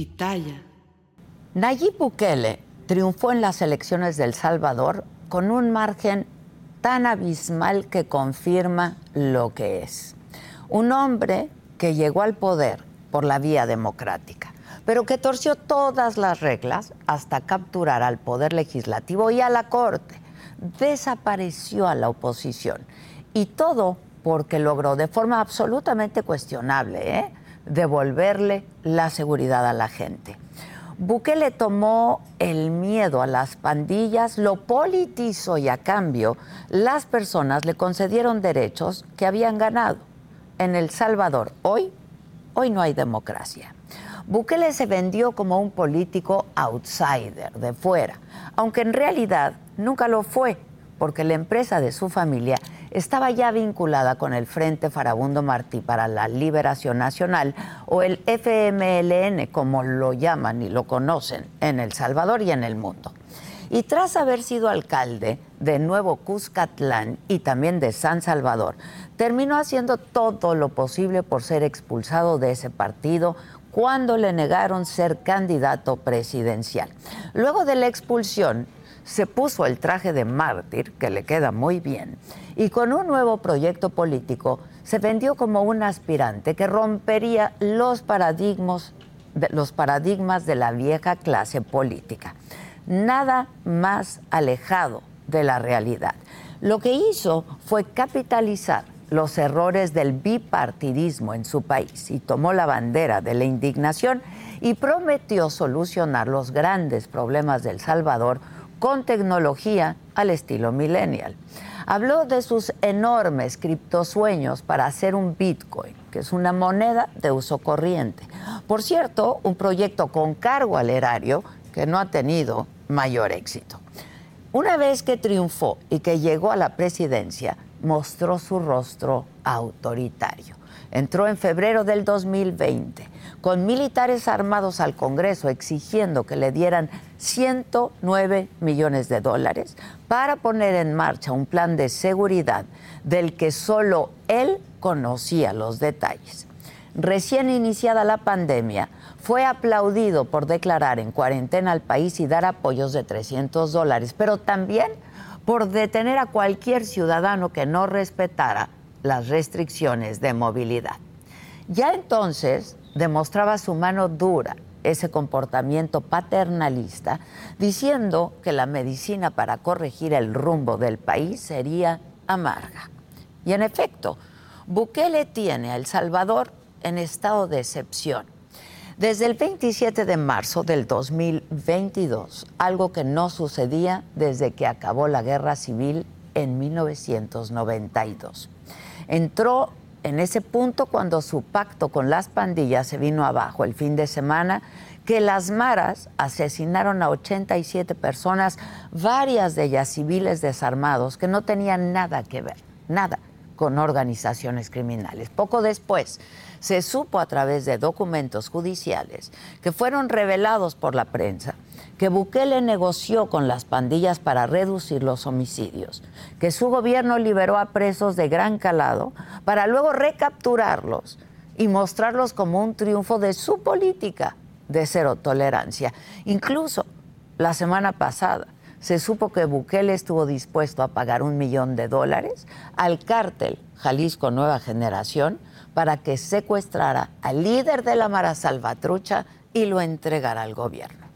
Pitaya. Nayib Bukele triunfó en las elecciones del Salvador con un margen tan abismal que confirma lo que es. Un hombre que llegó al poder por la vía democrática, pero que torció todas las reglas hasta capturar al poder legislativo y a la corte. Desapareció a la oposición y todo porque logró de forma absolutamente cuestionable ¿eh? Devolverle la seguridad a la gente. Bukele tomó el miedo a las pandillas, lo politizó y a cambio las personas le concedieron derechos que habían ganado. En El Salvador, hoy, hoy no hay democracia. Bukele se vendió como un político outsider, de fuera, aunque en realidad nunca lo fue, porque la empresa de su familia estaba ya vinculada con el Frente Farabundo Martí para la Liberación Nacional o el FMLN, como lo llaman y lo conocen en El Salvador y en el mundo. Y tras haber sido alcalde de Nuevo Cuscatlán y también de San Salvador, terminó haciendo todo lo posible por ser expulsado de ese partido cuando le negaron ser candidato presidencial. Luego de la expulsión, se puso el traje de mártir, que le queda muy bien, y con un nuevo proyecto político se vendió como un aspirante que rompería los paradigmas, de la vieja clase política. Nada más alejado de la realidad. Lo que hizo fue capitalizar los errores del bipartidismo en su país y tomó la bandera de la indignación y prometió solucionar los grandes problemas del Salvador con tecnología al estilo millennial. Habló de sus enormes criptosueños para hacer un Bitcoin, que es una moneda de uso corriente. Por cierto, un proyecto con cargo al erario que no ha tenido mayor éxito. Una vez que triunfó y que llegó a la presidencia, mostró su rostro autoritario. Entró en febrero del 2020 con militares armados al Congreso exigiendo que le dieran 109 millones de dólares para poner en marcha un plan de seguridad del que solo él conocía los detalles. Recién iniciada la pandemia, fue aplaudido por declarar en cuarentena al país y dar apoyos de 300 dólares, pero también por detener a cualquier ciudadano que no respetara las restricciones de movilidad. Ya entonces demostraba su mano dura, ese comportamiento paternalista, diciendo que la medicina para corregir el rumbo del país sería amarga. Y en efecto, Bukele tiene a El Salvador en estado de excepción. Desde el 27 de marzo del 2022, algo que no sucedía desde que acabó la guerra civil en 1992. Entró en ese punto cuando su pacto con las pandillas se vino abajo el fin de semana, que las maras asesinaron a 87 personas, varias de ellas civiles desarmados, que no tenían nada que ver, nada con organizaciones criminales. Poco después se supo a través de documentos judiciales que fueron revelados por la prensa que Bukele negoció con las pandillas para reducir los homicidios, que su gobierno liberó a presos de gran calado para luego recapturarlos y mostrarlos como un triunfo de su política de cero tolerancia. Incluso la semana pasada se supo que Bukele estuvo dispuesto a pagar un millón de dólares al cártel Jalisco Nueva Generación para que secuestrara al líder de la Mara Salvatrucha y lo entregara al gobierno.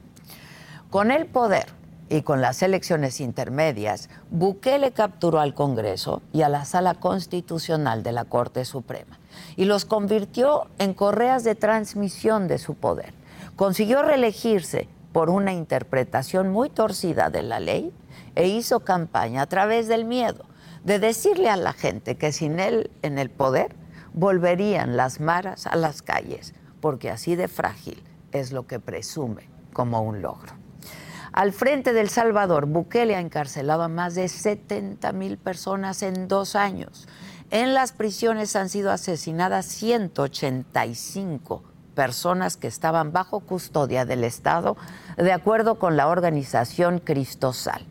Con el poder y con las elecciones intermedias, Bukele capturó al Congreso y a la Sala Constitucional de la Corte Suprema y los convirtió en correas de transmisión de su poder. Consiguió reelegirse por una interpretación muy torcida de la ley e hizo campaña a través del miedo, de decirle a la gente que sin él en el poder volverían las maras a las calles, porque así de frágil es lo que presume como un logro. Al frente del Salvador, Bukele ha encarcelado a más de 70 mil personas en dos años. En las prisiones han sido asesinadas 185 personas que estaban bajo custodia del Estado, de acuerdo con la organización Cristosal.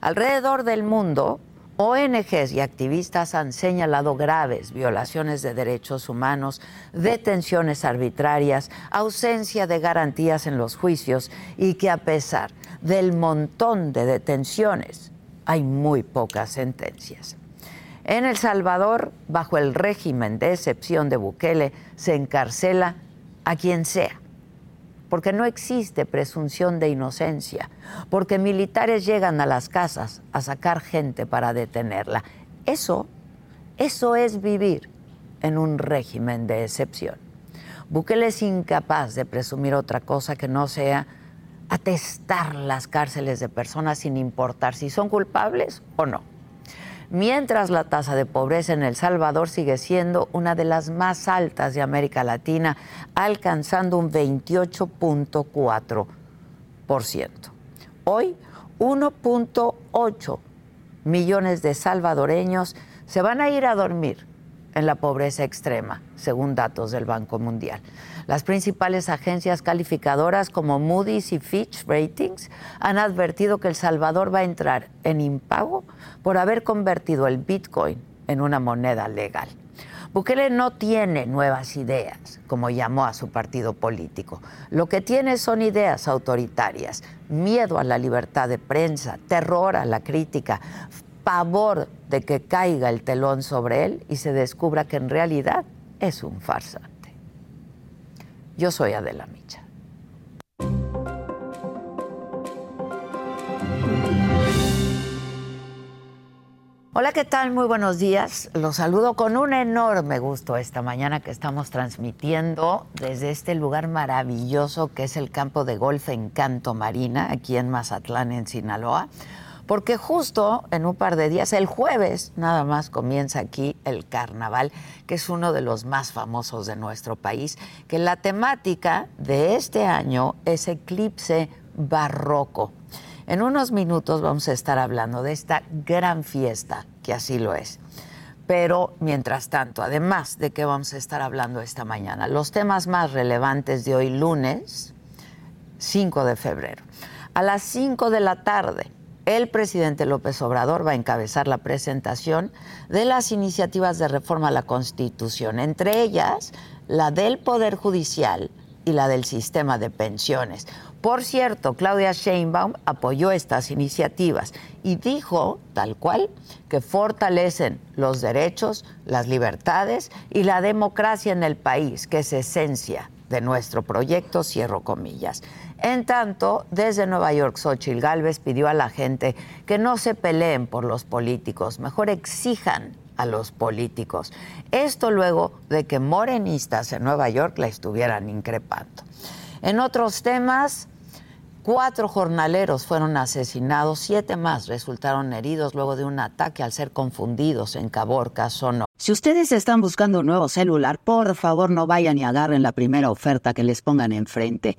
Alrededor del mundo, ONGs y activistas han señalado graves violaciones de derechos humanos, detenciones arbitrarias, ausencia de garantías en los juicios y que a pesar del montón de detenciones hay muy pocas sentencias. En El Salvador, bajo el régimen de excepción de Bukele, se encarcela a quien sea porque no existe presunción de inocencia, porque militares llegan a las casas a sacar gente para detenerla. Eso, eso es vivir en un régimen de excepción. Bukele es incapaz de presumir otra cosa que no sea atestar las cárceles de personas sin importar si son culpables o no mientras la tasa de pobreza en El Salvador sigue siendo una de las más altas de América Latina, alcanzando un 28.4%. Hoy, 1.8 millones de salvadoreños se van a ir a dormir en la pobreza extrema, según datos del Banco Mundial. Las principales agencias calificadoras como Moody's y Fitch Ratings han advertido que El Salvador va a entrar en impago por haber convertido el Bitcoin en una moneda legal. Bukele no tiene nuevas ideas, como llamó a su partido político. Lo que tiene son ideas autoritarias, miedo a la libertad de prensa, terror a la crítica, pavor de que caiga el telón sobre él y se descubra que en realidad es un farsante. Yo soy Adela Micha. Hola, ¿qué tal? Muy buenos días. Los saludo con un enorme gusto esta mañana que estamos transmitiendo desde este lugar maravilloso que es el campo de golf Encanto Marina, aquí en Mazatlán, en Sinaloa porque justo en un par de días, el jueves nada más comienza aquí el carnaval, que es uno de los más famosos de nuestro país, que la temática de este año es eclipse barroco. En unos minutos vamos a estar hablando de esta gran fiesta, que así lo es. Pero mientras tanto, además de que vamos a estar hablando esta mañana, los temas más relevantes de hoy lunes, 5 de febrero, a las 5 de la tarde, el presidente López Obrador va a encabezar la presentación de las iniciativas de reforma a la Constitución, entre ellas la del Poder Judicial y la del sistema de pensiones. Por cierto, Claudia Sheinbaum apoyó estas iniciativas y dijo, tal cual, que fortalecen los derechos, las libertades y la democracia en el país, que es esencia de nuestro proyecto, cierro comillas. En tanto, desde Nueva York, Xochitl Gálvez pidió a la gente que no se peleen por los políticos, mejor exijan a los políticos. Esto luego de que morenistas en Nueva York la estuvieran increpando. En otros temas, cuatro jornaleros fueron asesinados, siete más resultaron heridos luego de un ataque al ser confundidos en Caborca, Sonora. Si ustedes están buscando un nuevo celular, por favor no vayan y agarren la primera oferta que les pongan enfrente.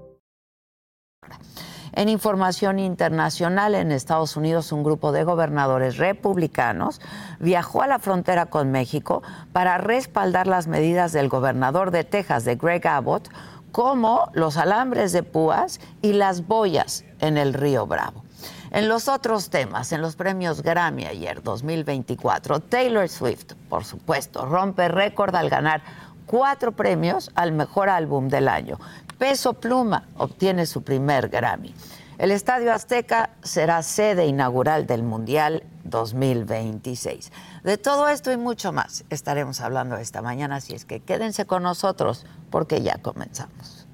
En información internacional, en Estados Unidos, un grupo de gobernadores republicanos viajó a la frontera con México para respaldar las medidas del gobernador de Texas, de Greg Abbott, como los alambres de púas y las boyas en el río Bravo. En los otros temas, en los premios Grammy ayer 2024, Taylor Swift, por supuesto, rompe récord al ganar cuatro premios al mejor álbum del año. Peso Pluma obtiene su primer Grammy. El Estadio Azteca será sede inaugural del Mundial 2026. De todo esto y mucho más estaremos hablando esta mañana, así es que quédense con nosotros porque ya comenzamos.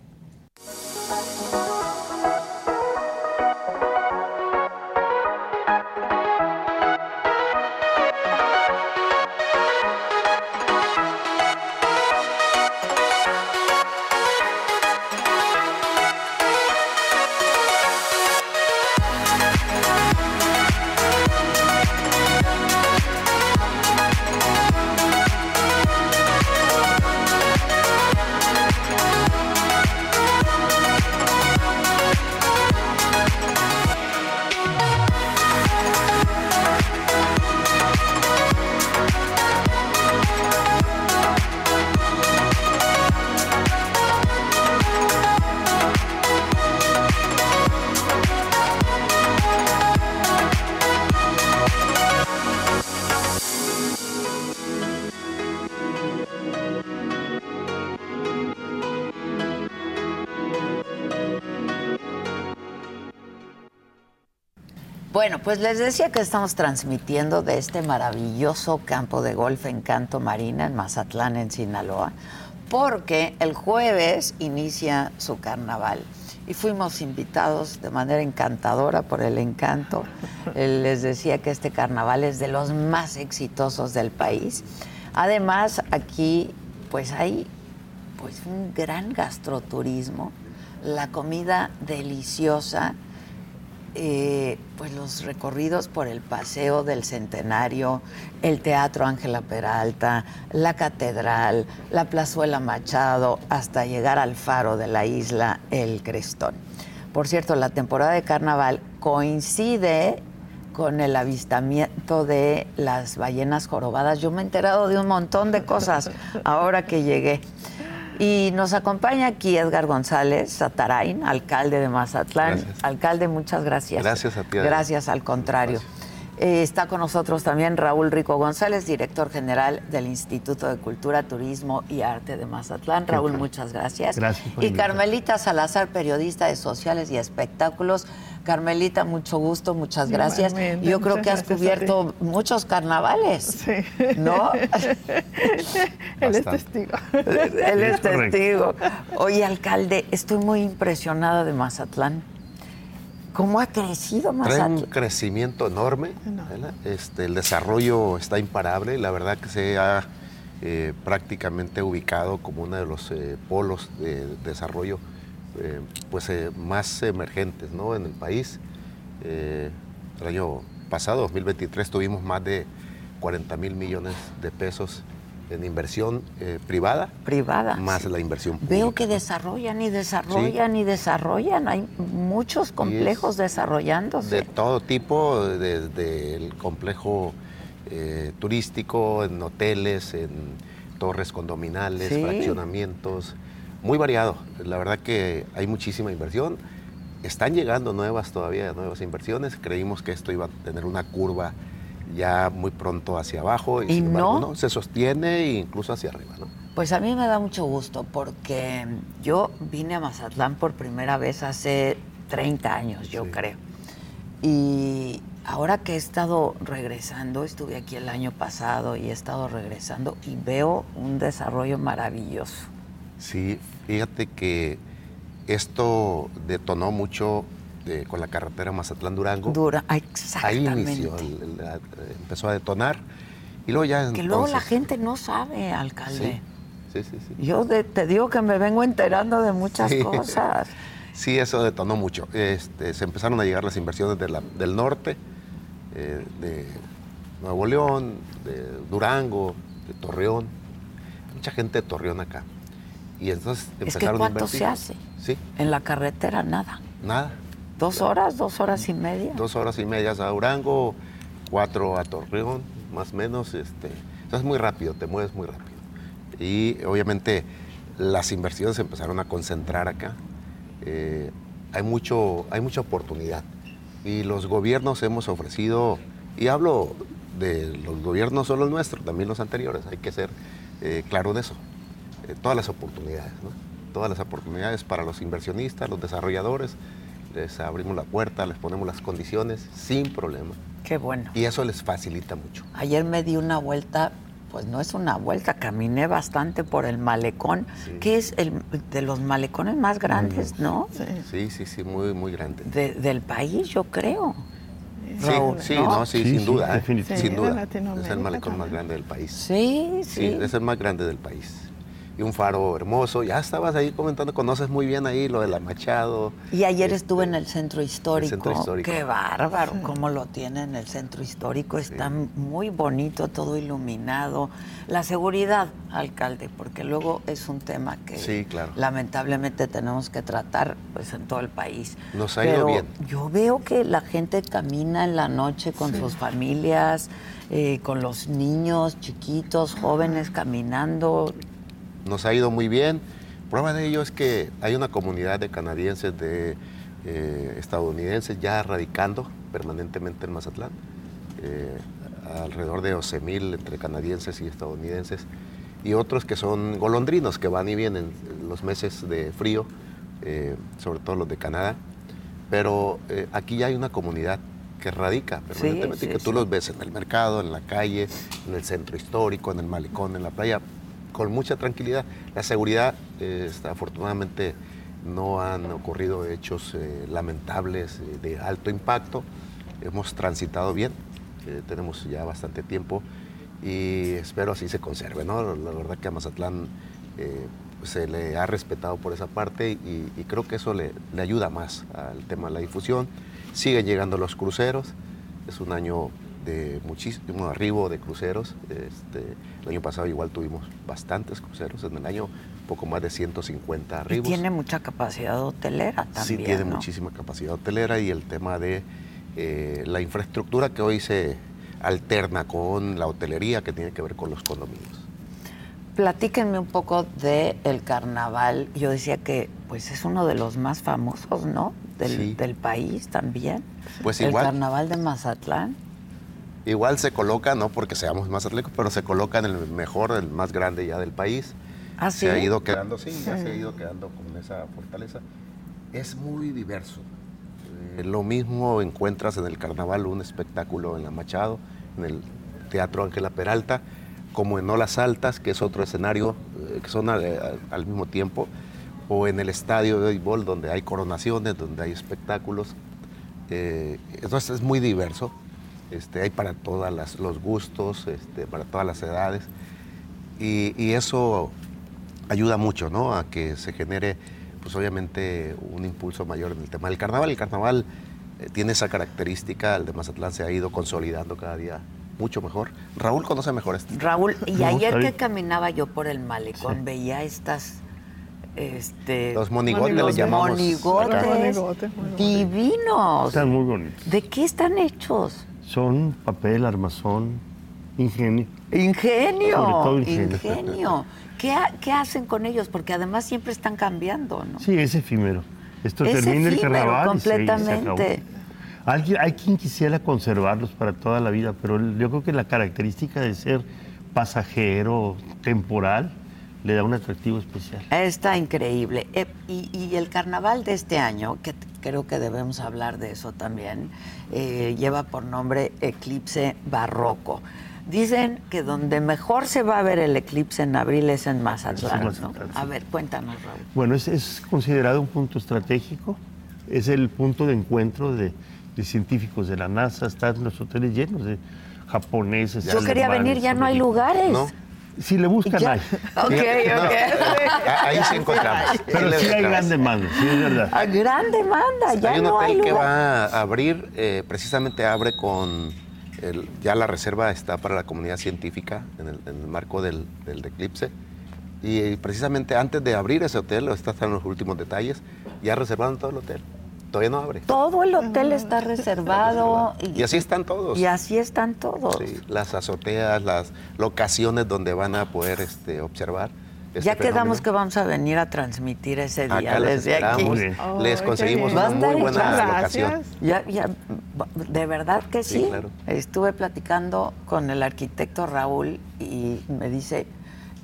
Bueno, pues les decía que estamos transmitiendo de este maravilloso campo de golf Encanto Marina en Mazatlán, en Sinaloa, porque el jueves inicia su carnaval y fuimos invitados de manera encantadora por el encanto. Les decía que este carnaval es de los más exitosos del país. Además, aquí pues hay pues un gran gastroturismo, la comida deliciosa eh, pues los recorridos por el Paseo del Centenario, el Teatro Ángela Peralta, la Catedral, la Plazuela Machado, hasta llegar al faro de la isla El Crestón. Por cierto, la temporada de carnaval coincide con el avistamiento de las ballenas jorobadas. Yo me he enterado de un montón de cosas ahora que llegué. Y nos acompaña aquí Edgar González Satarain, alcalde de Mazatlán. Alcalde, muchas gracias. Gracias a ti. Gracias, al contrario. Eh, está con nosotros también Raúl Rico González, director general del Instituto de Cultura, Turismo y Arte de Mazatlán. Raúl, muchas gracias. Gracias. y Carmelita Salazar, periodista de sociales y espectáculos. Carmelita, mucho gusto, muchas gracias. Yo creo que has cubierto muchos carnavales. Sí. ¿No? Él es testigo. Él es testigo. Oye, alcalde, estoy muy impresionada de Mazatlán. ¿Cómo ha crecido Mazatlán? Trae un crecimiento enorme. Este, el desarrollo está imparable. La verdad que se ha eh, prácticamente ubicado como uno de los eh, polos de desarrollo eh, pues, eh, más emergentes ¿no? en el país. Eh, el año pasado, 2023, tuvimos más de 40 mil millones de pesos en inversión privada. Privada. Más la inversión pública. Veo que desarrollan y desarrollan y desarrollan. Hay muchos complejos desarrollándose. De todo tipo, desde el complejo turístico, en hoteles, en torres condominales, fraccionamientos muy variado. La verdad que hay muchísima inversión. Están llegando nuevas todavía, nuevas inversiones. Creímos que esto iba a tener una curva ya muy pronto hacia abajo y, sin embargo, no? se sostiene e incluso hacia arriba. ¿no? Pues a mí me da mucho gusto porque yo vine a Mazatlán por primera vez hace 30 años, yo creo. Y ahora que he estado regresando, estuve aquí el año pasado y he estado regresando y veo un desarrollo maravilloso. Sí, fíjate que esto detonó mucho con la carretera Mazatlán-Durango. Dura, exactamente. Ahí inició, empezó a detonar. Y luego ya Que luego la gente no sabe, alcalde. Sí, sí, sí. Yo te digo que me vengo enterando de muchas cosas. Sí, eso detonó mucho. Este, se empezaron a llegar las inversiones del norte, eh, de Nuevo León, de Durango, de Torreón. Mucha gente de Torreón acá. Y entonces empezaron es que ¿cuánto se hace? Sí. En la carretera nada. Nada. ¿Dos horas, dos horas y media? Dos horas y media a Durango, cuatro a Torreón, más o menos. Este, es muy rápido, te mueves muy rápido. Y obviamente las inversiones se empezaron a concentrar acá. Eh, hay, mucho, hay mucha oportunidad. Y los gobiernos hemos ofrecido, y hablo de los gobiernos solo nuestros, también los anteriores, hay que ser eh, claro en eso. Eh, todas las oportunidades, todas las oportunidades para los inversionistas, los desarrolladores, les abrimos la puerta, les ponemos las condiciones sin problema. Qué bueno. Y eso les facilita mucho. Ayer me di una vuelta, pues no es una vuelta, caminé bastante por el malecón, que es el de los malecones más grandes, ¿no? Sí, sí, sí, muy, muy grande. del país, yo creo. Sí, sí, ¿no? sí, sin duda, ¿eh? sin duda. Es el malecón más grande del país. Sí, sí. Sí, es el más grande del país y un faro hermoso. Ya estabas ahí comentando, conoces muy bien ahí lo de la Machado. Y ayer estuve en el centro histórico. centro histórico. Qué bárbaro, cómo lo tienen el centro histórico. Está muy bonito, todo iluminado. La seguridad, alcalde, porque luego es un tema que lamentablemente tenemos que tratar pues en todo el país. Nos ha ido bien. Yo veo que la gente camina en la noche con sus familias. Eh, con los niños chiquitos, jóvenes caminando, nos ha ido muy bien. Prueba de ello es que hay una comunidad de canadienses, de eh, estadounidenses ya radicando permanentemente en Mazatlán. Eh, alrededor de 11.000 entre canadienses y estadounidenses. Y otros que son golondrinos, que van y vienen los meses de frío, eh, sobre todo los de Canadá. Pero aquí ya hay una comunidad que radica permanentemente y que tú los ves en el mercado, en la calle, en el centro histórico, en el malecón, en la playa con mucha tranquilidad. La seguridad, eh, afortunadamente, no han ocurrido hechos eh, lamentables eh, de alto impacto. Hemos transitado bien, tenemos ya bastante tiempo y espero así se conserve. ¿no? La verdad que a Mazatlán se le ha respetado por esa parte y, creo que eso le, le, ayuda más al tema de la difusión. Siguen llegando los cruceros, es un año de muchísimo arribo de cruceros. Este, el año pasado igual tuvimos bastantes cruceros, en el año poco más de 150 arribos. Y tiene mucha capacidad hotelera también. Sí, tiene muchísima capacidad hotelera y el tema de eh, la infraestructura que hoy se alterna con la hotelería que tiene que ver con los condominios. Platíquenme un poco del el carnaval. Yo decía que pues es uno de los más famosos, ¿no? Del, del país también. Pues igual. El carnaval de Mazatlán. Igual se coloca, no porque seamos más atléticos, pero se coloca en el mejor, el más grande ya del país. ¿Ah, Se ha ido quedando, sí, ya se ha ido quedando con esa fortaleza. Es muy diverso. Eh, lo mismo encuentras en el carnaval un espectáculo en la Machado, en el Teatro Ángela Peralta, como en Olas Altas, que es otro escenario eh, que son al, mismo tiempo, o en el estadio de béisbol, donde hay coronaciones, donde hay espectáculos. Eh, entonces es muy diverso. Este, hay para todos los gustos, este, para todas las edades. Y, eso ayuda mucho ¿no? a que se genere, pues obviamente, un impulso mayor en el tema del carnaval. El carnaval eh, tiene esa característica, el de Mazatlán se ha ido consolidando cada día mucho mejor. Raúl conoce mejor esto. Raúl, y ayer que caminaba yo por el malecón, veía estas este, los monigotes les llamamos. Monigotes, divinos. Están muy bonitos. ¿De qué están hechos? Son papel, armazón, ingenio. Ingenio. ingenio. ¿Qué, hacen con ellos? Porque además siempre están cambiando, ¿no? Sí, es efímero. Esto termina el carnaval. Completamente. hay quien quisiera conservarlos para toda la vida, pero yo creo que la característica de ser pasajero, temporal, le da un atractivo especial. Está increíble. Eh, y, el carnaval de este año, que creo que debemos hablar de eso también, eh, lleva por nombre Eclipse Barroco. Dicen que donde mejor se va a ver el eclipse en abril es en Mazatlán. Es en Mazatlán, ¿no? sí. A ver, cuéntanos, Raúl. Bueno, es, es considerado un punto estratégico, es el punto de encuentro de, de científicos de la NASA, están los hoteles llenos de japoneses. Yo quería venir, ya no hay lugares. ¿No? Si le buscan, Ya. hay. Ok, No, ok. a- Ahí sí encontramos. Pero le sí hay gran demanda, sí es verdad. A gran demanda, ya hay un no hotel hay que lugar. va a abrir, eh, precisamente abre con, el- ya la reserva está para la comunidad científica en el, en el marco del, del eclipse. Y, eh, precisamente antes de abrir ese hotel, están los últimos detalles, ya reservaron todo el hotel. Todavía no abre. Todo el hotel está reservado. Y así están todos. Y así están todos. Sí, las azoteas, las locaciones donde van a poder este, observar. este ya quedamos fenómeno. que vamos a venir a transmitir ese día Acá les desde aquí. Les conseguimos una muy Muchas buena gracias. locación. Ya, ya, de verdad que sí. Sí, claro. Estuve platicando con el arquitecto Raúl y me dice,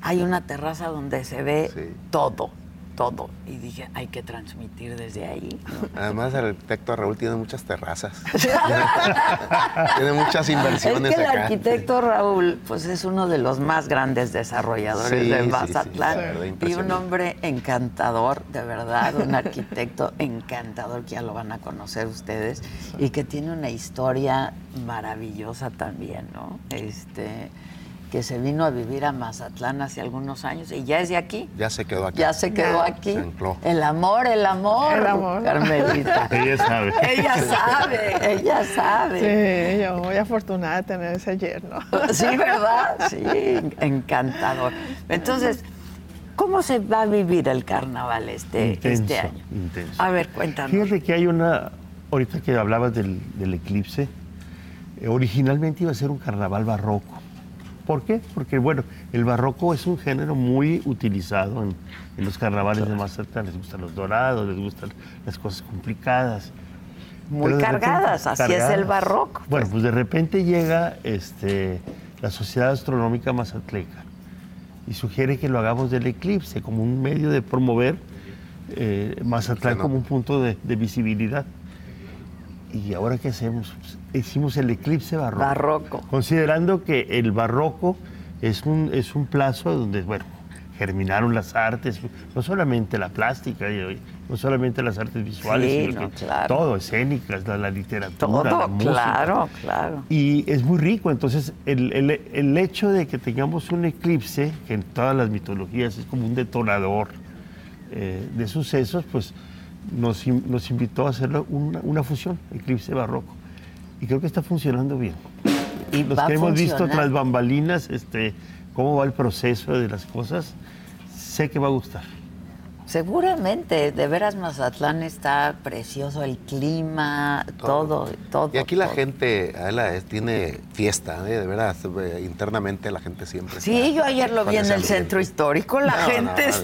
hay una terraza donde se ve Sí. todo, todo. Y dije, hay que transmitir desde ahí. Además, el arquitecto Raúl tiene muchas terrazas. tiene muchas Es inversiones que el acá. arquitecto Raúl, pues es uno de los más grandes desarrolladores Sí, de sí, sí, Mazatlán. y un hombre encantador, de verdad, un arquitecto encantador que ya lo van a conocer ustedes y que tiene una historia maravillosa también, ¿no? Este que se vino a vivir a Mazatlán hace algunos años y ya es de aquí. Ya se quedó aquí. Ya se quedó Ya. aquí. Se ancló. El amor, el amor. El amor. Carmelita. Ella sabe. ella sabe, ella sabe. Sí, yo muy afortunada de tener ese yerno. Sí, ¿verdad? Sí, encantador. Entonces, ¿cómo se va a vivir el carnaval este, Intenso, este año? intenso. A ver, cuéntanos. Fíjate que hay una, ahorita que hablabas del, del eclipse, eh, originalmente iba a ser un carnaval barroco. ¿Por qué? Porque, bueno, el barroco es un género muy utilizado en, en los carnavales de Mazatlán. Les gustan los dorados, les gustan las cosas complicadas. Muy cargadas, repente- así es el barroco. Bueno, pues de repente llega este, la Sociedad Astronómica Mazatleca y sugiere que lo hagamos del eclipse como un medio de promover eh, Mazatlán como un punto de, de visibilidad. ¿Y ahora qué hacemos? Hicimos el eclipse barroco. Barroco. Considerando que el barroco es un, es un plazo donde, bueno, germinaron las artes, no solamente la plástica, y- no solamente las artes visuales, Sí, sino no, que claro. todo, escénicas, la, la literatura, Todo, la música. claro, claro. Y es muy rico, entonces el, el- el hecho de que tengamos un eclipse, que en todas las mitologías es como un detonador eh, de sucesos, pues nos, in- nos invitó a hacer una, una fusión, eclipse barroco. Y creo que está funcionando bien. Y Los que hemos visto tras bambalinas, este, cómo va el proceso de las cosas, sé que va a gustar. Seguramente, de veras Mazatlán está precioso, el clima, todo, todo. Y aquí la todo. gente, Adela, es- tiene fiesta, ¿eh? de verdad. eh, Internamente la gente siempre. Sí, está yo ayer lo vi en el ambiente. centro histórico, la No, gente no, sí.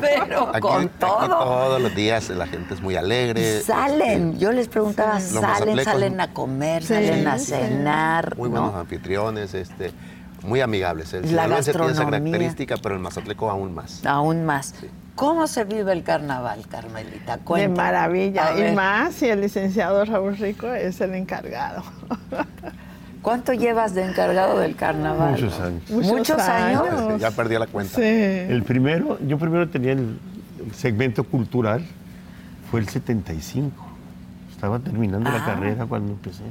pero con aquí todo. todos los días la gente es muy alegre. Salen, este, yo les preguntaba, salen, salen a comer, Sí, salen a cenar, Muy ¿no? buenos anfitriones, este, muy amigables. El La sinaloense tiene esa gastronomía. característica, pero el mazatleco aún más. Aún más. Sí. ¿Cómo se vive el carnaval, Carmelita? De Cuéntame. maravilla. A Y ver, más si el licenciado Raúl Rico es el encargado. ¿Cuánto llevas de encargado del carnaval? Muchos años. Muchos, años. Ya perdí la cuenta. Sí. El primero, yo primero tenía el, el segmento cultural, fue el 75. Estaba terminando Ah. la carrera cuando empecé.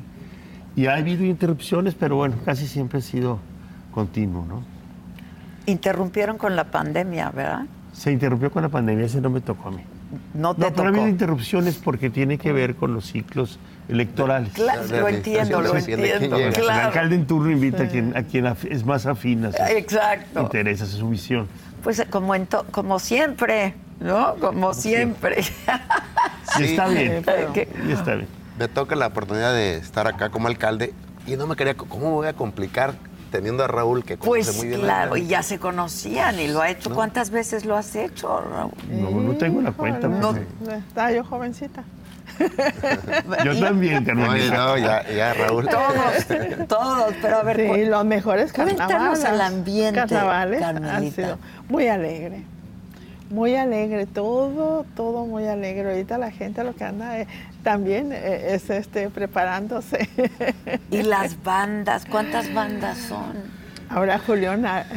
Y ha habido interrupciones, pero bueno, casi siempre ha sido continuo, ¿no? Interrumpieron con la pandemia, ¿verdad? Se interrumpió con la pandemia, ese no me tocó a mí. No te No, pero ha tocó. habido interrupciones porque tiene que ver con los ciclos electorales. Claro, lo entiendo, lo entiendo. El alcalde en turno invita a quien, a quien af- es más afín a sus Exacto. intereses, a su visión. Pues eh, como, en to- como siempre, ¿no? Como siempre. Y está bien, y está bien. Me toca la oportunidad de estar acá como alcalde y no me quería, ¿cómo voy a complicar teniendo a Raúl que conoce Pues muy bien? claro, la- y ya se conocían y lo ha hecho. ¿Cuántas veces lo has hecho, Raúl? No, no tengo la cuenta. Porque- Estaba yo jovencita. Yo también, No, Carmelita. no, ya, ya Raúl. Todos, todos, pero a ver, Sí, los mejores Cuéntanos carnavales. el ambiente, Carnavales Carmelita. sido muy alegre, muy alegre, todo, todo muy alegre. Ahorita la gente lo que anda eh, también eh, es este, preparándose. ¿Y las bandas? ¿Cuántas bandas son? Ahora Julián... ah,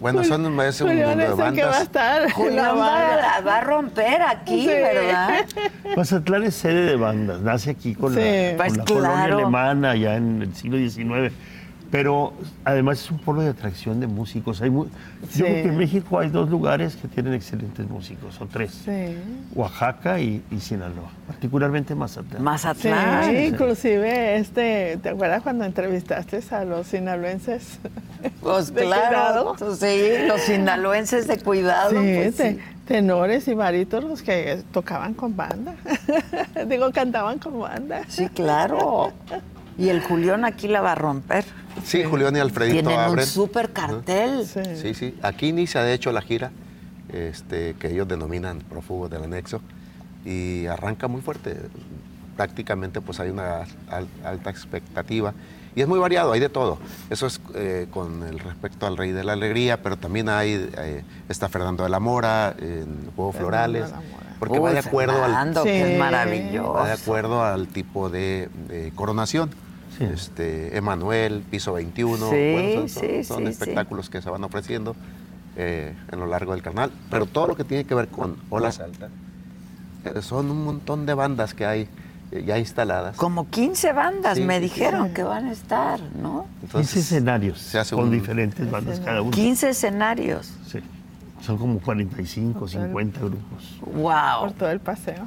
Bueno, son un, es un mundo de el que va a bandas. estar Julián va, a romper aquí, Sí. ¿verdad? Mazatlán es sede de bandas, nace aquí con Sí. la, con Pues la colonia alemana ya en el siglo XIX. Pero además es un polo de atracción de músicos. Hay Sí. Yo creo que en México hay dos lugares que tienen excelentes músicos, o tres. Sí. Oaxaca y, y Sinaloa, particularmente Mazatlán. Sí, Mazatlán. inclusive, este, ¿te acuerdas cuando entrevistaste a los sinaloenses? Pues de claro, cuidado? sí, los sinaloenses de cuidado. Sí, pues te- sí. tenores y barítonos que tocaban con banda. Digo, cantaban con banda. Sí, claro. Y el Julián aquí la va a romper. Sí, Julián y Alfredito Tienen un abren. súper cartel. Sí. Sí, sí. Aquí inicia de hecho la gira, este, que ellos denominan Prófugos del Anexo, y arranca muy fuerte. Prácticamente pues hay una al- alta expectativa. Y es muy variado, hay de todo. Eso es eh, con el respecto al Rey de la Alegría, pero también hay, eh, está Fernando de la Mora, en Juegos Fernando Florales, porque va de acuerdo al, que es maravilloso. Va de acuerdo al tipo de, de coronación. Sí. Este, Emanuel, Piso 21, Sí, bueno, son, son- sí, son sí, espectáculos que se van ofreciendo eh, en lo largo del canal. Pero todo lo que tiene que ver con Olas Alta, eh, son un montón de bandas que hay eh, ya instaladas. Como 15 bandas Sí, me sí, dijeron sí. que van a estar, ¿no? 15 escenarios se hace con un- diferentes bandas cada uno. 15 escenarios. Sí. Son como 45, 50 grupos. Por ¡Wow! todo el paseo.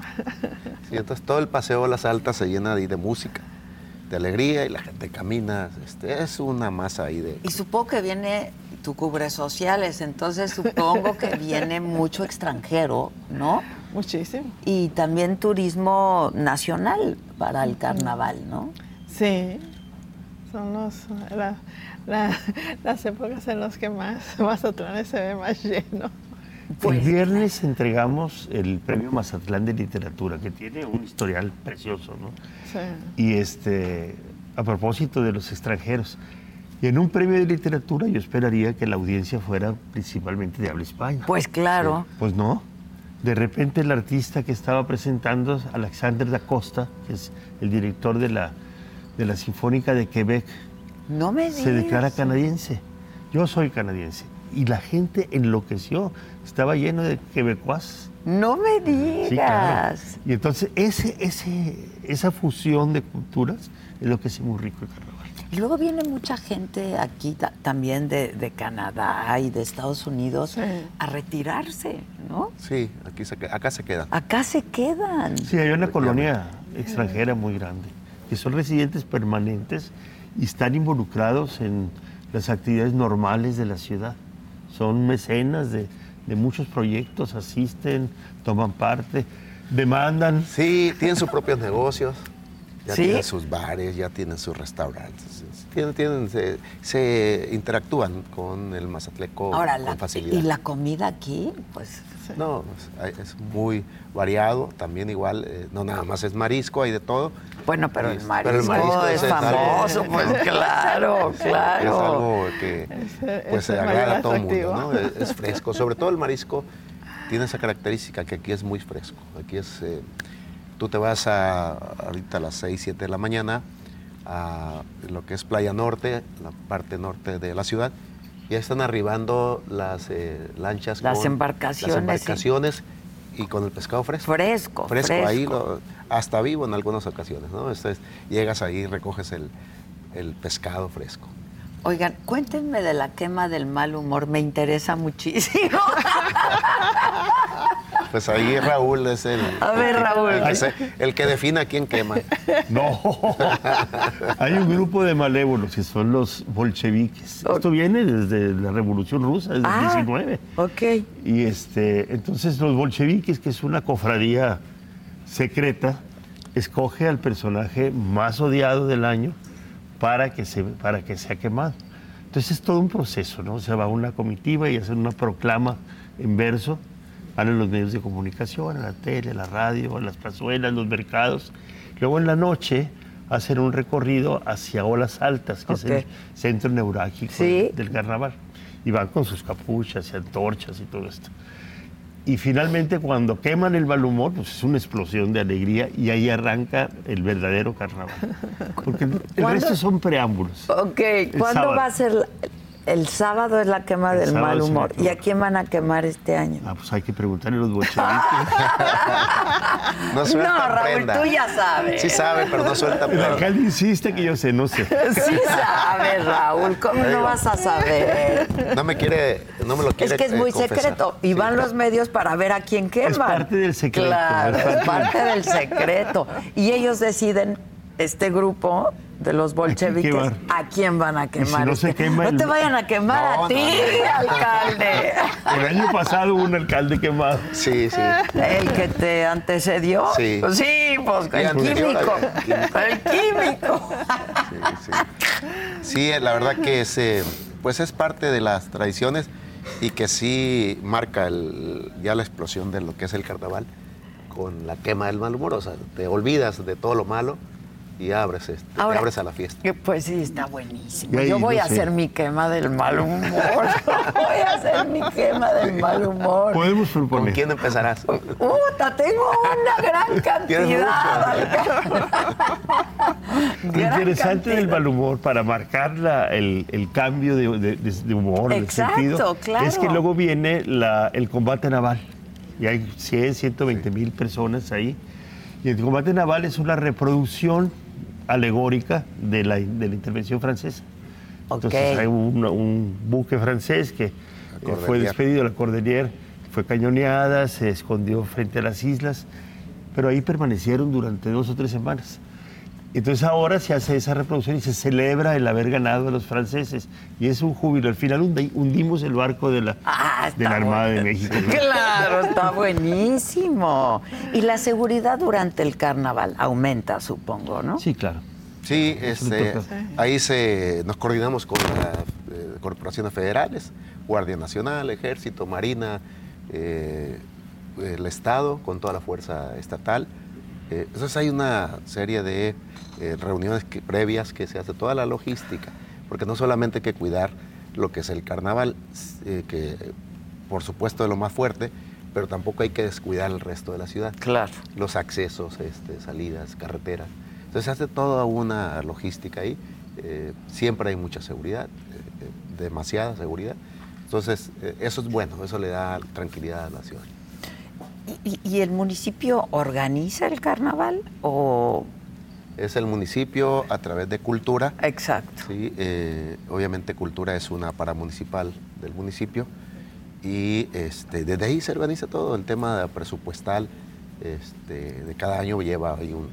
Sí, entonces todo el paseo Olas Altas se llena de, de música, de alegría y la gente camina. Este, es una masa ahí de... Y supongo que viene, tú cubres sociales, entonces supongo que viene mucho extranjero, ¿no? Muchísimo. Y también turismo nacional para el carnaval, ¿no? Sí. Son los, la- la- las épocas en las que más Mazatlán se ve más lleno. Pues, el viernes entregamos el premio Mazatlán de Literatura, que tiene un historial precioso, ¿no? Sí. Y este, a propósito de los extranjeros, y en un premio de literatura yo esperaría que la audiencia fuera principalmente de habla hispana. Pues claro. Pues no. De repente el artista que estaba presentando, Alexander da Costa, que es el director de la, de la Sinfónica de Quebec, No me digas. se declara canadiense. Yo soy canadiense. Y la gente enloqueció. Estaba lleno de quebecuas. No me digas. Sí, claro. Y entonces ese, ese, esa fusión de culturas es lo que hace muy rico el carnaval. Y luego viene mucha gente aquí ta- también de, de Canadá y de Estados Unidos Sí. a retirarse, ¿no? Sí, aquí se, acá se quedan. Acá se quedan. Sí, hay una colonia extranjera muy grande, que son residentes permanentes y están involucrados en las actividades normales de la ciudad. Son mecenas de, de muchos proyectos, asisten, toman parte, demandan. Sí, tienen sus propios negocios, ya ¿Sí? tienen sus bares, ya tienen sus restaurantes. Tienen, tienen, se, se interactúan con el mazatleco Ahora, con la, facilidad. y la comida aquí, pues No, pues, es muy variado, también igual, eh, no nada más es marisco, hay de todo. Bueno, pero Y- el marisco, el marisco es, es algo- famoso, pues claro, claro. Es algo que Ese- pues, se agrada a todo el mundo. ¿no? Es, es fresco, sobre todo el marisco tiene esa característica que aquí es muy fresco. Aquí es, eh, tú te vas a, ahorita a las 6, 7 de la mañana a lo que es Playa Norte, la parte norte de la ciudad, y ahí están arribando las eh, lanchas Las con embarcaciones, las embarcaciones y con el pescado fresco. Fresco, Fresco, ahí fresco. lo- hasta vivo en algunas ocasiones, ¿no? Entonces, llegas ahí y recoges el, el pescado fresco. Oigan, cuéntenme de la quema del mal humor, me interesa muchísimo. Pues ahí Raúl es el, A ver, Raúl. el que, se- el que define a quién quema. No, hay un grupo de malévolos que son los bolcheviques. Esto viene desde la Revolución Rusa, desde Ah. el 19. ok. Y este, entonces los bolcheviques, que es una cofradía secreta, escoge al personaje más odiado del año para que, se, para que sea quemado. Entonces es todo un proceso, ¿no? Se va a una comitiva y hacen una proclama en verso, van en los medios de comunicación, a la tele, a la radio, a las plazuelas, los mercados. Luego en la noche hacen un recorrido hacia Olas Altas, que es Ok. el centro neurálgico Sí. del carnaval. y van con sus capuchas y antorchas y todo esto. Y finalmente cuando queman el mal humor, pues es una explosión de alegría y ahí arranca el verdadero carnaval. Porque el, el resto son preámbulos. Ok, ¿cuándo va a ser? la- El sábado es la quema El del mal es humor. ¿Y a quién van a quemar este año? Ah, pues hay que preguntarle a los bolcheviques. No sueltan No, Raúl, prenda. tú ya sabes. Sí sabe, pero no suelta El alcalde insiste que yo sé, no sé. Sí sabes, Raúl, ¿cómo no vas a saber? No me quiere, no me lo Es quiere que es muy secreto. Y Sí, van claro. los medios para ver a quién queman. Es parte del secreto, Claro, es es parte del secreto. Y ellos deciden, este grupo de los bolcheviques, a quién van a quemar. no se quema No el- te vayan a quemar No, a ti, no, no. alcalde. El año pasado hubo un alcalde quemado. Sí, sí. ¿El que te antecedió? Sí. Sí, pues el anterior, químico. el químico. El químico. Sí, sí. Sí, la verdad que es, eh, pues es parte de las tradiciones y que sí marca el- ya la explosión de lo que es el carnaval con la quema del mal humor. O sea, te olvidas de todo lo malo y abres, este, Ahora, abres a la fiesta. que Pues sí, está buenísimo. Ahí, Yo voy no a sé. hacer mi quema del mal humor. voy a hacer mi quema del mal humor. Podemos ¿Con proponer. quién empezarás? Puta, tengo una gran cantidad. Lo Gran interesante del mal humor para marcar la- el, el cambio de, de- de- de humor, Exacto, de sentido, claro. es que luego viene la- el combate naval. Y hay 100, 120 mil personas ahí. Y el combate naval es una reproducción alegórica de la, de la intervención francesa. Entonces hay un, un buque francés que fue despedido, la Cordelier, fue cañoneada, se escondió frente a las islas, pero ahí permanecieron durante dos o tres semanas. Entonces ahora se hace esa reproducción y se celebra el haber ganado a los franceses. Y es un júbilo. Al final hundi- hundimos el barco de la, Ah, de la Armada de. México. ¿no? Claro, está buenísimo. Y la seguridad durante el carnaval aumenta, supongo, ¿no? Sí, claro. Sí, este, ahí se, nos coordinamos con las eh, corporaciones federales, Guardia Nacional, Ejército, Marina, eh, el Estado, con toda la fuerza estatal. Eh, entonces hay una serie de eh, reuniones que- previas que se hace, toda la logística, porque no solamente hay que cuidar lo que es el carnaval, eh, que por supuesto es lo más fuerte, pero tampoco hay que descuidar el resto de la ciudad Claro. los accesos, este, salidas, carreteras. Entonces se hace toda una logística ahí. Eh, siempre hay mucha seguridad, eh, demasiada seguridad. Entonces eh, eso es bueno, eso le da tranquilidad a la ciudad. ¿Y, y- y el municipio organiza el carnaval? ¿O.? Es el municipio a través de cultura. Exacto. Sí, eh, obviamente cultura es una paramunicipal del municipio y este, desde ahí se organiza todo, el tema presupuestal este, de cada año lleva ahí un,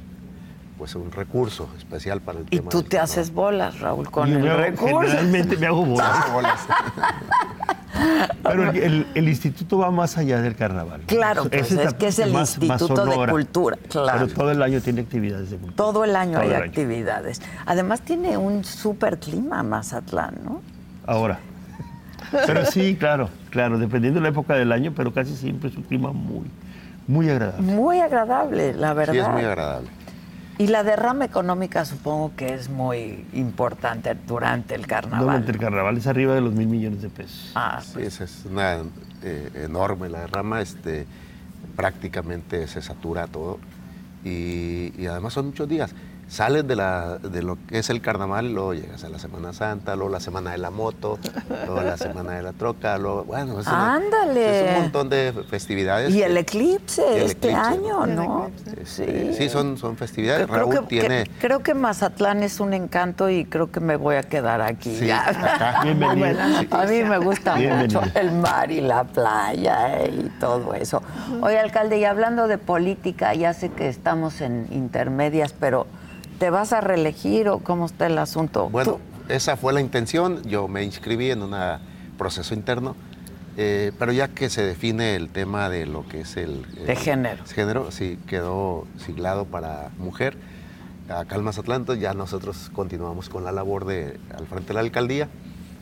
pues un recurso especial para el Y tema. tú te haces bolas, Raúl, con Yo el me hago- recurso. Generalmente me hago bolas. Pero el, el- el instituto va más allá del carnaval. Claro, pues, es que es el más Instituto de. Cultura, claro. Pero todo el año tiene actividades de cultura. Todo el año Todo hay el año. actividades. Además tiene un super clima Mazatlán, ¿no? Ahora. Pero sí, claro, claro, dependiendo de la época del año, pero casi siempre es un clima muy, muy agradable. Muy agradable, la verdad. Sí, es muy agradable. Y la derrama económica supongo que es muy importante durante el carnaval. Durante el carnaval es arriba de los mil millones de pesos. Ah, Sí, es, es una eh, enorme la derrama, este, prácticamente se satura todo y, y además son muchos días. Sales de, la, de lo que es el carnaval, luego llegas a la Semana Santa, luego la Semana de la Moto, luego la Semana de la Troca, luego, bueno, es, una- Ándale. es un montón de festividades. y el eclipse y el este eclipse, año, ¿no? este, sí, son, son festividades. Creo Raúl que, tiene... que- creo que Mazatlán es un encanto y creo que me voy a quedar aquí. Sí, ya. acá. Bienvenido. A mí me gusta Bienvenido. mucho el mar y la playa eh, y todo eso. Oye, alcalde, y hablando de política, ya sé que estamos en intermedias, pero ¿te vas a reelegir o cómo está el asunto? Bueno, Tú- esa fue la intención. Yo me inscribí en un proceso interno, eh, pero ya que se define el tema de lo que es el... De el género. Género, sí, quedó siglado para mujer. Acá en Mazatlán, ya nosotros continuamos con la labor de, al frente de la alcaldía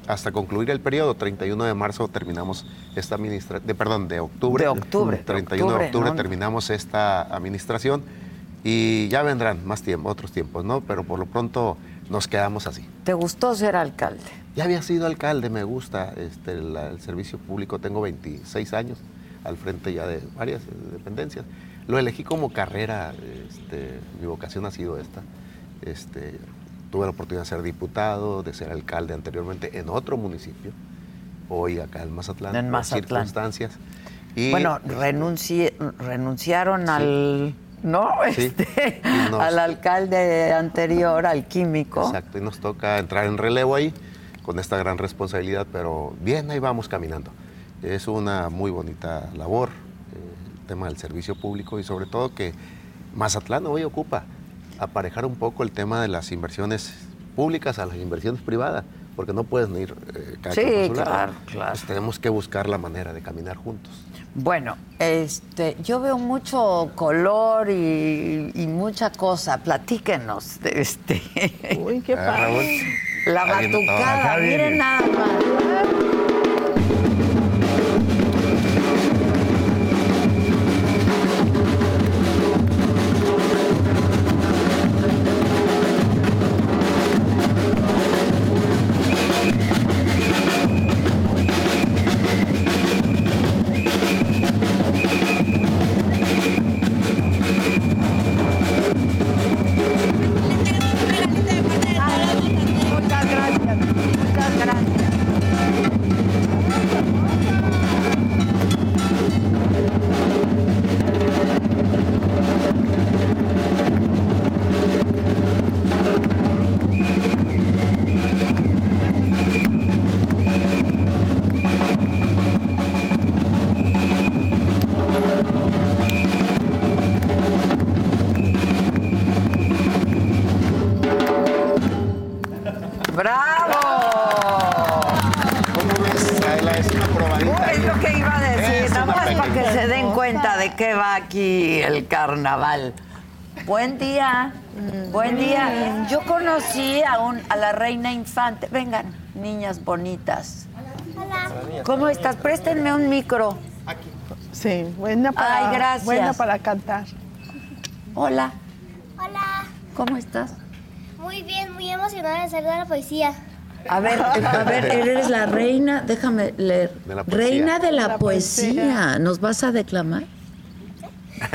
hasta concluir el periodo. 31 de marzo terminamos esta administración, de, perdón, de octubre. De octubre, de 31 de octubre, octubre ¿no? terminamos esta administración y ya vendrán más tiempo, otros tiempos, ¿no? Pero por lo pronto nos quedamos así. ¿Te gustó ser alcalde? ya había sido alcalde, me gusta este, el servicio público, tengo 26 años al frente ya de varias dependencias. Lo elegí como carrera, este, mi vocación ha sido esta. Este, tuve la oportunidad de ser diputado, de ser alcalde anteriormente en otro municipio, hoy acá en Mazatlán, en Mazatlán. circunstancias. Y, bueno, renunciaron al... ¿no? Este, al alcalde anterior, al químico. Exacto, y nos toca entrar en relevo ahí con esta gran responsabilidad, pero bien, ahí vamos caminando. Es una muy bonita labor, eh, el tema del servicio público y sobre todo que Mazatlán hoy ocupa aparejar un poco el tema de las inversiones públicas a las inversiones privadas, porque no pueden ir eh, cada sí, claro, claro. tenemos que buscar la manera de caminar juntos. Bueno, este, yo veo mucho color y, mucha cosa. Platíquenos. Este. Uy, qué ah, padre. La batucada, miren nada más. Aquí el carnaval. Buen día, buen día. Yo conocí a, un, a la reina infante. Vengan, niñas bonitas. Hola. ¿Cómo estás? Préstenme un micro. Aquí. Sí, buena para, Ay, gracias. buena para cantar. Hola. Hola. ¿Cómo estás? Muy bien, muy emocionada de ser de la poesía. A ver, a ver, eres la reina, déjame leer. reina de la, poesía. ¿Nos vas a declamar?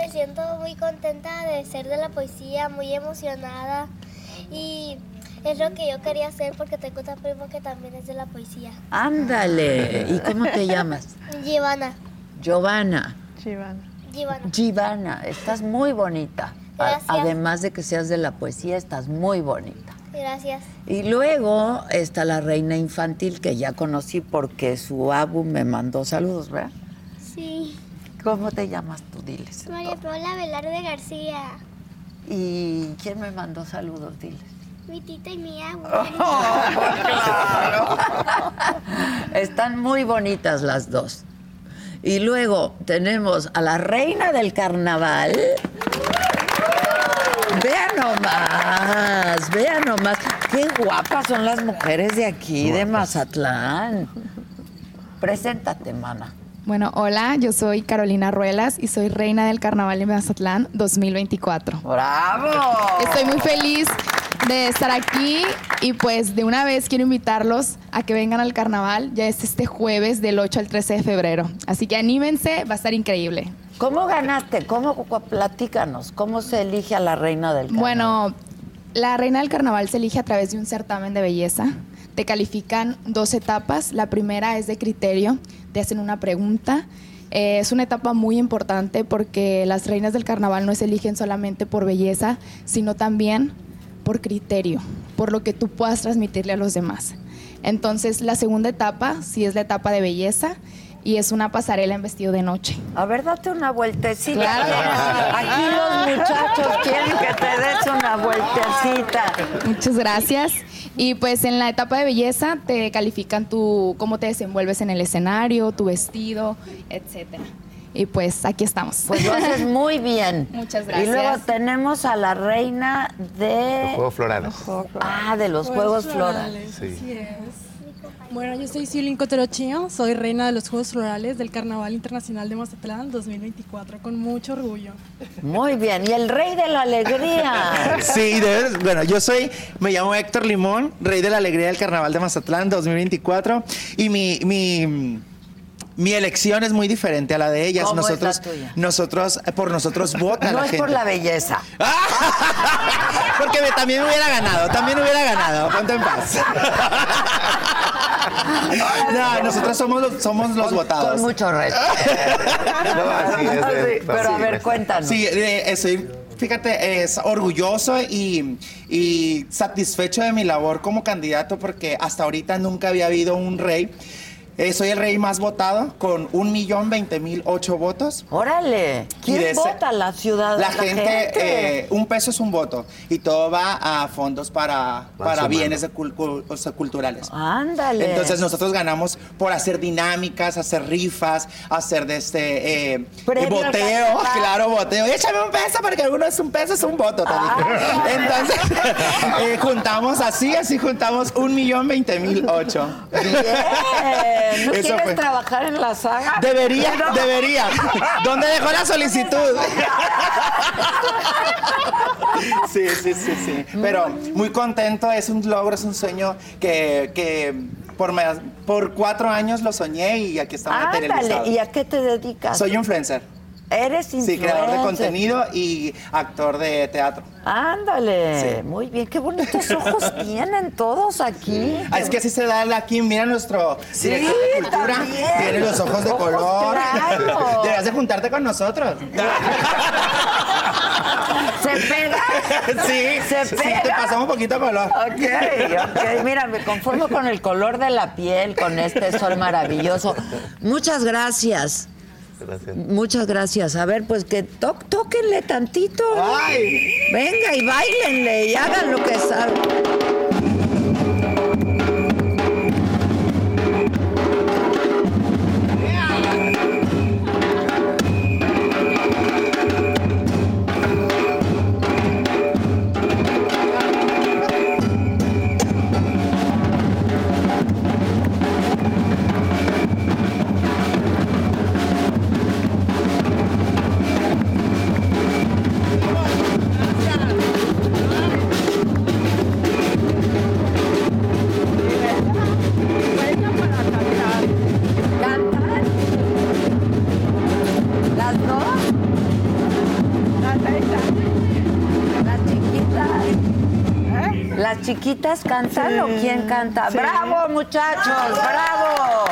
me siento muy contenta de ser de la poesía, muy emocionada y es lo que yo quería hacer porque tengo un primo que también es de la poesía. Ándale, ¿y cómo te llamas? Giovanna. Giovanna. Giovanna. Giovanna. Giovanna, estás muy bonita. Gracias. Además de que seas de la poesía, estás muy bonita. Gracias. Y luego está la reina infantil que ya conocí porque su abu me mandó saludos, ¿verdad? Sí. ¿Cómo te llamas tú? Diles. María Paula Velarde García. ¿Y quién me mandó saludos? Diles. Mi tita y mi Oh, claro. Están muy bonitas las dos. Y luego tenemos a la reina del carnaval. Vean nomás, vean nomás. Qué guapas son las mujeres de aquí, de Mazatlán. Preséntate, mana. Bueno, hola, yo soy Carolina Ruelas y soy reina del Carnaval de Mazatlán 2024. ¡Bravo! Estoy muy feliz de estar aquí y pues de una vez quiero invitarlos a que vengan al carnaval. Ya es este jueves del 8 al 13 de febrero. Así que anímense, va a estar increíble. ¿Cómo ganaste? ¿Cómo platícanos? ¿Cómo se elige a la reina del carnaval? Bueno, la reina del carnaval se elige a través de un certamen de belleza. Te califican dos etapas. La primera es de criterio. Te hacen una pregunta. Eh, es una etapa muy importante porque las reinas del carnaval no se eligen solamente por belleza, sino también por criterio, por lo que tú puedas transmitirle a los demás. Entonces, la segunda etapa sí es la etapa de belleza y es una pasarela en vestido de noche. A ver, date una vueltecita. Aquí los muchachos quieren que te des una vueltecita. Muchas gracias. Y pues en la etapa de belleza te califican tu cómo te desenvuelves en el escenario, tu vestido, etcétera. Y pues aquí estamos. Pues lo haces muy bien. Muchas gracias. Y luego tenemos a la reina de... Los Juegos Florales. Ah, de los Juegos, Florales. Sí. Así es. Bueno, yo soy Silvin Coterochío, soy reina de los Juegos Florales del Carnaval Internacional de Mazatlán 2024, con mucho orgullo. Muy bien, y el rey de la alegría. Sí, bueno, yo soy, me llamo Héctor Limón, rey de la alegría del Carnaval de Mazatlán 2024, y mi, mi mi elección es muy diferente a la de ellas. ¿Cómo nosotros, es la tuya? nosotros, por nosotros vota no la es gente. por la belleza. Porque me- también hubiera ganado, también hubiera ganado. Ponte en paz. No, nosotros somos los, somos los votados. Con mucho respeto. No, así es, Sí, pero a ver, es. cuéntanos. Sí, eh, estoy, fíjate, es orgulloso y, y satisfecho de mi labor como candidato porque hasta ahorita nunca había habido un rey. Eh, soy el rey más votado con un millón veinte mil ocho votos. Órale, ¿quién ese- vota? La ciudad. La gente, eh, un peso es un voto y todo va a fondos para, para sumando. bienes de cul- cul- o sea, culturales. Ándale. Entonces nosotros ganamos por hacer dinámicas, hacer rifas, hacer de este eh, boteo, claro, boteo. Échame un peso porque uno es un peso, es un voto. te Ah. Entonces eh, juntamos así, así juntamos un millón veinte mil ocho. Bien. ¿No Eso quieres fue. trabajar en la saga? Debería, No. debería. ¿Dónde dejó la solicitud? Sí, sí, sí, sí. Pero muy contento, es un logro, es un sueño que, que por, me- por cuatro años lo soñé y aquí está materializado. Ándale, ¿y a qué te dedicas? Soy influencer. Eres Sí, influencer. creador de contenido y actor de teatro. Ándale, Sí. muy bien, qué bonitos ojos tienen todos aquí. Ah, es que así se da aquí, mira nuestro Sí, director de cultura, también. tiene los ojos de Ojos color. claros. Deberías de juntarte con nosotros. Se pega. Sí, Se sí, pega. te pasamos un poquito de color. Ok, ok. Mira, me conformo con el color de la piel, con este sol maravilloso. Muchas gracias. Gracias. Muchas gracias. A ver, pues que to tóquenle tantito. Ay. Venga y bailenle y hagan lo que saben. Chiquitas cantan o quién canta? ¡Bravo, muchachos! ¡Bravo!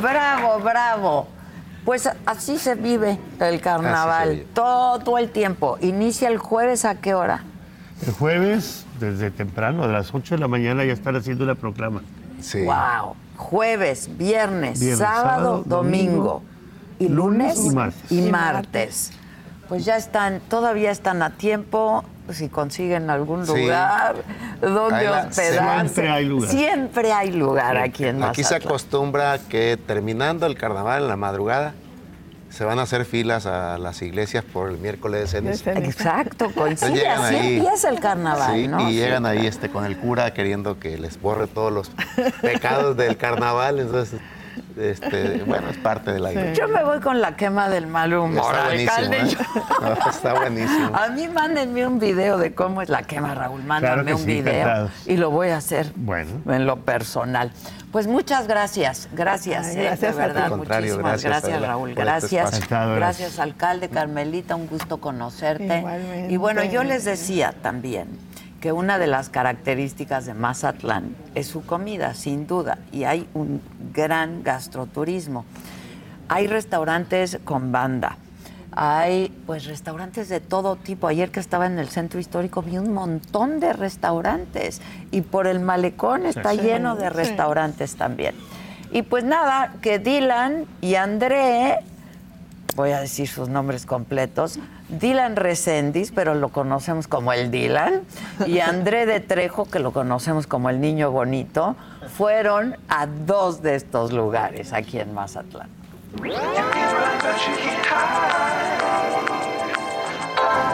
¡Bravo, bravo! Pues así se vive el carnaval, vive. todo el tiempo. ¿Inicia el jueves a qué hora? El jueves, desde temprano, a las 8 de la mañana, ya están haciendo la proclama. Sí. Wow. Jueves, viernes, Viernes, sábado, sábado, domingo. domingo, Y lunes, lunes y martes. y martes. Pues ya están, todavía están a tiempo. Si consiguen algún Sí. lugar donde la- hospedarse. Siempre hay lugar. Siempre hay lugar aquí en Aquí se Mazatlán. acostumbra que terminando el carnaval en la madrugada se van a hacer filas a las iglesias por el miércoles de ceniza. Exacto, coincide. llegan Así ahí. empieza el carnaval, Sí, ¿no? y llegan ahí este, con el cura queriendo que les borre todos los pecados del carnaval. Entonces Este, bueno, es parte de la idea. Yo me voy con la quema del mal humor, Está buenísimo, alcalde. ¿eh? No, está buenísimo. A mí mándenme un video de cómo es la quema, Raúl. Mándame que un sí, video encantado. y lo voy a hacer Bueno. en lo personal. Pues muchas gracias, gracias, Ay, eh, gracias de verdad, muchísimas gracias, Raúl, este gracias, gracias. alcalde Carmelita, un gusto conocerte. Igualmente. Y bueno, yo les decía también que una de las características de Mazatlán es su comida, sin duda, y hay un gran gastroturismo. Hay restaurantes con banda, hay pues restaurantes de todo tipo. Ayer que estaba en el centro histórico vi un montón de restaurantes y por el malecón está Sí. lleno de Sí. restaurantes también. Y pues nada, que Dylan y André, voy a decir sus nombres completos, Dylan Recendis, pero lo conocemos como el Dylan, y André de Trejo, que lo conocemos como el niño bonito, fueron a dos de estos lugares aquí en Mazatlán.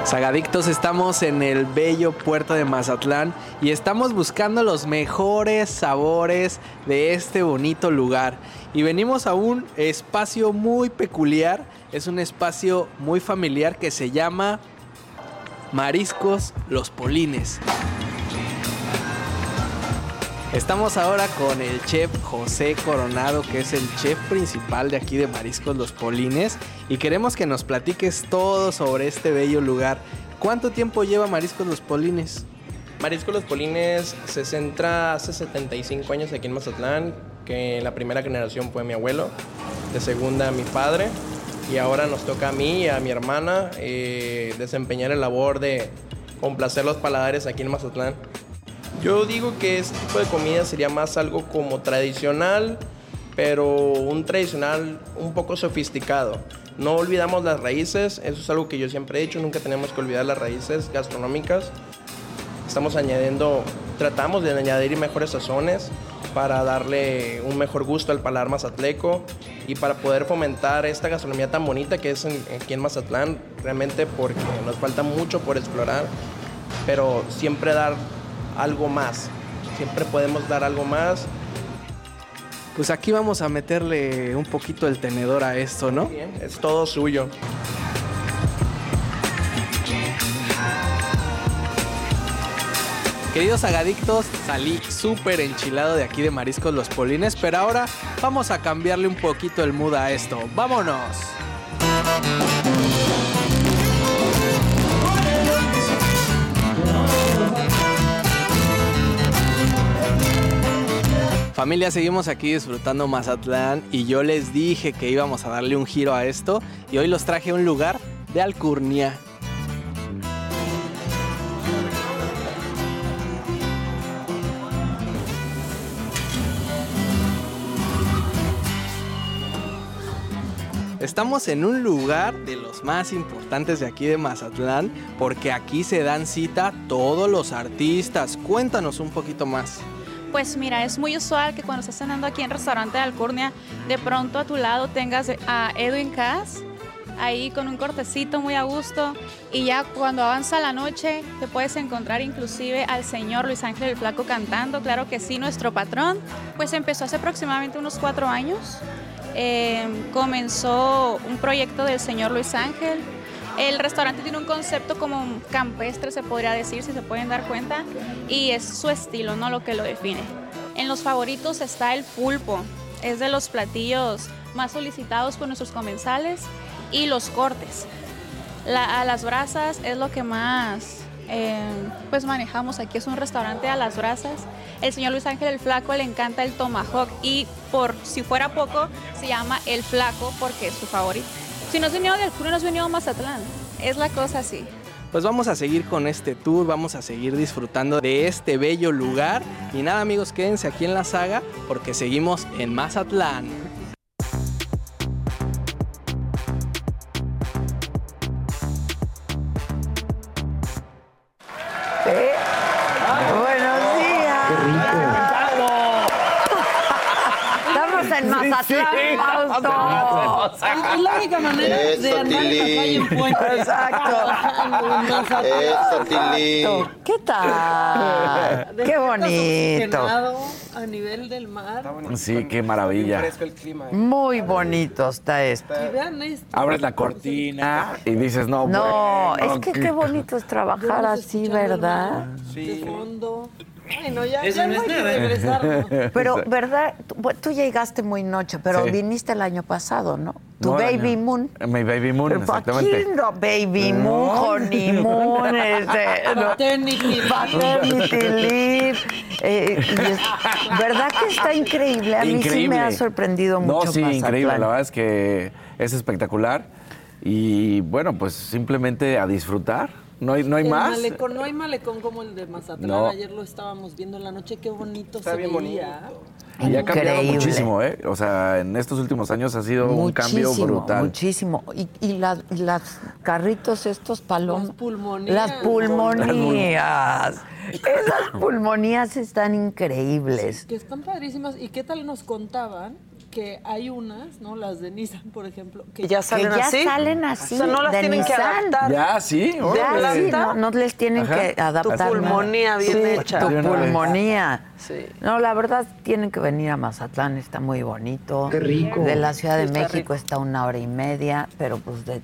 Sagadictos, estamos en el bello puerto de Mazatlán y estamos buscando los mejores sabores de este bonito lugar. Y venimos a un espacio muy peculiar, es un espacio muy familiar que se llama Mariscos Los Polines. Estamos ahora con el chef José Coronado, que es el chef principal de aquí de Mariscos Los Polines, y queremos que nos platiques todo sobre este bello lugar. ¿Cuánto tiempo lleva Mariscos Los Polines? Marisco Los Polines se centra hace 75 años aquí en Mazatlán, que la primera generación fue mi abuelo, de segunda mi padre, y ahora nos toca a mí y a mi hermana eh, desempeñar el labor de complacer los paladares aquí en Mazatlán. Yo digo que este tipo de comida sería más algo como tradicional, pero un tradicional un poco sofisticado. No olvidamos las raíces, eso es algo que yo siempre he dicho, nunca tenemos que olvidar las raíces gastronómicas. Estamos añadiendo, tratamos de añadir mejores sazones para darle un mejor gusto al paladar mazatleco y para poder fomentar esta gastronomía tan bonita que es en- aquí en Mazatlán, realmente porque nos falta mucho por explorar, pero siempre dar algo más, siempre podemos dar algo más. Pues aquí vamos a meterle un poquito el tenedor a esto, ¿no? Es todo suyo. Queridos agadictos, salí súper enchilado de aquí de Mariscos Los Polines, pero ahora vamos a cambiarle un poquito el mood a esto. ¡Vámonos! Familia, seguimos aquí disfrutando Mazatlán y yo les dije que íbamos a darle un giro a esto y hoy los traje a un lugar de Alcurnia. Estamos en un lugar de los más importantes de aquí de Mazatlán porque aquí se dan cita todos los artistas. Cuéntanos un poquito más. Pues mira, es muy usual que cuando estás cenando aquí en restaurante de Alcurnia, de pronto a tu lado tengas a Edwin Cass, ahí con un cortecito muy a gusto, y ya cuando avanza la noche te puedes encontrar inclusive al señor Luis Ángel el Flaco cantando, claro que sí, nuestro patrón, pues empezó hace aproximadamente unos cuatro años, Eh, comenzó un proyecto del señor Luis Ángel, el restaurante tiene un concepto como campestre, se podría decir, si se pueden dar cuenta, y es su estilo, ¿no? Lo que lo define. En los favoritos está el pulpo, es de los platillos más solicitados por nuestros comensales, y los cortes. A las brasas es lo que más eh, pues manejamos aquí, es un restaurante a las brasas. El señor Luis Ángel el Flaco le encanta el tomahawk y por si fuera poco se llama el Flaco porque es su favorito. Si no has venido de Alcurnia, no has venido a Mazatlán. Es la cosa así. Pues vamos a seguir con este tour, vamos a seguir disfrutando de este bello lugar. Y nada amigos, quédense aquí en la saga porque seguimos en Mazatlán. Buenos días. Estamos casa en Mazatlán, Sí, Fausto. Es la única manera de Eso, andar en la calle en puente. Exacto. Eso, Tilín. ¿Qué tal? Qué bonito. A nivel del mar. Sí, qué maravilla. Fresco el clima. Muy bonito está esto. Y vean esto. Abres la cortina y dices, no, No, bueno, es que qué bonito es trabajar así, ¿verdad? De fondo. Ay, no, ya, Eso ya no hay que regresarnos. Pero, ¿verdad? Tú, bueno, tú llegaste muy noche, pero Sí. viniste el año pasado, ¿no? Tu No, baby moon. Mi baby moon, Pero exactamente. Aquí no, baby moon, honeymoon, este, no. Paternity leave. Paternity leave. Eh, y es- ¿Verdad que está increíble? A mí sí me ha sorprendido mucho No, sí, Mazatlán. increíble. La verdad es que es espectacular. Y bueno, pues simplemente a disfrutar. No hay, no hay El más. malecón, no hay malecón como el de Mazatlán. No. Ayer lo estábamos viendo en la noche. Qué bonito Está se bien veía. Y ha cambiado Increíble. muchísimo, ¿eh? O sea, en estos últimos años ha sido un cambio brutal. Muchísimo. Y, y las, y las carritos estos palomas. Las pulmonías. Las pulmonías. Esas pulmonías están increíbles. Que están padrísimas. ¿Y qué tal nos contaban? Que hay unas, ¿no? Las de Nissan, por ejemplo, que ya salen que ya así. salen así. O sea, no las de tienen que adaptar. Ya, sí. Ya, sí, no, no les tienen Ajá. que adaptar. Tu pulmonía nada. bien Sí, hecha. Tu pulmonía. Sí. No, la verdad, tienen que venir a Mazatlán, está muy bonito. Qué rico. De la Ciudad de Sí, está México rico. está una hora y media, pero pues de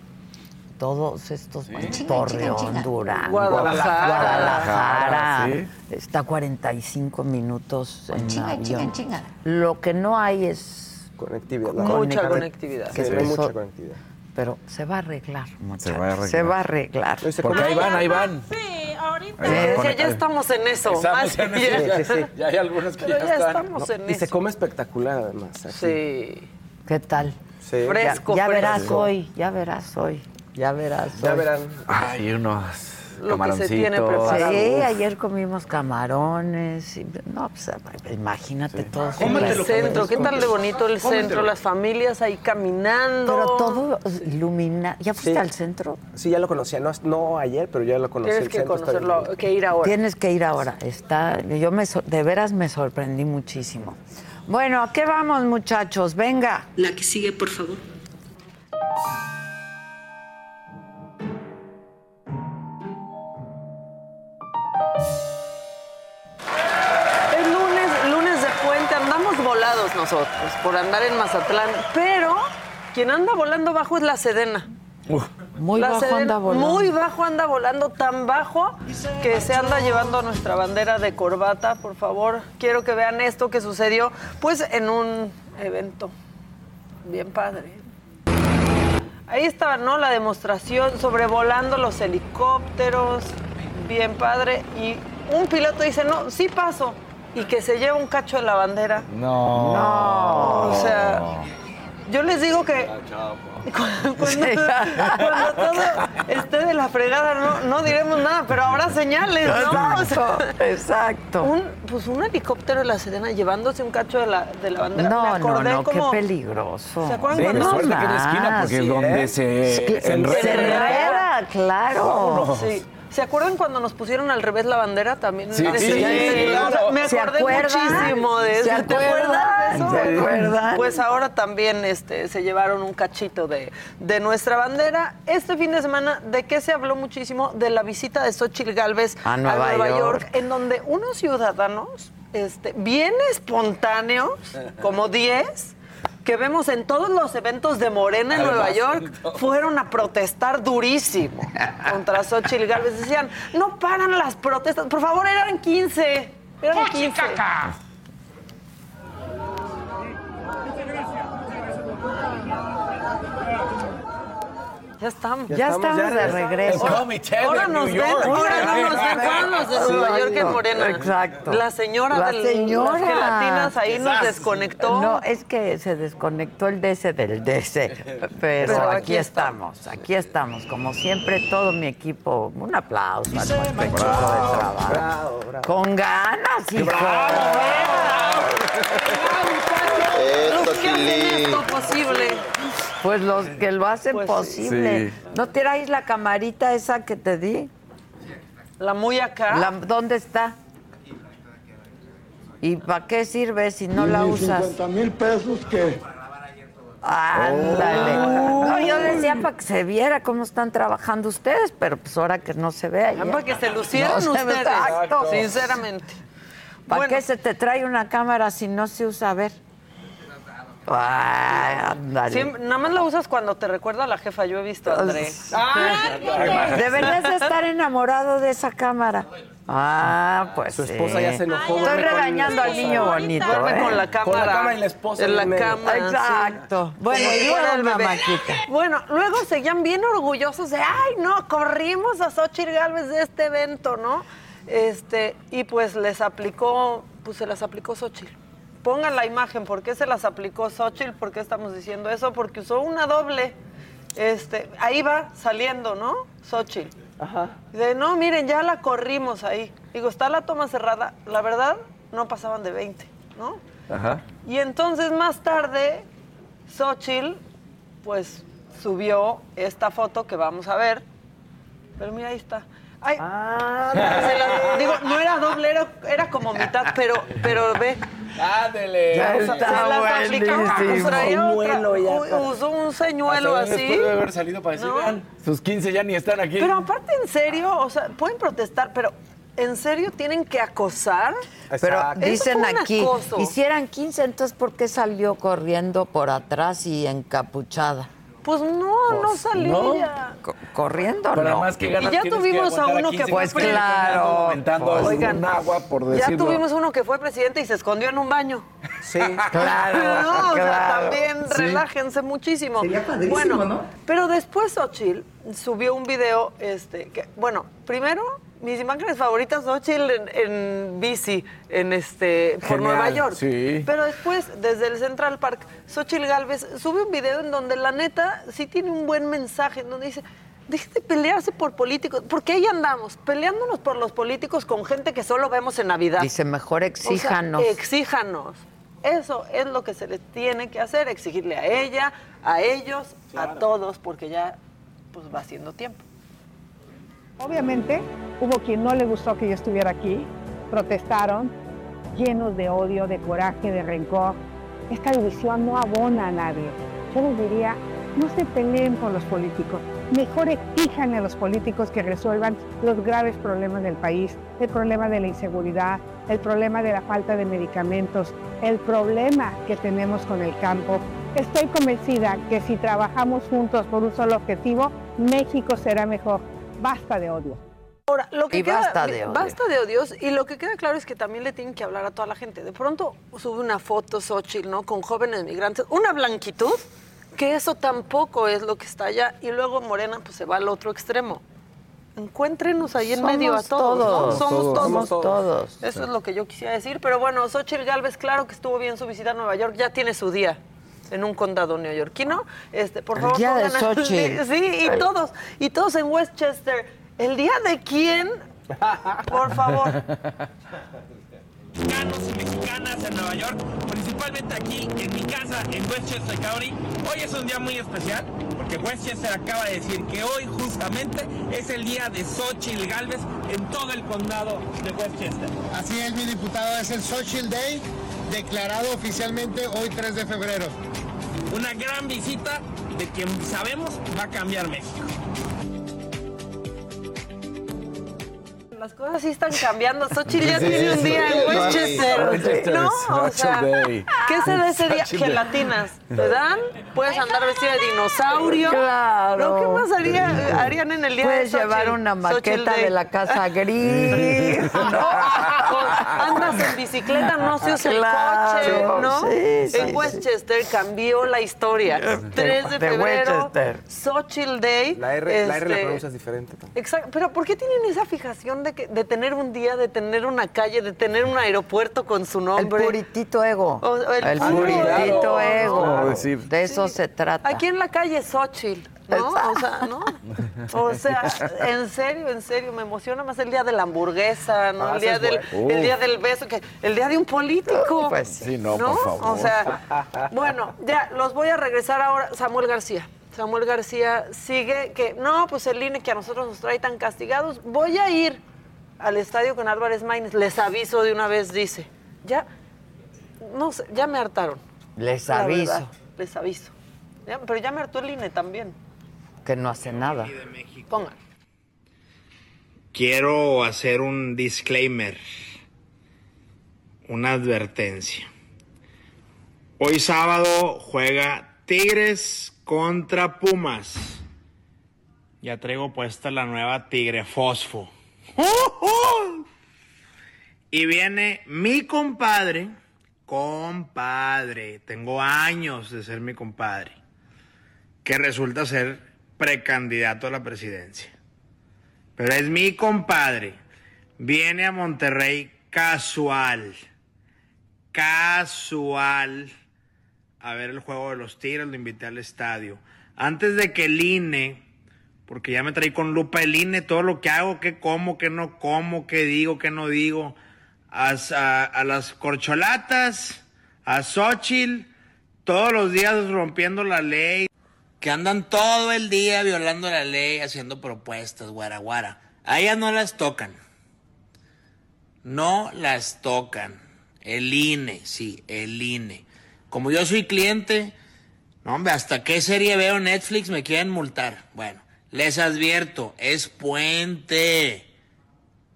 todos estos, Torreón, Durango, Guadalajara. Guadalajara, Sí. está a 45 minutos en Chinga, avión. chinga, chinga. Lo que no hay es Conectividad. Mucha conectividad. que Sí, eso, mucha conectividad. pero se va a arreglar, muchachos. va a arreglar. Se va a arreglar. Porque ahí van, ahí van. Sí, ahorita. Que ya estamos en eso. Estamos Así en ya. eso. Sí, sí, sí. Ya hay algunos que Pero ya ya están. estamos en Y se come espectacular además. aquí. Sí. ¿Qué tal? Sí. Ya, Fresco, ya verás fresco. hoy, ya verás hoy, ya verás Ya hoy. verán. Ay, unos Lo que se tiene preparado. Sí, Uf. ayer comimos camarones. y- no, pues imagínate todo. En el centro, ¿qué tal de bonito el centro? Las familias ahí caminando. Pero todo ilumina. ¿Ya fuiste Sí. al centro? Sí, ya lo conocía. No, no ayer, pero ya lo conocí. Tienes el que centro conocerlo, que ir ahora. Tienes que ir ahora. Está, yo me, de veras me sorprendí muchísimo. Bueno, ¿a qué vamos, muchachos? Venga. La que sigue, por favor. Nosotros por andar en Mazatlán, pero quien anda volando bajo es la Sedena. Muy La bajo Sedena, anda volando. Muy bajo anda volando, tan bajo que se anda llevando nuestra bandera de corbata. Por favor, quiero que vean esto que sucedió, pues en un evento bien padre. Ahí estaba, ¿no? La demostración sobrevolando los helicópteros, bien padre. Y un piloto dice, no, sí paso. Y que se lleva un cacho de la bandera. No. No. O sea, yo les digo que cuando, cuando todo esté de la fregada no, no diremos nada, pero habrá señales, ¿no? O sea, Exacto, exacto. un, pues un helicóptero de la Sedena llevándose un cacho de la, de la bandera. No, Me no, acordé no, como, qué peligroso. ¿Se acuerdan Sí, cuando suerte que la esquina, porque es sí, donde ¿eh? se, Se se enreda. Se enreda, claro. Sí. ¿Se acuerdan cuando nos pusieron al revés la bandera también? Sí, sí, ese- claro. Me ¿Se acordé muchísimo de eso. ¿Se ¿Te acuerdas de eso? acuerdan? ¿Se acuerdan? Pues ahora también este, se llevaron un cachito de, de nuestra bandera. Este fin de semana, ¿de qué se habló muchísimo? De la visita de Xochitl Galvez A Nueva York. en donde unos ciudadanos este, bien espontáneos, como 10, que vemos en todos los eventos de Morena en Nueva York, fueron a protestar durísimo contra Xochitl Galvez. Decían, no paran las protestas. Por favor, eran 15. Eran 15. Ya estamos. Ya estamos de regreso. El comité Ahora de nos New ven, ahora no nos ven, los de Nueva York en Morena. Exacto. La señora La de señora. las gelatinas ahí nos desconectó. No, es que se desconectó el DC del DC. Pero, Pero aquí, aquí estamos, aquí estamos. Como siempre, todo mi equipo. Un aplauso a nuestro equipo de trabajo. Bravo, bravo. Con ganas, hijo. Eso, ¿Qué hacen Tilín. esto posible? Pues los que lo hacen Pues posible. Sí. ¿No tiráis la camarita esa que te di? La muy acá. La- ¿Dónde está? ¿Y para qué sirve si no la usas? 50 mil pesos que... Ándale. No, yo decía para que se viera cómo están trabajando ustedes, pero pues ahora que no se vea. ya. Para que se lucieran No se ve, ustedes. exacto. Sinceramente. ¿Para qué se te trae una cámara si no se usa a ver? Ay, ándale. Siempre- nada más la usas cuando te recuerda a la jefa. Yo he visto a Andrés. Deberías de estar enamorado de esa cámara. Ah, pues Su esposa sí. ya se enojó, Estoy regañando al niño bonito. Duerme ¿eh? con la cámara. Con la cámara y la esposa En la sí. Exacto. Bueno, y luego, el mamáquita. Bueno, luego seguían bien orgullosos de, ay, no, corrimos a Xochitl Galvez de este evento, ¿no? Este, y pues les aplicó, pues se las aplicó Xochitl. Pongan la imagen, ¿por qué se las aplicó Xochitl? ¿Por qué estamos diciendo eso? Porque usó una doble. Este, ahí va saliendo, ¿no? Xochitl. Ajá. De, no, miren, ya la corrimos ahí. Digo, está la toma cerrada. La verdad, no pasaban de 20, ¿no? Ajá. Y entonces más tarde, Xochitl, pues subió esta foto que vamos a ver. Pero mira, ahí está. Ay, Ah, se la- digo, no era doble, era, era como mitad, pero, pero ve. Ándele. Ya está se buenísimo. Pues otra- usó un señuelo Hasta así. Después de haber salido para decir, ¿No? vean, sus 15 ya ni están aquí. Pero aparte, en serio, o sea, pueden protestar, pero ¿en serio tienen que acosar? Pero dicen aquí, acoso. hicieran 15, entonces ¿por qué salió corriendo por atrás y encapuchada? Pues no, no salía. Co- corriendo, Pero no. además, ¿qué ganas Y ya tuvimos que a uno que 15 fue Pues minutos claro, pues, Oigan, agua, por Ya decirlo. tuvimos uno que fue presidente y se escondió en un baño. Sí. Claro, no, o sea, también Sí. relájense muchísimo. Sería padrísimo, bueno, ¿no? Pero después Xochitl subió un video, este, que, bueno, primero, mis imágenes favoritas, Xochitl en, en bici, en este, por Genial, Nueva York. sí. Pero después, desde el Central Park, Xochitl Galvez sube un video en donde la neta sí tiene un buen mensaje, en donde dice, dejen de pelearse por políticos, porque ahí andamos, peleándonos por los políticos con gente que solo vemos en Navidad. Dice, mejor O sea, exíjanos. exíjanos. Eso es lo que se les tiene que hacer, exigirle a ella, a ellos, a todos, porque ya pues va siendo tiempo. Obviamente hubo quien no le gustó que yo estuviera aquí, protestaron, llenos de odio, de coraje, de rencor. Esta división no abona a nadie. Yo les diría, no se peleen con los políticos, mejor exijan a los políticos que resuelvan los graves problemas del país, el problema de la inseguridad, el problema de la falta de medicamentos, el problema que tenemos con el campo. Estoy convencida que si trabajamos juntos por un solo objetivo, México será mejor. Basta de odio. Ahora, lo que Y queda, basta de odio. basta de odios y lo que queda claro es que también le tienen que hablar a toda la gente. De pronto sube una foto Xochitl, ¿no? Con jóvenes migrantes, una blanquitud, que eso tampoco es lo que está allá. Y luego Morena pues se va al otro extremo. Encuéntrenos ahí en Somos medio a todos. ¿no? todos, Somos todos, todos. somos todos. Eso es lo que yo quisiera decir. Pero bueno, Xochitl Galvez, claro que estuvo bien su visita a Nueva York, ya tiene su día en un condado neoyorquino. Este, por El favor, día de Xochitl. Sí, y todos, y todos en Westchester. ¿El día de quién? Por favor. mexicanos y mexicanas en Nueva York, principalmente aquí en mi casa en Westchester County. Hoy es un día muy especial porque Westchester acaba de decir que hoy justamente es el día de Xochitl Galvez en todo el condado de Westchester. Así es, mi diputado, es el Social Day, declarado oficialmente hoy 3 de febrero. Una gran visita de quien sabemos va a cambiar México. Las cosas sí están cambiando. Xochitl ya tiene un día en Westchester. ¿No? O sea. ¿qué se da ese día? Gelatinas. ¿Te dan? Puedes andar vestido de dinosaurio. Claro. ¿No? ¿Qué más haría- harían en el día Puedes de Xochitl? llevar una maqueta Day. de la casa gris. ¿no? Andas en bicicleta, no se usa Claro, el coche, ¿no? sí, sí, en Westchester cambió la historia. 3 de de febrero, Westchester. Xochitl Day. La R, la R la este, pronuncias diferente. también. Exacto, pero ¿por qué tienen esa fijación de, que, de tener un día, de tener una calle, de tener un aeropuerto con su El nombre? puritito ego. O- el el puritito ego. De eso se trata. Aquí en la calle Xochitl, ¿no? O sea, ¿no? O sea, en serio, en serio, me emociona más el día de la hamburguesa, ¿no? Ah, el, día del, bueno. el día del beso, que el día de un político. Pues Sí, no, por favor. O sea, bueno, ya, los voy a regresar ahora. Samuel García. Samuel García sigue que, no, pues el INE que a nosotros nos trae tan castigados. Voy a ir al estadio con Álvarez Maínez. Les aviso de una vez, dice. ya, no sé, ya me hartaron. Les aviso. verdad, les aviso. Ya, pero ya me hartó el INE también. Que no hace nada. Pongan. Quiero hacer un disclaimer, una advertencia. Hoy sábado juega Tigres contra Pumas. Ya traigo puesta la nueva Tigre Fosfo. Y viene mi compadre, compadre, tengo años de ser mi compadre, que resulta ser precandidato a la presidencia. Pero es mi compadre. Viene a Monterrey casual. Casual. A ver el juego de los Tigres, lo invité al estadio. Antes de que el INE, porque ya me traí con lupa el INE, todo lo que hago, qué como, qué no como, qué digo, qué no digo. A, a- a las corcholatas, a Xochitl, todos los días rompiendo la ley que andan todo el día violando la ley, haciendo propuestas, guaraguara. A ellas no las tocan. No las tocan. El INE, sí, el INE. Como yo soy cliente, no, hombre, hasta qué serie veo Netflix me quieren multar. Bueno, les advierto, es puente.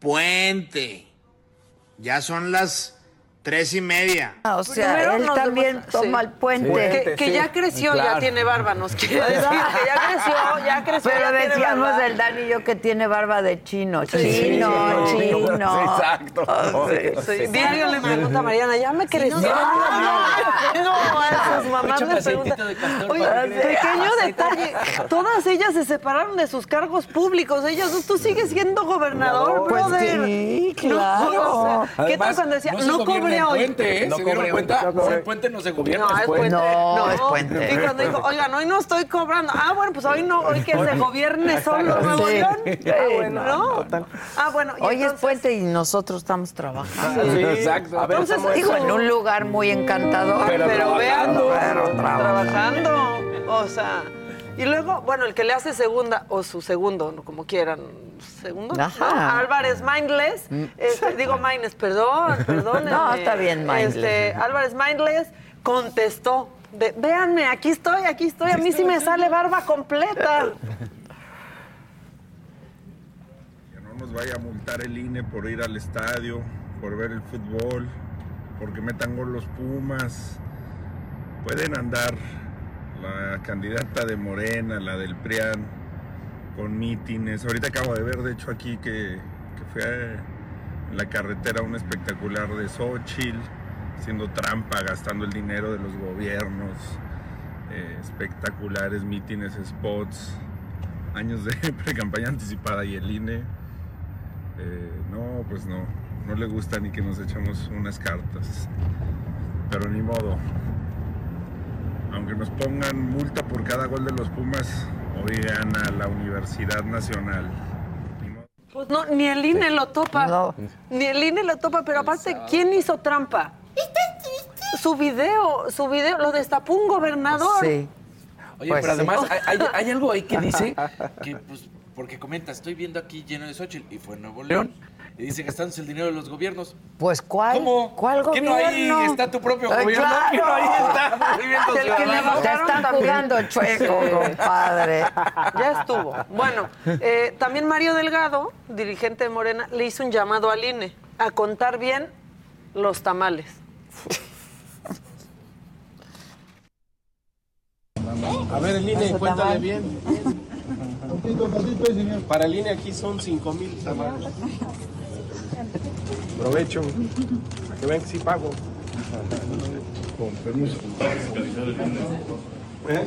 Puente. Ya son las tres y media. Ah, o sea, Primero él nos también toma sí. el puente. Que, que ya creció, ya tiene barba, nos quiere decir. Que ya creció, ya creció. Pero ya tiene decíamos barba. del Dani y yo que tiene barba de chino. Sí, chino, sí, sí. chino. Exacto. Sí, Diario le pregunta a Mariana, ¿ya me creció? no, no, no, a sus mamás Échame le preguntan. aceitito de castor Oye, para que quede- pequeño detalle, todas ellas se separaron de sus cargos públicos. Ellas, tú sigues siendo gobernador, Pues brother. sí, No, claro. o sea, ¿Qué tal cuando decía, no, se no gobierna hoy? puente, ¿eh? No ¿Se dieron cobré cuenta? hoy, no el puente no se gobierna, No, es puente. puente. No, es puente. Y cuando dijo, oigan, hoy no estoy cobrando. Ah, bueno, pues hoy no, hoy que se gobierne solo Nuevo. León. Sí, Ah, bueno, no. Ah, bueno. y Hoy es puente y nosotros estamos trabajando. Sí, exacto. A ver, Entonces, digo, en un lugar muy encantador. Pero Pero vean, trabajando. Pero trabajando. trabajando. O sea, y luego, bueno, el que le hace segunda, o su segundo, como quieran, segundo, Ajá. ¿no? Álvarez Mindless, este, digo Mindless, perdón, perdón. No, está bien, Mindless. Este, Álvarez Mindless contestó, de, véanme, aquí estoy, aquí estoy, a mí sí me sale barba completa. Que no nos vaya a multar el INE por ir al estadio, por ver el fútbol, porque metan gol los Pumas. Pueden andar la candidata de Morena, la del PRIAN, con mítines. Ahorita acabo de ver, de hecho, aquí que, fue en la carretera un espectacular de Xochitl, haciendo trampa, gastando el dinero de los gobiernos. eh, espectaculares mítines, spots, años de pre-campaña anticipada y el INE. eh, no, pues no, no le gusta ni que nos echemos unas cartas. Pero ni modo. Aunque nos pongan multa por cada gol de los Pumas, hoy gana la Universidad Nacional. Pues no, ni el INE lo topa. Ni el INE lo topa, pero aparte, ¿quién hizo trampa? Su video, su video, lo destapó un gobernador. Sí. Oye, Pues pero sí. además hay, algo ahí que dice que, pues, porque comenta, estoy viendo aquí lleno de Xochitl y fue Nuevo León. Y dice gastándose el dinero de los gobiernos. Pues, ¿cuál? ¿Cómo? ¿Cuál ¿Que no ahí gobierno? está tu propio Ay, gobierno? ¿Que no ahí claro. está Ciudadano? Te están jugando chueco, compadre. Ya estuvo. Bueno, eh, también Mario Delgado, dirigente de Morena, le hizo un llamado al INE a contar bien los tamales. A ver, el INE, cuéntale bien. Para el INE aquí son 5 mil tamales. Provecho. Para que vean que sí pago. Con permiso. ¿Eh?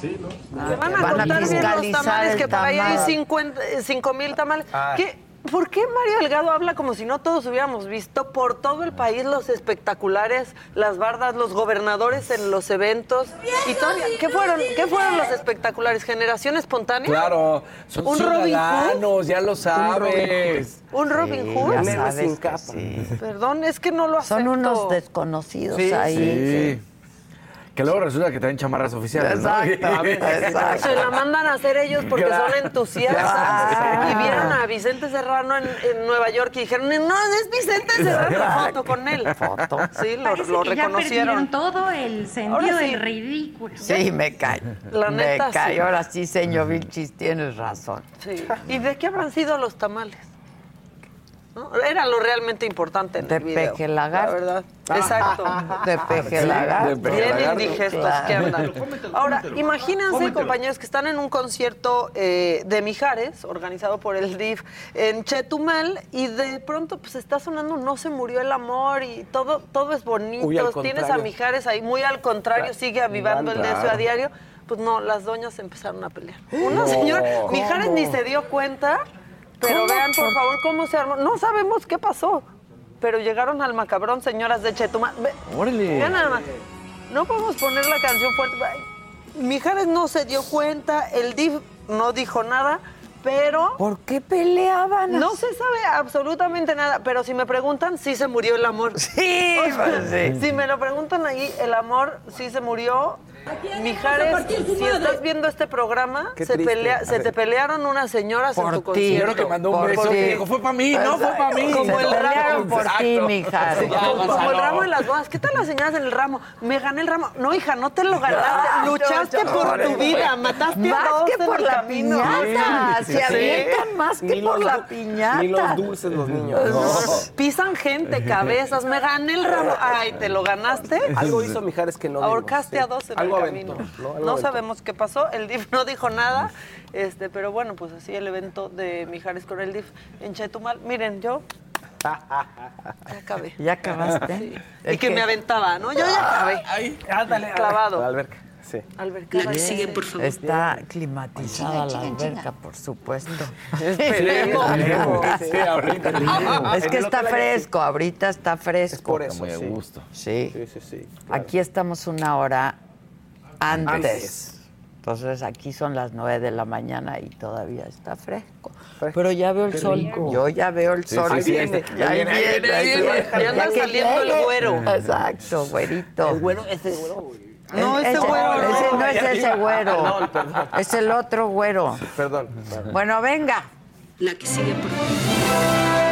Sí, ¿no? Que van a Van a contar bien los tamales, que por ahí hay tamal. 50 5 mil tamales. Ah. ¿Qué- ¿Por qué Mario Delgado habla como si no todos hubiéramos visto por todo el país los espectaculares, las bardas, los gobernadores en los eventos? Y todavía, ¿qué fueron, ¿Qué fueron los espectaculares? ¿Generación espontánea? Claro, son ¿Un Robin ciudadanos, ya lo sabes. ¿Un Robin Sí, Hood? ya Héroe sabes sin capa. sí. Perdón, es que no lo acepto. Son unos desconocidos Sí, ahí. Sí. Que luego resulta que traen chamarras oficiales. ¿no? Se la mandan a hacer ellos porque Claro. son entusiastas. Claro. Y vieron a Vicente Serrano en, en Nueva York y dijeron, no, es Vicente Serrano, la foto con él. Sí, lo, Parece lo que ya reconocieron. perdieron todo el sentido sí. del ridículo. Sí, me cae. La me neta, cae. sí. Ahora sí, señor Vilchis, tienes razón. Sí. ¿Y de qué habrán sido los tamales? ¿No? Era lo realmente importante en De el video. peje lagarto. La verdad. Exacto. De peje Sí, lagarto. de peje Bien indigestos claro. que andan. Ahora, imagínense, Cómetelo. compañeros, que están en un concierto eh, de Mijares, organizado por el DIF en Chetumal, y de pronto pues está sonando No se murió el amor y todo, todo es bonito. Uy, Tienes a. Mijares ahí, muy al contrario, sigue avivando el necio a diario. Pues no, las doñas empezaron a pelear. Una No. señora, ¿Cómo? Mijares ni se dio cuenta, pero vean por favor cómo se armó. No sabemos qué pasó, pero llegaron al macabrón señoras de Chetumal. Órale. Vean nada más. No podemos poner la canción fuerte. Ay, Mijares no se dio cuenta, el DIF no dijo nada, pero... ¿Por qué peleaban? No se sabe absolutamente nada, pero si me preguntan, sí se murió el amor. Sí, O sea, pues sí. Si me lo preguntan ahí, el amor sí se murió. Mijares, si estás viendo este programa, Qué se, triste. pelea- A se ver. te pelearon unas señoras en Por tu ti. concierto. Que mandó un Por beso ti. que dijo, fue para mí, no fue para mí. Como el ramo. por ti, Mijares. Como, como el ramo de las bodas. ¿Qué tal las señoras en el ramo? Me gané el ramo. No, hija, no te lo ganaste. Luchaste por tu vida. Mataste Más a dos que en por el la camino. piñata. Sí, Se sí. avientan más que Ni por los la piñata. Ni los dulces los niños. Pisan gente, cabezas. Me gané el ramo. Ay, ¿te lo ganaste? Algo hizo Mijares que no Ahorcaste a dos en Algo aventó. ¿no? Algo No aventó. sabemos qué pasó. El DIF no dijo nada. Este, pero bueno, pues así el evento de Mijares con el DIF en Chetumal. Miren, yo ya acabé. ¿Ya acabaste? Sí. Es Y que que- me aventaba, ¿no? Yo ya acabé. Ay, ándale. Clavado. La alberca. Sí. Alberca. Bien. sigue, por favor. Está climatizada la alberca, por supuesto. Esperemos. Sí, ahorita. Es que está fresco, ahorita está fresco. por eso, Muy a sí. gusto. Sí. Sí, sí, sí. Aquí estamos una hora antes. Antes. Entonces aquí son las nueve de la mañana y todavía está fresco. Fresco. Pero ya veo el Qué sol. rico. Yo ya veo el Sí, sol. sí, sí, viene, Ya ya ahí viene, ahí viene, viene, ahí ahí viene. viene. Ya anda saliendo el güero. Exacto, güerito. El güero, ese güero. No, ese Ese- güero no. ese no es ese güero. Perdón, perdón. Es el otro güero. Perdón. Bueno, venga. La que sigue por ¡Bravo,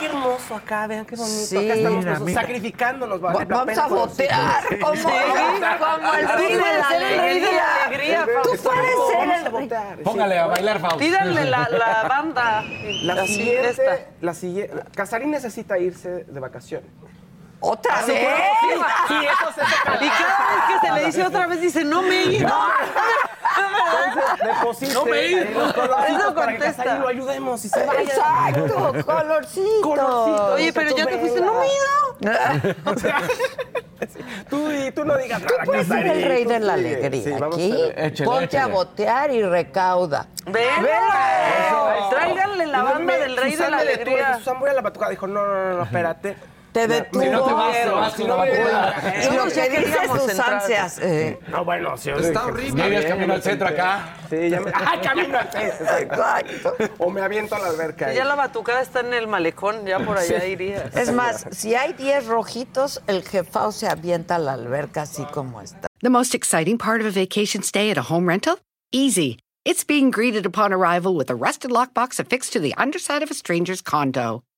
qué hermoso acá, vean qué bonito. Sí, acá estamos mira, mira. sacrificándonos. vale Va- Vamos a botear sí. como, Sí. como el rey de la alegría. alegría, Tú puedes ser el. Póngale a bailar, Fausto. Pídanle la, la banda. La siguiente, esta. la siguiente. Casarín necesita irse de vacaciones. ¿Otra Sí, vez? sí, eso se Y cada vez que se le dice otra vez, dice, no me he ido. Deposite No me he ido. ahí los colorcitos Eso para que contesta. Casarín lo ayudemos y se vaya. Exacto, colorcito. Colorcito. Oye, pero ya te fuiste, no me he ido. O sea, sí, tú, y tú no digas Tú nada, puedes ser el rey tú de la alegría. Sí, vamos a Aquí, hacer- Échale, ponte a échale. botear y recauda. Ven. Eso. Tráiganle la banda me- del rey de la alegría. Susana, voy a la batucada. Dijo, no, no, no, no, espérate. Te detuvo. me- no te vas, te vas Si no me-. Y lo que eh, No, bueno, sí. Está horrible. bien, camino al centro acá. Sí, ya me... ¡Ah, camino al centro! Exacto. O me aviento a la alberca. Si ahí. ya la batucada está en el malecón, ya por allá iría. Es más, si hay 10 rojitos, el jefao se avienta a la alberca así como está. The most exciting part of a vacation stay at a home rental? Easy. It's being greeted upon arrival with a rusted lockbox affixed to the underside of a stranger's condo.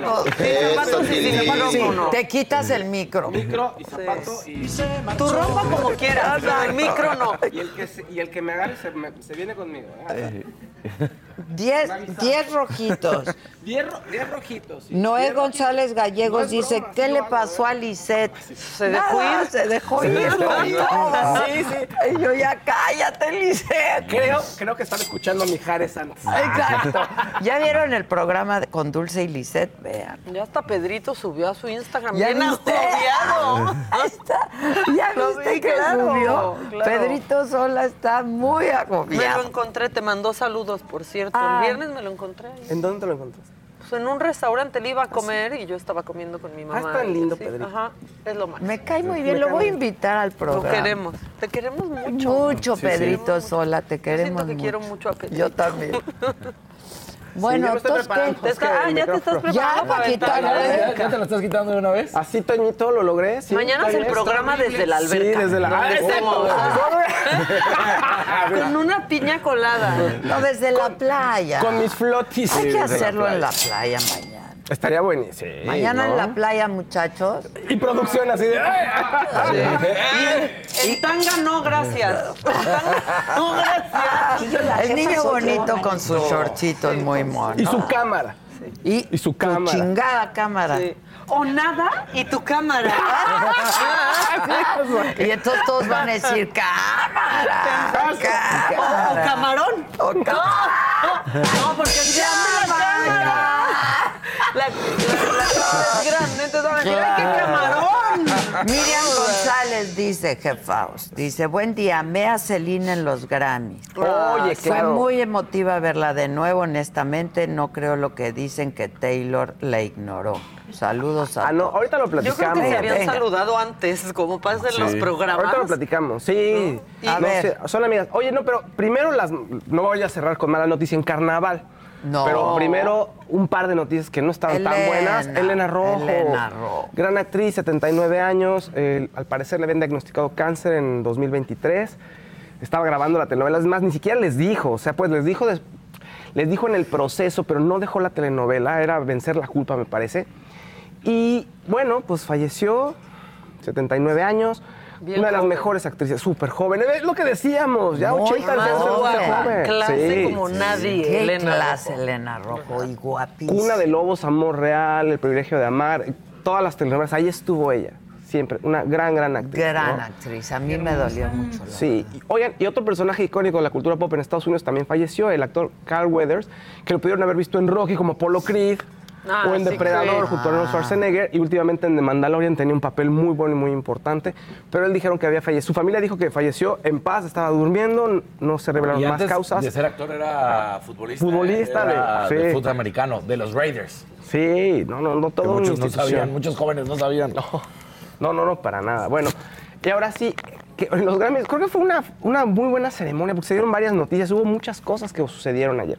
Zapatos. Eh, zapatos y sin Santilín. micrófono. Te quitas el micro. Micro y zapato y... Tu ropa como quieras, el micro no. Y el que, se, y el que me agarre se, me- se viene conmigo. ¿eh? Diez, diez rojitos. Diez, ro- diez rojitos. sí. Noé Diez González Gallegos No dice, broma, ¿qué le pasó a ¿eh? Lisette? Se dejó Nada, ir. Se dejó Se ir. Sí, sí. Y yo ya cállate, Lisette. Creo, creo que están escuchando a Mijares antes. Exacto. ¿Ya vieron el programa con Dulce y Lisette? Vean. Ya hasta Pedrito subió a su Instagram. ¿Ya bien viste? agobiado. ¿Ya Lo viste vi, que claro, subió? claro. Pedrito Sola está muy Me lo agobiado. encontré, te mandó saludos, por cierto. Ah. El viernes me lo encontré. ahí. ¿En dónde te lo encontraste? Pues en un restaurante le iba a comer y yo estaba comiendo con mi mamá. es tan lindo, Sí, Pedrito. Ajá, es lo más. Me cae muy Me bien. Lo voy a invitar al Lo programa. queremos. Te queremos mucho. Mucho, Sí, sí. Pedrito Sola, te queremos Siento que mucho. quiero mucho a Pedrito. Yo también. Bueno, estoy entonces, ah, ya te estás preparando Ya, para. ¿eh? ¿Ya, ya te lo estás quitando de una vez? Así, Toñito, lo logré. sí, Mañana es el programa desde la alberca. Sí, desde la Ah, exacto. Con una piña colada. No, desde la playa. Con mis flotis. Hay Sí, que hacerlo en la playa mañana. Estaría buenísimo. Sí, Mañana ¿no? en la playa, muchachos. Y producción así de. En tanga no, gracias. No, gracias. El niño bonito con sus shortcitos muy monos. Y su cámara. Y, y su tu cámara. chingada cámara. Sí. O nada y tu cámara. Y entonces todos van a decir cámara. O, camarón. O No, no, porque cámara. La, la, la cámara es grande, entonces van a decir, ¡ay, qué camarón! Miriam González dice, jefaos, dice, buen día, me a Celina en los Grammys. Oye, Fue claro. muy emotiva verla de nuevo, honestamente, no creo lo que dicen que Taylor la ignoró. Saludos a Ah, no, ahorita lo Yo creo platicamos. que se habían Venga. saludado antes, como pasa en los programas. Ahorita lo platicamos, sí. A No ver. sé, son amigas. Oye, no, pero primero las. No voy a cerrar con mala noticia en carnaval. No. Pero primero un par de noticias que no estaban tan buenas. Elena Rojo. Elena Rojo. Gran actriz, 79 años. eh, al parecer le habían diagnosticado cáncer en 2023. Estaba grabando la telenovela. Es más, ni siquiera les dijo. O sea, pues les dijo, les dijo en el proceso, pero no dejó la telenovela. Era vencer la culpa, me parece. Y bueno, pues falleció, 79 años. Bien una de las joven. mejores actrices, súper joven. Es lo que decíamos, ya Muy 80 años, joven. Clase Sí, como sí, nadie, Qué Elena. clase, Rojo. Elena Rojo, y guapísima. Cuna de Lobos, Amor Real, El Privilegio de Amar, todas las telenovelas, ahí estuvo ella, siempre, una gran, gran actriz. Gran ¿no? actriz, a mí me dolió mucho. la Sí, y, oigan, y otro personaje icónico de la cultura pop en Estados Unidos también falleció, el actor Carl Weathers, que lo pudieron haber visto en Rocky como Polo Creed, Ah, o en sí, Depredador sí. junto a Arnold Schwarzenegger, y últimamente en The Mandalorian tenía un papel muy bueno y muy importante, pero él dijeron que había fallecido. Su familia dijo que falleció en paz, estaba durmiendo, no se revelaron Y más causas. de ser actor era futbolista. Futbolista de- era sí. de fútbol americano, de los Raiders. Sí, no, no, no, Que todo muchos no sabían, muchos jóvenes no sabían. No, no, no, para nada. Bueno, y ahora sí, que en los Grammys, creo que fue una, una muy buena ceremonia porque se dieron varias noticias, hubo muchas cosas que sucedieron ayer.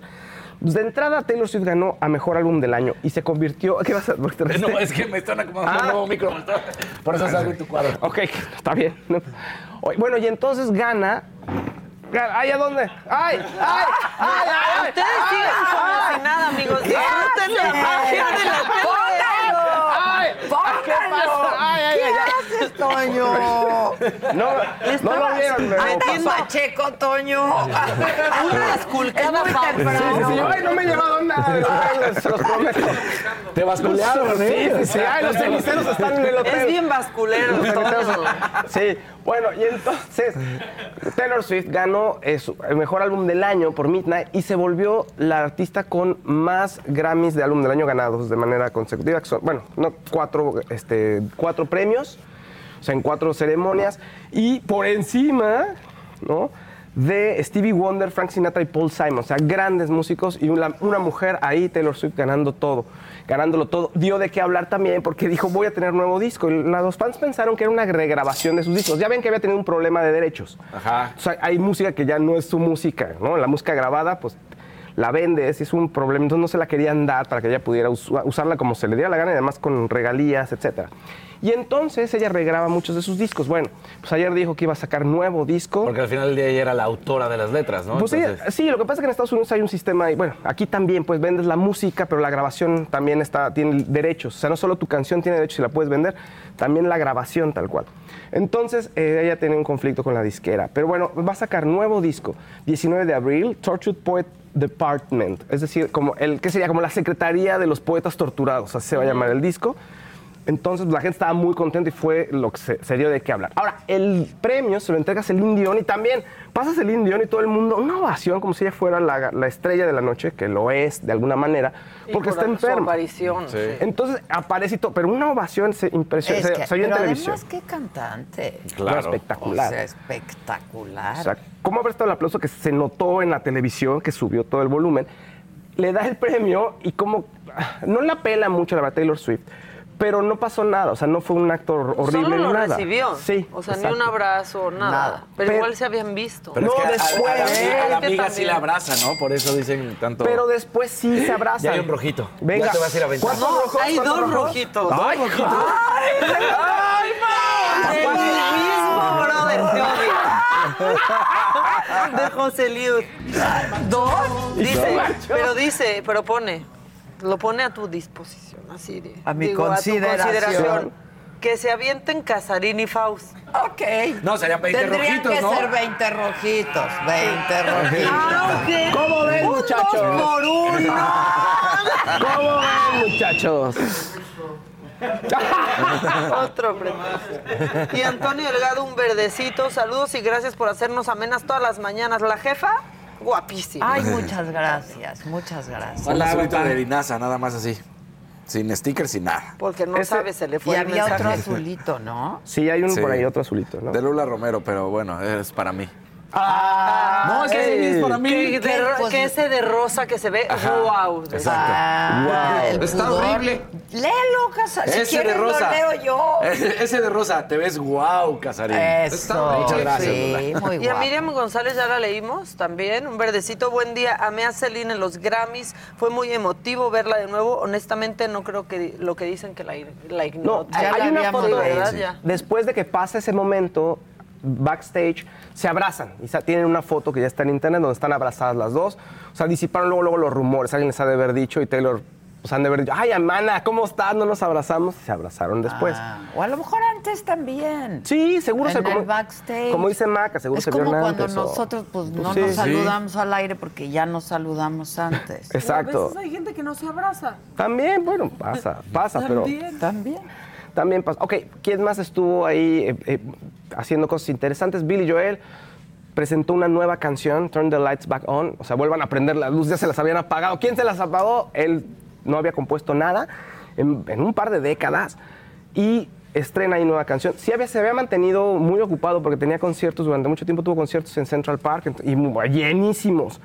Pues de entrada, Taylor Swift ganó a Mejor Álbum del Año y se convirtió... ¿Qué vas a...? ¿Te No, es que me están acomodando Ah. un nuevo micro. me está- Por eso salgo en tu cuadro. Ok, está bien. No. Bueno, y entonces gana... ¡Ay, a dónde! ¡Ay, ay, ay, ay! ay Ustedes ay, sigan como ay! si nada, amigos. Disfruten la magia de la ¡Ay! ¿Qué pasa? ¡Ay, ay, ¿Qué ay! haces, Toño? No, no lo vieron, pero... Anda Pacheco, Toño. Una esculcada Es muy Pau. Sí, sí, sí. Ay, no me he llevado nada de los los prometo. Te basculearon, ¿eh? sí, sí. Ay, los ceniceros están en el hotel. Es bien basculero. Sí, bueno, y entonces Taylor Swift ganó eh, el mejor álbum del año por Midnight y se volvió la artista con más Grammys de álbum del año ganados de manera consecutiva. que son- Bueno, no, cuatro, este, cuatro premios, o sea, en cuatro ceremonias. Y por encima, ¿no? de Stevie Wonder, Frank Sinatra y Paul Simon, o sea, grandes músicos y una, una mujer ahí, Taylor Swift, ganando todo, ganándolo todo. Dio de qué hablar también porque dijo, voy a tener nuevo disco. Y los fans pensaron que era una regrabación de sus discos. Ya ven que había tenido un problema de derechos. Ajá. O sea, hay música que ya no es su música, ¿no? La música grabada, pues la vendes, es un problema. Entonces no se la querían dar para que ella pudiera usarla como se le diera la gana y además con regalías, etcétera. Y entonces ella regraba muchos de sus discos. Bueno, pues ayer dijo que iba a sacar nuevo disco. Porque al final del día ella era la autora de las letras, ¿no? Pues sí, lo que pasa es que en Estados Unidos hay un sistema, y bueno, aquí también, pues vendes la música, pero la grabación también está, tiene derechos. O sea, no solo tu canción tiene derechos y la puedes vender, también la grabación tal cual. Entonces, eh, ella tiene un conflicto con la disquera. Pero bueno, va a sacar nuevo disco, 19 de abril, Tortured Poet Department. Es decir, como el, ¿qué sería? Como la Secretaría de los Poetas Torturados, así se va a llamar el disco. Entonces la gente estaba muy contenta y fue lo que se, se dio de qué hablar. Ahora, el premio se lo entregas el Dion y también pasas el Dion y todo el mundo, una ovación como si ella fuera la, la estrella de la noche, que lo es de alguna manera, Y porque por está su enferma. aparición, Sí. Entonces aparece y todo, pero una ovación se impresiona, Es se, que- se oyó en pero televisión. además, qué cantante. Claro. Espectacular. O sea, espectacular. O sea, ¿cómo haber estado el aplauso que se notó en la televisión, que subió todo el volumen? Le da el premio y como no la pela mucho la verdad Taylor Swift, pero no pasó nada, o sea, no fue un acto horrible Solo ni lo nada. recibió. Sí. O sea, ni exacto. un abrazo, nada. Nada. Pero, Pero- igual se habían visto. Pero es que a- a, a la a la Es que amiga sí la abraza, ¿no? Por eso dicen tanto. Pero después sí se abrazan. Ya hay un rojito. Venga. Ya te vas a ir a aventar. ¿Cuántos No, rojos? hay ¿Cuántos dos rojos? rojitos. Ay, Dos rojitos. ¡Ay, El mismo brother te odia. De José Liud. ¿Dos? Dice, pero dice, pero pone, lo pone a tu disposición, así de. A mi digo, consideración. Que se avienten Casarín y Faust. Ok. No, serían 20 Tendrían rojitos, que ¿no? ser 20 rojitos. 20 rojitos. Ah, ok. ¿Cómo ven, Un muchachos? dos por uno. ¿Cómo ven, muchachos? Otro pretexto. Y Antonio Delgado, un verdecito. Saludos y gracias por hacernos amenas todas las mañanas. La jefa, guapísima. Ay, muchas gracias, muaz gracias. Un azulito de linaza, nada más así. Sin sticker, sin nada. Porque no Ese- sabe, se le fue Y el había mensaje. otro azulito, ¿no? Sí, hay un Sí. por ahí otro azulito, ¿no? De Lula Romero, pero bueno, es para mí. Ah, No, es que es para mí. Que, de Pues- que ese de rosa que se ve, Ajá. wow. Exacto. Ah, Está pudor. horrible. Léelo, Casa. Si ese quieres de rosa. lo leo yo. Ese, ese de rosa, te ves guau, Casarín. Eso. Muchas gracias, Sí, Lula. muy Y a. Miriam González ya la leímos también. Un verdecito, buen día. Amé a Celine en los Grammys. Fue muy emotivo verla de nuevo. Honestamente, no creo que lo que dicen que la, la No, la hay una foto. ¿verdad? Ya. Después de que pasa ese momento, backstage, se abrazan. Y tienen una foto que ya está en internet donde están abrazadas las dos. O sea, disiparon luego, luego los rumores. Alguien les ha de haber dicho y Taylor, pues han de haber dicho, ay, Amana, ¿cómo estás? No nos abrazamos. Y se abrazaron después. Ah, o a lo mejor antes también. Sí, seguro en se el como, backstage. como dice Maca, seguro es se como vieron cuando antes, nosotros pues no Sí. nos Sí. saludamos al aire porque ya nos saludamos antes. Exacto. hay gente que no se abraza. También, bueno, pasa, pasa, pero También. También pasa. Ok, ¿quién más estuvo ahí eh, eh, haciendo cosas interesantes? Billy Joel presentó una nueva canción, Turn the Lights Back On. O sea, vuelvan a prender la luz, ya se las habían apagado. ¿Quién se las apagó? Él no había compuesto nada en, en un par de décadas. Y estrena ahí nueva canción. Sí había, se había mantenido muy ocupado porque tenía conciertos, durante mucho tiempo tuvo conciertos en Central Park y llenísimos.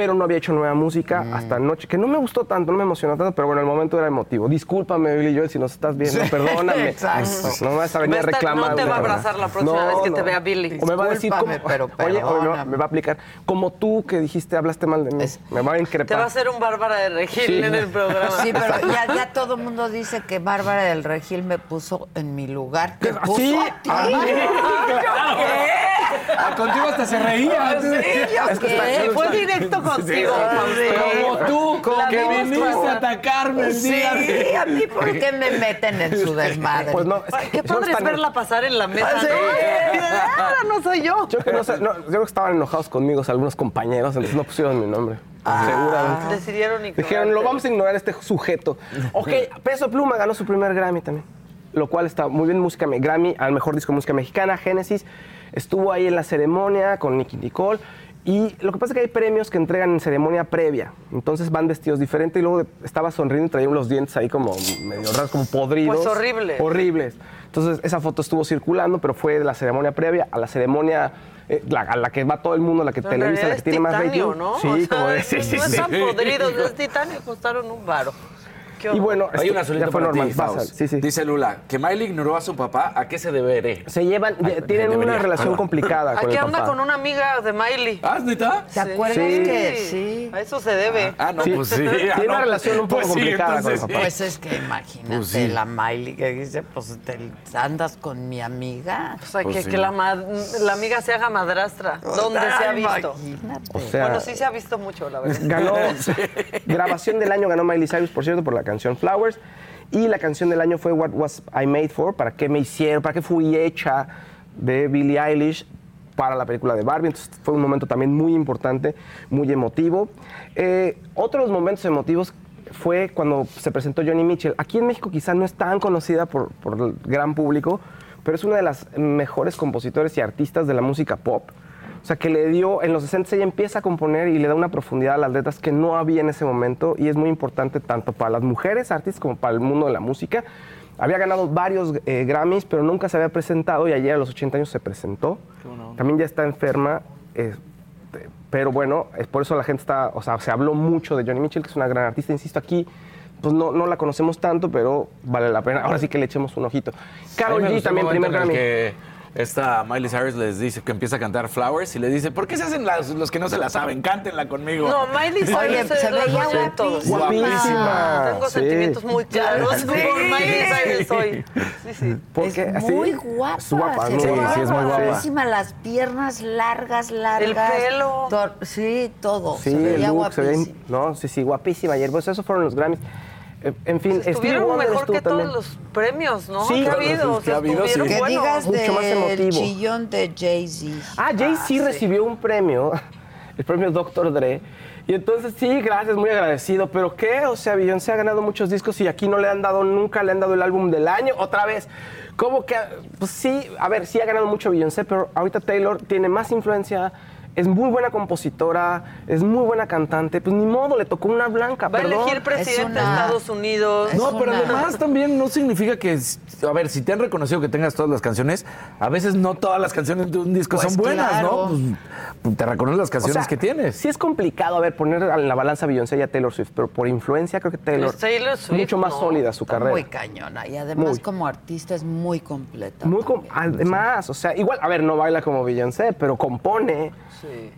Pero no había hecho nueva música hasta anoche, que no me gustó tanto, no me emocionó tanto, pero bueno, el momento era emotivo. Discúlpame, Billy Joel, si nos estás viendo, Sí, perdóname. exacto. No me vas a venir a reclamar. no te va a abrazar la próxima vez que te vea Billy. O me va a decir, como, pero oye, o me, va- perdóname. me va a aplicar, como tú que dijiste, hablaste mal de mí, me va a increpar. Te va a hacer un Bárbara de Regil Sí. en el programa. Sí, pero ya, ya todo el mundo dice que Bárbara del Regil me puso en mi lugar. ¿Te puso ¿Sí? a ti? Ah, Ah, contigo hasta se reía. Sí, yo Es que qué. Fue directo contigo, Como tú, La que viniste a atacarme Sí, a mí por qué me meten en su desmadre. Pues no, es Ay, que Qué padre es verla pasar en la mesa. Ah, sí. ¿no? Ahora no soy yo. Yo, que no sé, no, yo creo que estaban enojados conmigo, o sea, algunos compañeros, entonces no pusieron mi nombre. Seguramente. Decidieron ignorarte. Dijeron, lo vamos a ignorar este sujeto. Ok, Peso Pluma ganó su primer Grammy también. Lo cual está muy bien, música Grammy al mejor disco de música mexicana, Génesis. Estuvo ahí en la ceremonia con Nicky Nicole. Y lo que pasa es que hay premios que entregan en ceremonia previa. Entonces van vestidos diferentes y luego estaba sonriendo y traía los dientes ahí como medio raros, como podridos. Pues horribles. Horribles. Entonces esa foto estuvo circulando, pero fue de la ceremonia previa a la ceremonia eh, la- a la que va todo el mundo, la que Pero televisa, la que tiene más titanio, rating. ¿no? Sí, O sea, como de, sí, sí, no sí. están podridos, es titanio, costaron un varo. Y bueno, hay esto una solita ya fue para normal. ti, Vas, Faust. sí, sí. Dice Lula, que Miley ignoró a su papá, ¿a qué se deberé? Se llevan, Ay, tienen debería, una relación perdón. complicada con Aquí el anda papá. con una amiga de Miley. ¿Ah, neta? ¿Te acuerdas que sí? A eso se debe. Ah, no, Sí. pues sí. Tiene Ah, una no, relación un poco pues sí, complicada con el papá. Pues es que imagínate Pues sí. la Miley que dice, pues te andas con mi amiga. O sea, Pues que, sí. que la, amiga se haga madrastra. ¿Dónde se ha visto? Imagínate. O sea, bueno, sí se ha visto mucho, la verdad. ganó grabación del año ganó Miley Cyrus, por cierto, por la canción Flowers. Y la canción del año fue What Was I Made For, para qué me hicieron, para qué fui hecha de Billie Eilish para la película de Barbie. Entonces fue un momento también muy importante, muy emotivo. Eh, otros momentos emotivos fue cuando se presentó Johnny Mitchell. Aquí en México quizá no es tan conocida por, por el gran público, pero es una de las mejores compositores y artistas de la música pop. O sea, que le dio, en los 60 ella empieza a componer y le da una profundidad a las letras que no había en ese momento y es muy importante tanto para las mujeres artistas como para el mundo de la música. Había ganado varios eh, Grammys, pero nunca se había presentado y ayer a los 80 años se presentó. También ya está enferma, eh, pero bueno, es por eso la gente está, o sea, se habló mucho de Johnny Mitchell, que es una gran artista, insisto, aquí pues no, no la conocemos tanto, pero vale la pena. Ahora sí que le echemos un ojito. Carol G también, primer Grammy. que esta Miley Cyrus les dice que empieza a cantar Flowers y le dice, ¿por qué se hacen las- los que no se la saben? Cántenla conmigo. No, Miley Cyrus Oye, se veía todos. Guapísima. Tengo Sí. sentimientos muy claros Sí. por Miley Cyrus hoy. Sí, sí. Porque es así- muy guapa. es guapa, muy guapa. guapísima, las piernas largas, largas. pelo. To- sí, todo. Sí, se el veía look, se ve- guapísima. no, sí, sí, guapísima ayer. Pues esos fueron los Grammys. En fin, Stevie Estuvieron Wonder mejor estuvo que también. todos los premios, ¿no? Sí, que ha habido. o que sea, ha habido, estuvieron sí. Que buenos. digas Mucho más emotivo. chillón de Jay-Z. Ah, Jay-Z recibió un premio, el premio Dr. Dre. Y entonces, sí, gracias, muy agradecido. Pero ¿qué? O sea, Beyoncé ha ganado muchos discos y aquí no le han dado, nunca le han dado el álbum del año. Otra vez, ¿cómo que? Pues sí, a ver, sí ha ganado mucho Beyoncé, pero ahorita Taylor tiene más influencia. Es muy buena compositora, es muy buena cantante. Pues ni modo, le tocó una blanca, Va a elegir presidente de una- Estados Unidos. No, pero una- además también no significa que, a ver, si te han reconocido que tengas todas las canciones, a veces no todas las canciones de un disco Pues son buenas, claro. ¿no? Pues, pues, te reconoces las O canciones sea, que tienes. Sí es complicado, a ver, poner en la balanza a Beyoncé y a Taylor Swift, pero por influencia creo que Taylor, Pues Taylor Swift, mucho más no. sólida su carrera. muy cañona. Y además, Muy. como artista, es muy completa. Muy com- además, o sea, igual, a ver, no baila como Beyoncé, pero compone.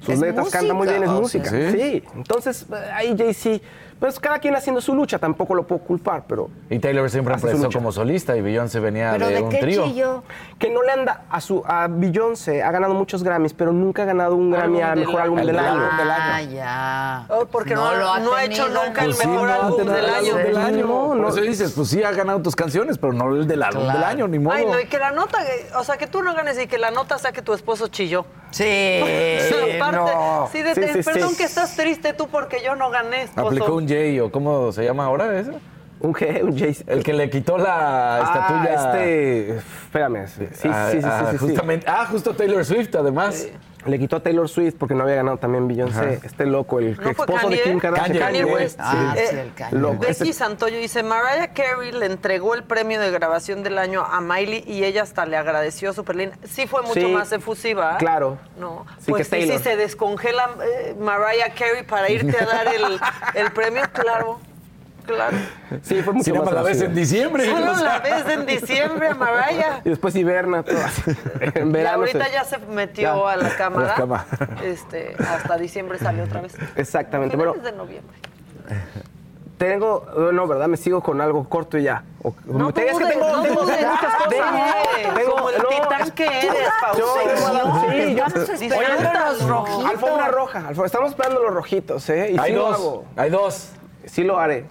Sus Es letras canta muy bien, es música. sea. Sí. Entonces, eh, ahí Jay-Z, pues cada quien haciendo su lucha, tampoco lo puedo culpar, pero Y Taylor siempre empezó como solista y Beyoncé venía Pero de, ¿de un qué trío. chilló? que no le anda a su a Beyoncé ha ganado muchos Grammys, pero nunca ha ganado un Grammy a mejor álbum El del del año. álbum del año. Ah, ya. Oh, porque no, lo no ha hecho nunca ¿no? el Pues sí, mejor no, álbum da del el año. del No, año. no. Por eso dices, pues sí ha ganado tus canciones, pero no el del álbum Claro. del año, ni modo. Ay, no, y que la nota, o sea, que tú no ganes y que la nota sea que tu esposo chilló. Sí, Aparte, no. sí, de- Sí, sí, perdón sí. que estás triste tú porque yo no gané, esposo. Aplicó un O cómo se llama ahora eso. Un G, un Jay-Z. El que le quitó la estatuilla. Ah, este, espérame, sí, sí, a- sí, sí, a- sí, sí, sí. justamente, Ah, justo Taylor Swift, además. Le quitó a Taylor Swift porque no había ganado también Beyoncé. Ajá. Este loco, el ¿No esposo de? Kim Kardashian. Kanye West. Ah, Eh, sí, el Kanye. loco. Becky Santoyo dice, Mariah Carey le entregó el premio de grabación del año a Miley y ella hasta le agradeció súper linda. Sí fue mucho Sí, más efusiva. claro. No, Sí, pues que sí, si se descongela eh, Mariah Carey para irte a dar el, el premio, claro, claro. Sí, fue mucho nada más la ves efusiva. en diciembre. Solo o sea. la ves en diciembre a Mariah. Y después hiberna todo así. En Y verano. ahorita se- ya se metió Ya, a la cámara. a la cama. Este, hasta diciembre salió otra vez. Exactamente. Bueno, de noviembre. tengo. No, ¿verdad? Me sigo con algo corto y ya. O- No es que tengo, no tengo dudes. muchas cosas. Ve, Tengo- como el no, titán que eres, dar- sí, yo- los rojitos. Alfombra roja. alfo- Estamos esperando los rojitos, ¿eh? Y Hay sí lo dos. hago. Hay dos. Sí lo haré.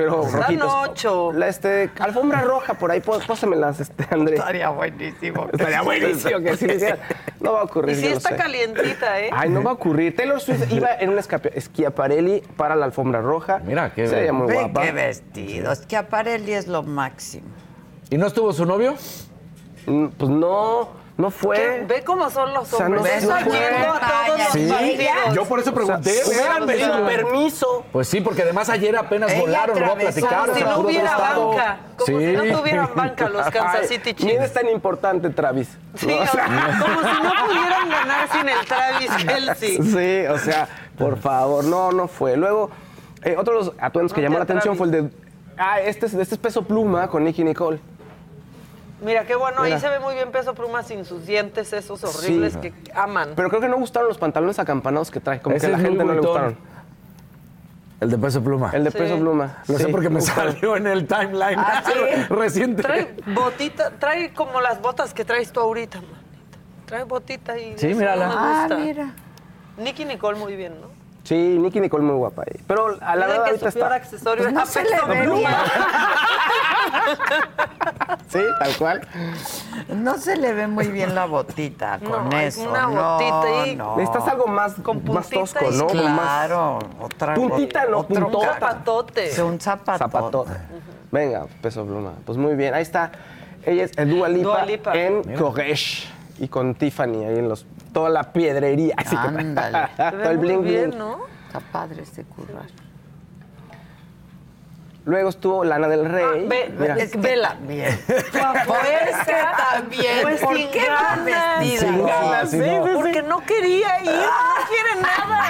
Pero Dan rojitos. ocho. La, este, alfombra roja, por ahí, pós- pósemelas, este, André. Estaría buenísimo. Estaría buenísimo que sí. No va a ocurrir. Y sí está sé. calientita, ¿eh? Ay, no va a ocurrir. Taylor Swift iba en un escape- Schiaparelli para la alfombra roja. Mira, qué- Se veía muy Ve guapa. qué vestido. Es que Aparelli es lo máximo. ¿Y no estuvo su novio? Mm, Pues no, no fue. ¿Qué? Ve cómo son los O sea, no hombres. Está fue. a todos los Sí. Yo por eso pregunté. O sea, hubieran pedido sea, permiso. Pues sí, porque además ayer apenas Ella volaron, lo voy a platicar. Como si no hubiera banca. Como si no tuvieran banca los Kansas City Chiefs. es tan importante, Travis. Sí, ¿no? o sea, como si no pudieran ganar sin el Travis Kelsey. Sí, o sea, por favor, no, no fue. Luego, eh, otro de los atuendos que No llamó te la atención fue el de Ah, este es, este es peso pluma con Nicky Nicole. Mira, qué bueno, Mira. ahí se ve muy bien Peso Pluma sin sus dientes esos horribles Sí. que aman. Pero creo que no gustaron los pantalones acampanados que trae. Como Ese que a la gente no le gustaron. El de peso pluma. El de Sí. peso pluma. Lo sé Sí, porque me salió en el timeline Ah, ¿sí? reciente. Trae botita, trae como las botas que traes tú ahorita, manita. Trae botita y Sí, mírala. Ah, mira. Nicky Nicole muy bien, ¿no? Sí, Nicky Nicole muy guapa ahí. Pero a la verdad que ahorita su peor está... accesorio Pues no se le. Sí, tal cual. No se le ve muy bien la botita con No, eso. una no, botita y- no. Necesitas algo más, más puntita tosco, y- ¿no? Más- Claro, otra Puntita, no, otro puntota. Zapatote. Sí, un zapato. Zapatote. Venga, peso pluma. Pues muy bien, ahí está. Ella es Dua Lipa, Dua Lipa. en Koresh y con Tiffany ahí en los toda la piedrería. así que- Ándale. Todo el bling bien, bling. ¿no? Está padre este currar. Luego estuvo Lana del Rey. Ve, Mira. es que vela. Bien. Que también. Pues ¿Por sin qué ganas. vestida Sin así? ganas, sí, sí, sí. Porque no quería ir, no quiere nada.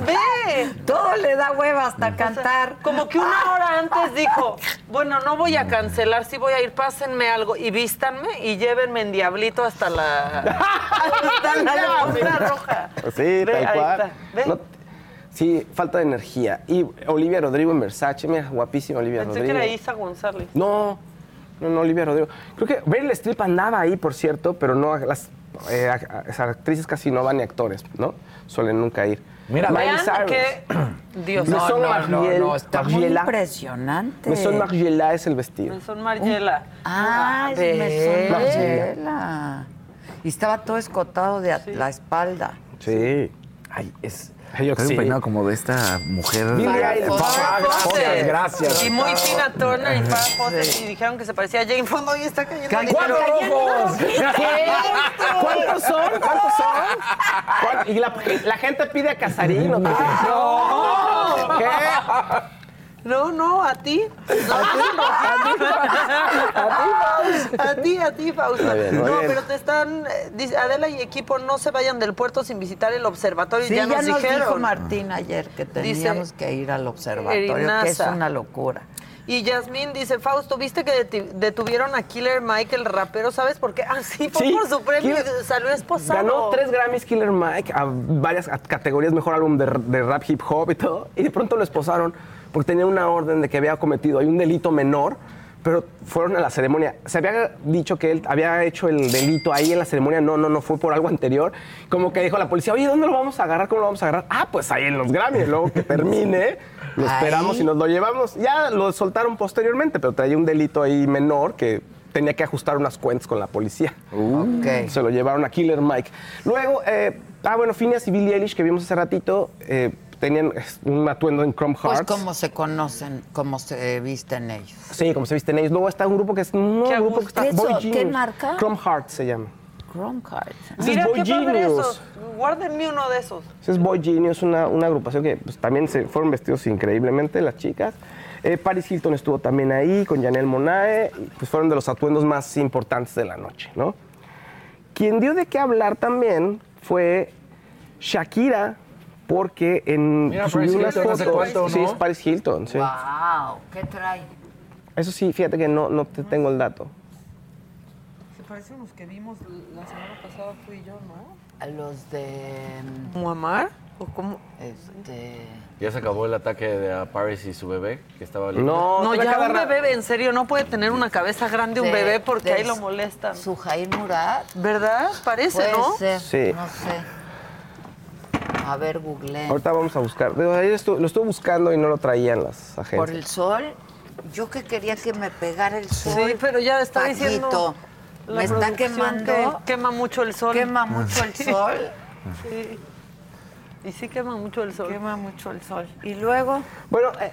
Ve. Todo le da hueva hasta cantar. Como que una hora antes dijo, bueno, no voy a cancelar, sí voy a ir, pásenme algo y vístanme y llévenme en diablito hasta la, hasta la alfombra roja. Sí, Ve, tal ahí cual. está. Ve. No- sí, falta de energía. Y Olivia Rodrigo en Versace, mira, guapísima Olivia Pensé que Rodrigo. era Isa González. No, no, no, Olivia Rodrigo. Creo que Meryl Streep andaba ahí, por cierto, pero no, las eh, a- a- esas actrices casi no van ni actores, ¿no? Suelen nunca ir. Mira, Miley Vean Cyrus. que... Dios Me mío. son no, no, está muy impresionante. Me son Margiela es el vestido. Son Mariela. Ah, es. Mesón Margiela. Margiela. Y estaba todo escotado de at- la espalda. Sí. Ay, es. Yo sí. un peinado como de esta mujer. Billie Eilish. Ah, gracias, gracias. Y muy Tina Turner y Farrah Fawcett y dijeron que se parecía a Jane Fonda y está cayendo. ¡Cuatro rojos! ¿Cuántos son? ¿Cuántos son? ¿Cuán- Y la, la gente pide a Casarín. ¿o qué? No. ¿Qué? No, no, a ti. No, a ti, a ti, Fausto. Bien, muy no, bien. pero te están. dice, Adela y equipo no se vayan del puerto sin visitar el observatorio. Sí, ya, nos dijeron. dijo Martín ayer que teníamos que ir al observatorio, que es una locura. Y Yasmín dice, Fausto, ¿viste que detuvieron a Killer Mike, el rapero? ¿Sabes por qué? Ah, sí, fue Sí, por su premio Killer- salió esposado. Ganó tres Grammys Killer Mike a varias a- categorías, mejor álbum de, de rap, hip hop y todo. Y de pronto lo esposaron porque tenía una orden de que había cometido ahí un delito menor, pero fueron a la ceremonia. Se había dicho que él había hecho el delito ahí en la ceremonia. No, no, no, fue por algo anterior. Como que dijo la policía, oye, ¿dónde lo vamos a agarrar? ¿Cómo lo vamos a agarrar? Ah, pues ahí en los Grammys. Luego que termine, lo esperamos y nos lo llevamos. Ya lo soltaron posteriormente, pero traía un delito ahí menor que tenía que ajustar unas cuentas con la policía. Ok. Se lo llevaron a Killer Mike. Luego, eh, ah, bueno, Phineas y Billie Eilish, que vimos hace ratito, eh, tenían un atuendo en Chrome Pues Hearts. como se conocen, como se visten ellos. Sí, como se visten ellos. Luego está un grupo que es un nuevo grupo que está ¿Qué Boy qué marca? Chrome Hearts se llama. Chrome. Ese Mira es Boy qué padre Genius. eso. Guárdenme uno de esos. Ese es Boy Genius, una, una agrupación que pues, también se fueron vestidos increíblemente las chicas. Eh, Paris Hilton estuvo también ahí con Janelle Monae. Pues fueron de los atuendos más importantes de la noche, ¿no? Quien dio de qué hablar también fue Shakira, porque en Mira, subió Paris unas Hilton, ¿hace fotos. cuánto, Sí, es Paris Hilton, sí. Wow, ¿qué trae? Eso sí, fíjate que no, no te tengo el dato. Se parecen los que vimos la semana pasada tú y yo, ¿no? A los de ¿Muammar? ¿O cómo? este ¿Ya se acabó el ataque de a Paris y su bebé que estaba? No, No, ya un bebé, en serio, no puede tener una cabeza grande un bebé porque ahí lo molestan. Sujair Murat. ¿Verdad? Parece, Puede ¿no? ser, Sí. no sé. A ver, googleé. Ahorita vamos a buscar. Estu- lo estuve buscando y no lo traían las agencias. Por el sol, yo que quería que me pegara el sol. Sí, pero ya está Paquito, diciendo. la me está quemando. que quema mucho el sol. Quema mucho el sol. Sí. Y sí quema mucho el sol. Quema mucho el sol. Y luego, Bueno, eh,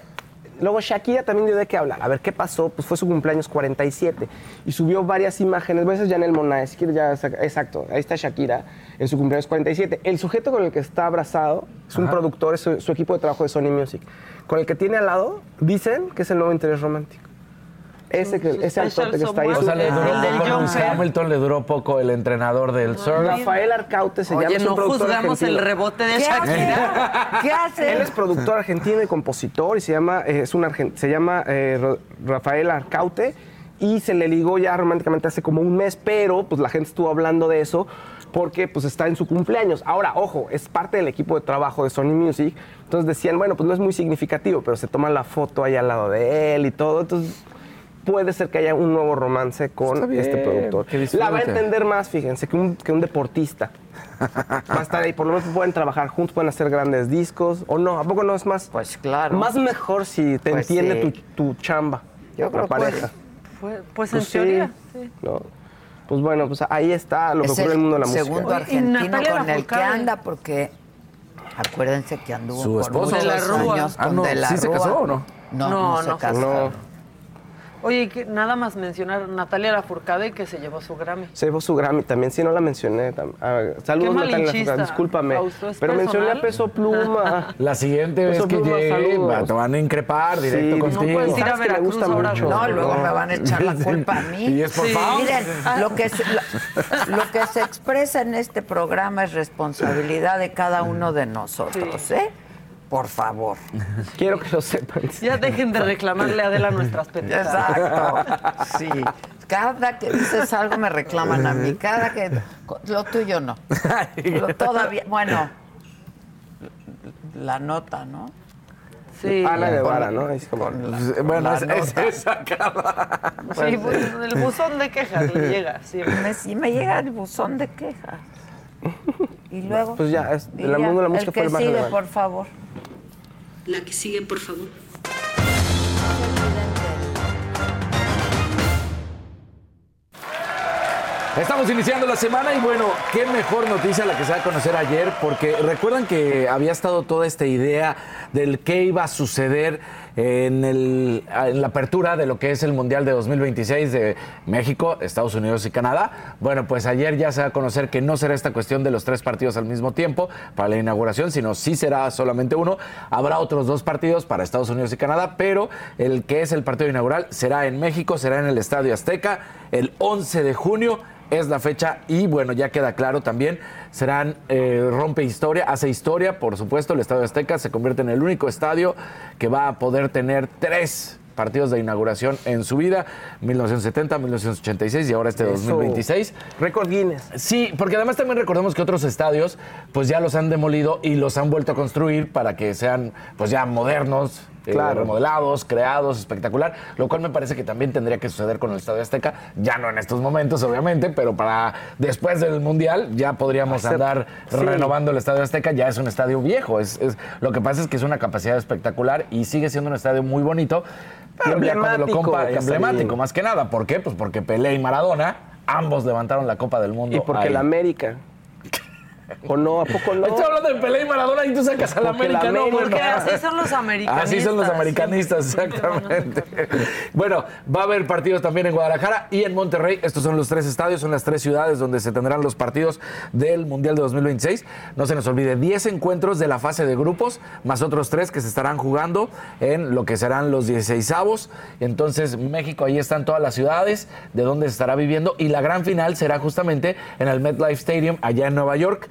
luego Shakira también dio de qué hablar. A ver, ¿qué pasó? Pues fue su cumpleaños 47 y subió varias imágenes. Ves, es Janelle Monáe, si quieres ya, exacto, ahí está Shakira en su cumpleaños 47. El sujeto con el que está abrazado es un productor, es su, su equipo de trabajo de Sony Music. Con el que tiene al lado, dicen que es el nuevo interés romántico. Ese, que, ese altote que está ahí. O sea, le duró poco. Hamilton, le duró poco el entrenador del surf. Rafael Arcaute se Oye, llama. no juzgamos el rebote de ¿Qué Shakira. ¿Qué hace? Él es productor argentino y compositor y se llama, eh, es un se llama eh, Rafael Arcaute y se le ligó ya románticamente hace como un mes, pero pues la gente estuvo hablando de eso porque pues está en su cumpleaños. Ahora, ojo, es parte del equipo de trabajo de Sony Music, entonces decían, bueno, pues no es muy significativo, pero se toman la foto ahí al lado de él y todo, entonces puede ser que haya un nuevo romance con bien, este productor. que La va a entender más, fíjense, que un, que un deportista. Va a estar ahí, por lo menos pueden trabajar juntos, pueden hacer grandes discos, o no, ¿a poco no es más? Pues claro. Más mejor si te Pues entiende sí. tu, tu chamba, Yo la creo que pareja. Pues, pues en Pues sí, teoría. sí. ¿no? Pues bueno, pues ahí está lo que Es ocurre en el mundo de la música. segundo argentino Natalia con el que anda porque acuérdense que anduvo Su por esposo. muchos años Ah, con no, De la ¿sí se Rúa. casó o no? No, No, no, se casó. No. Oye, que nada más mencionar Natalia Lafourcade que se llevó su Grammy. Se llevó su Grammy también, sí, no la mencioné. ah, saludos, Qué Natalia, malinchista. discúlpame. Fausto, ¿es Pero mencioné a? Peso Pluma. La siguiente vez Peso que llegue, te van a increpar directo Sí, no contigo. puedes ir a Veracruz gusta ahora, mucho. No, luego No. me van a echar la culpa a mí. Y es por Sí. favor. Miren, lo que, se, lo, lo que se expresa en este programa es responsabilidad de cada uno de nosotros, ¿eh? Por favor. Quiero que lo sepan. Ya dejen de reclamarle a Adela nuestras petitas. Exacto. Sí. Cada que dices algo me reclaman a mí. Cada que. Lo tuyo no. Lo todavía. Bueno. La nota, ¿no? Sí. Ana Guevara, ¿no? Es como- Bueno, es, esa cara. Sí, pues, el buzón de quejas le llega siempre. Me, sí me llega el buzón de quejas. Y luego. Pues ya, es- y el ya, mundo de la música el que fue el más sigue, relevante. por favor. La que sigue, por favor. Estamos iniciando la semana y bueno, qué mejor noticia la que se va a conocer ayer, porque recuerdan que había estado toda esta idea del qué iba a suceder en, la apertura de lo que es el Mundial de 2026 de México, Estados Unidos y Canadá. Bueno, pues ayer ya se va a conocer que no será esta cuestión de los tres partidos al mismo tiempo para la inauguración, sino sí será solamente uno. Habrá otros dos partidos para Estados Unidos y Canadá, pero el que es el partido inaugural será en México, será en el Estadio Azteca el 11 de junio es la fecha y bueno, ya queda claro también, serán, eh, rompe historia, hace historia, por supuesto, el Estadio Azteca se convierte en el único estadio que va a poder tener tres partidos de inauguración en su vida, 1970, 1986 y ahora este Eso. 2026. Récord Guinness. Sí, porque además también recordemos que otros estadios pues ya los han demolido y los han vuelto a construir para que sean pues ya modernos, eh, Claro. remodelados, creados, espectacular, lo cual me parece que también tendría que suceder con el Estadio Azteca, ya no en estos momentos obviamente, pero para después del Mundial ya podríamos Hacer- andar sí. renovando el Estadio Azteca, ya es un estadio viejo, es, es- lo que pasa es que es una capacidad espectacular y sigue siendo un estadio muy bonito, pero ya cuando lo emblemático más que nada, ¿por qué? Pues porque Pelé y Maradona ambos levantaron la Copa del Mundo. Y porque ahí. la América. ¿O no? ¿A poco no? Estoy hablando de Pelé y Maradona y tú sacas a la Porque la América, ¿no? América- Bueno. Porque así son los americanistas. Así son los americanistas, exactamente. Bueno, va a haber partidos también en Guadalajara y en Monterrey. Estos son los tres estadios, son las tres ciudades donde se tendrán los partidos del Mundial de 2026. No se nos olvide, 10 encuentros de la fase de grupos, más otros tres que se estarán jugando en lo que serán los 16avos. Entonces, México, ahí están todas las ciudades de donde se estará viviendo y la gran final será justamente en el MetLife Stadium, allá en Nueva York,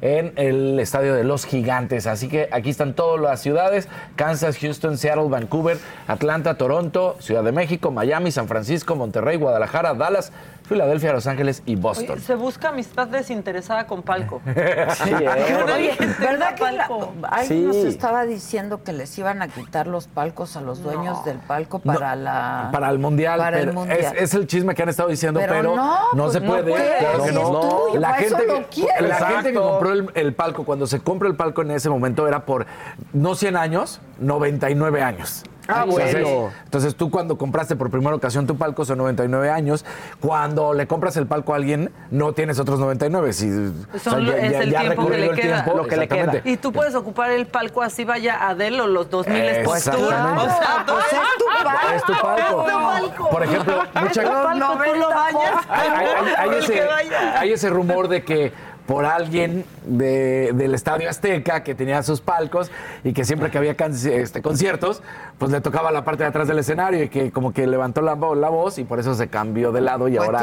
en el estadio de los gigantes. Así que aquí están todas las ciudades, Kansas, Houston, Seattle, Vancouver, Atlanta, Toronto, Ciudad de México, Miami, San Francisco, Monterrey, Guadalajara, Dallas, Filadelfia, Los Ángeles y Boston. Oye, se busca amistad desinteresada con Palco. Sí, ¿eh? ¿Verdad que la- alguien nos estaba diciendo que les iban a quitar los palcos a los dueños del palco para la Para el mundial, para el mundial? Es, es el chisme que han estado diciendo, Pero pero, no, pues se no puede. claro que no. la gente, la gente que Exacto. Compró el, el palco, cuando se compra el palco en ese momento era por no 100 años, 99 años. Ah, Entonces, bueno. Entonces tú cuando compraste por primera ocasión tu palco son 99 años. Cuando le compras el palco a alguien, no tienes otros 99. Si, o sea, Son- ya- es ya- el ya tiempo que le queda. tiempo, Lo que le queda. Y tú puedes ocupar el palco así vaya Adele o los 2000 Pues. O sea, Pues es tu palco. Es tu palco. Es tu palco. Por ejemplo, mucha, Es tu palco, tú lo bañas. hay, hay- hay ese, hay ese rumor de que por alguien de- del Estadio Azteca que tenía sus palcos y que siempre que había can- este, conciertos, pues le tocaba la parte de atrás del escenario y que como que levantó la, la voz y por eso se cambió de lado y Pues ahora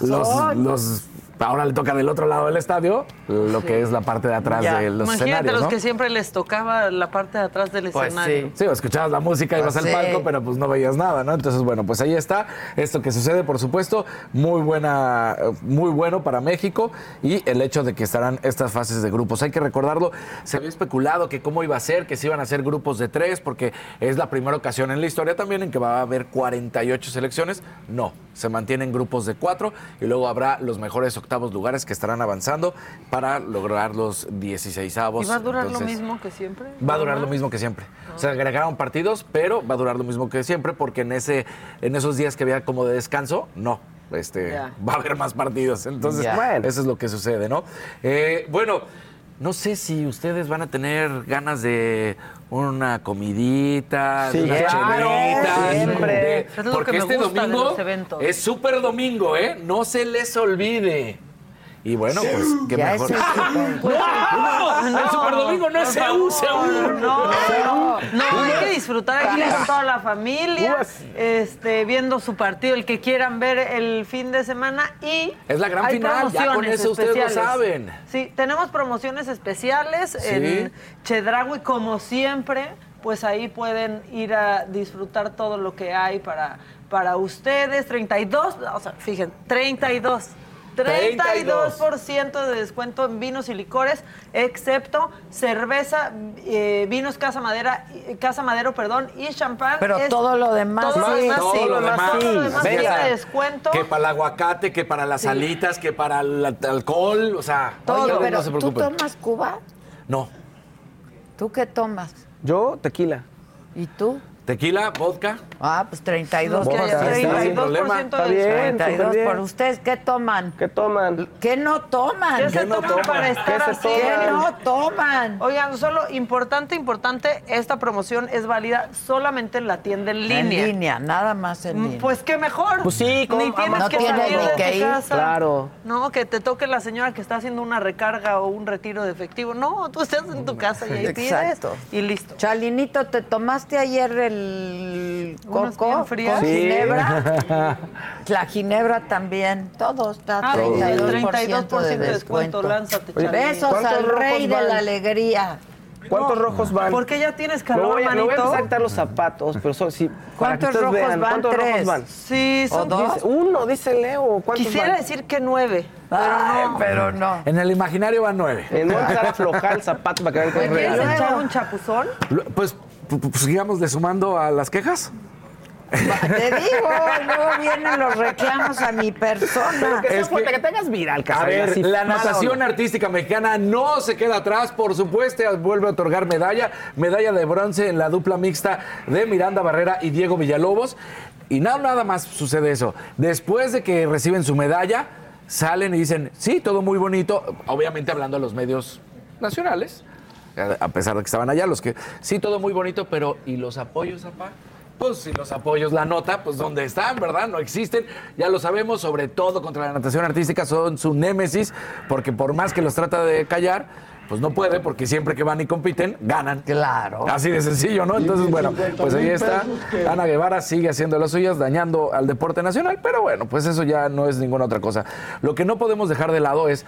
los, los- ahora le toca del otro lado del estadio lo que es la parte de atrás Ya. de los Imagínate escenarios, los ¿no? que siempre les tocaba la parte de atrás del Pues escenario. sí. Sí, escuchabas la música, ibas Pues al sí. palco, pero pues no veías nada, ¿no? Entonces, bueno, pues ahí está. Esto que sucede, por supuesto, muy buena, muy bueno para México y el hecho de que estarán estas fases de grupos. Hay que recordarlo, se había especulado que cómo iba a ser, que se iban a hacer grupos de tres, porque es la primera ocasión en la historia también en que va a haber 48 selecciones. No, se mantienen grupos de cuatro y luego habrá los mejores octavos lugares que estarán avanzando para lograr los 16 avos. ¿Y va a durar lo mismo que siempre? Va a durar lo mismo que siempre. O sea, agregaron partidos, pero va a durar lo mismo que siempre porque en ese en esos días que había como de descanso, no. Este, va a haber más partidos. Entonces. Bueno. eso es lo que sucede, ¿no? Eh, bueno, no sé si ustedes van a tener ganas de una comidita, Sí, de unas claro, chelitas, siempre. de- Es lo que porque me este gusta de domingo los eventos. es súper domingo, ¿eh? No se les olvide. Y bueno, pues qué Ya mejor. es el super- ¡No! El super domingo no es Seúl, Seúl. No, no, no, hay que disfrutar aquí con toda la familia, este, viendo su partido, el que quieran ver el fin de semana y Es la gran hay final, ya con eso ustedes lo saben. Sí, tenemos promociones especiales Sí. en Chedraui como siempre, pues ahí pueden ir a disfrutar todo lo que hay para para ustedes, 32, o sea, fíjense, 32 32% de descuento en vinos y licores, excepto cerveza, eh, vinos Casa Madera, eh, Casa Madero, perdón, y champán. Pero Es- todo lo demás todo lo sí. demás Todo sí. lo demás, Todo lo demás sí. tiene Venga. descuento. Que para el aguacate, que para las Sí. alitas, que para el alcohol, o sea, Todo, oigan, pero no se ¿tú tomas Cuba? No. ¿Tú qué tomas? Yo, tequila. ¿Y tú? Tequila, vodka. Ah, pues 32 Vodka, por sin 32 problema. Está bien, 32 súper bien. por ustedes. ¿Qué toman? ¿Qué toman? ¿Qué no toman? ¿Qué se no toman toman? para ¿Qué estar se así? ¿Qué no toman? Oigan, solo importante, importante, esta promoción es válida solamente en la tienda en línea. En línea, nada más en Mm, línea. Pues qué mejor. Pues sí, ¿cómo? Ni tienes No que tienes salir ni de que tu ir. casa. Claro. No, que te toque la señora que está haciendo una recarga o un retiro de efectivo. No, tú estás en tu casa y ahí Exacto. pides y listo. Chalinito, ¿te tomaste ayer el coco frías. con ginebra? La ginebra también. Todo está Ah, 32%, 32% de de descuento, lánzate, Chalín. Besos ¿Cuántos al rey rojos de van? la alegría. ¿Cuántos rojos van? Porque ya tienes Me calor, voy, a, me voy a manito. empezar a quitar los zapatos, pero son, sí, para que ¿Cuántos rojos vean. van? ¿Cuántos ¿Tres? rojos van? Sí, ¿O son dos? Dice, uno, dice Leo. ¿Cuántos Quisiera van? decir que nueve, pero Ay, no. pero no. En el imaginario van nueve. En voy a empezar a aflojar el zapato para que vean que es ¿Me quieres real. echar un chapuzón? Pues, pu- pu- pues sigamos de sumando a las quejas. Te digo, luego vienen los reclamos a mi persona. Que sea Es fuerte, que- que te hagas viral, A ver, así, la natación onda. artística mexicana no se queda atrás, por supuesto, vuelve a otorgar medalla, medalla de bronce en la dupla mixta de Miranda Barrera y Diego Villalobos. Y nada, nada más sucede eso. Después de que reciben su medalla, salen y dicen, sí, todo muy bonito, obviamente hablando a los medios nacionales, a pesar de que estaban allá, los que, sí, todo muy bonito, pero ¿y los apoyos, papá? Pues si los apoyos, la nota, pues ¿dónde están, verdad? No existen. Ya lo sabemos, sobre todo contra la natación artística, son su némesis, porque por más que los trata de callar, pues no puede, porque siempre que van y compiten, ganan. Claro. Así de sencillo, ¿no? Entonces, bueno, pues ahí está. Ana Guevara sigue haciendo las suyas, dañando al deporte nacional, pero bueno, pues eso ya no es ninguna otra cosa. Lo que no podemos dejar de lado es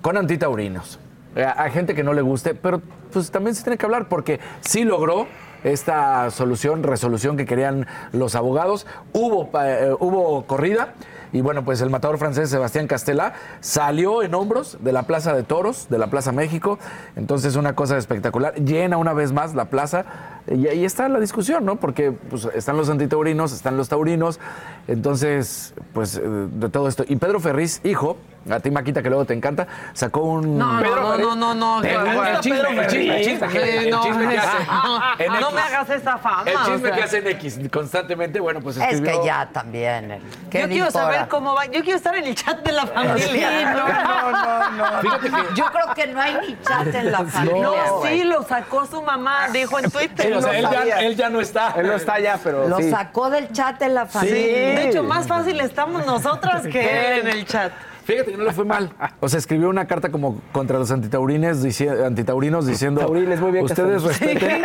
con antitaurinos. Eh, Hay gente que no le guste, pero pues también se tiene que hablar porque sí logró esta solución, resolución que querían los abogados. Hubo, eh, hubo corrida y bueno, pues el matador francés Sebastián Castela salió en hombros de la Plaza de Toros, de la Plaza México. Entonces una cosa espectacular. Llena una vez más la plaza y ahí está la discusión, ¿no? Porque pues, están los antitaurinos, están los taurinos. Entonces, pues eh, de todo esto. Y Pedro Ferriz, hijo, a ti Maquita que luego te encanta, sacó un... No, no, no, no, no, no. ¿Te no, gusta no, Pedro Pedro? El chisme el no, chisme es- me hagas esa fama. El o chisme sea. que hace en X constantemente, bueno, pues Es escribió... que ya también. el- ¿qué Yo quiero saber cómo va. Yo quiero estar en el chat de la familia. Sí, no, no, no, no. Fíjate que- Yo creo que no hay ni chat en la familia. No, sí, lo sacó su mamá, dijo en Twitter. Sí, o sea, él ya, él ya no está. Él no está allá, pero Lo sí. sacó del chat en la Sí, familia. de hecho, más fácil estamos nosotras que él en el chat. Fíjate que no le fue mal. O sea, escribió una carta como contra los antitaurines, dici- antitaurinos diciendo, Taurines, muy bien, ustedes respeten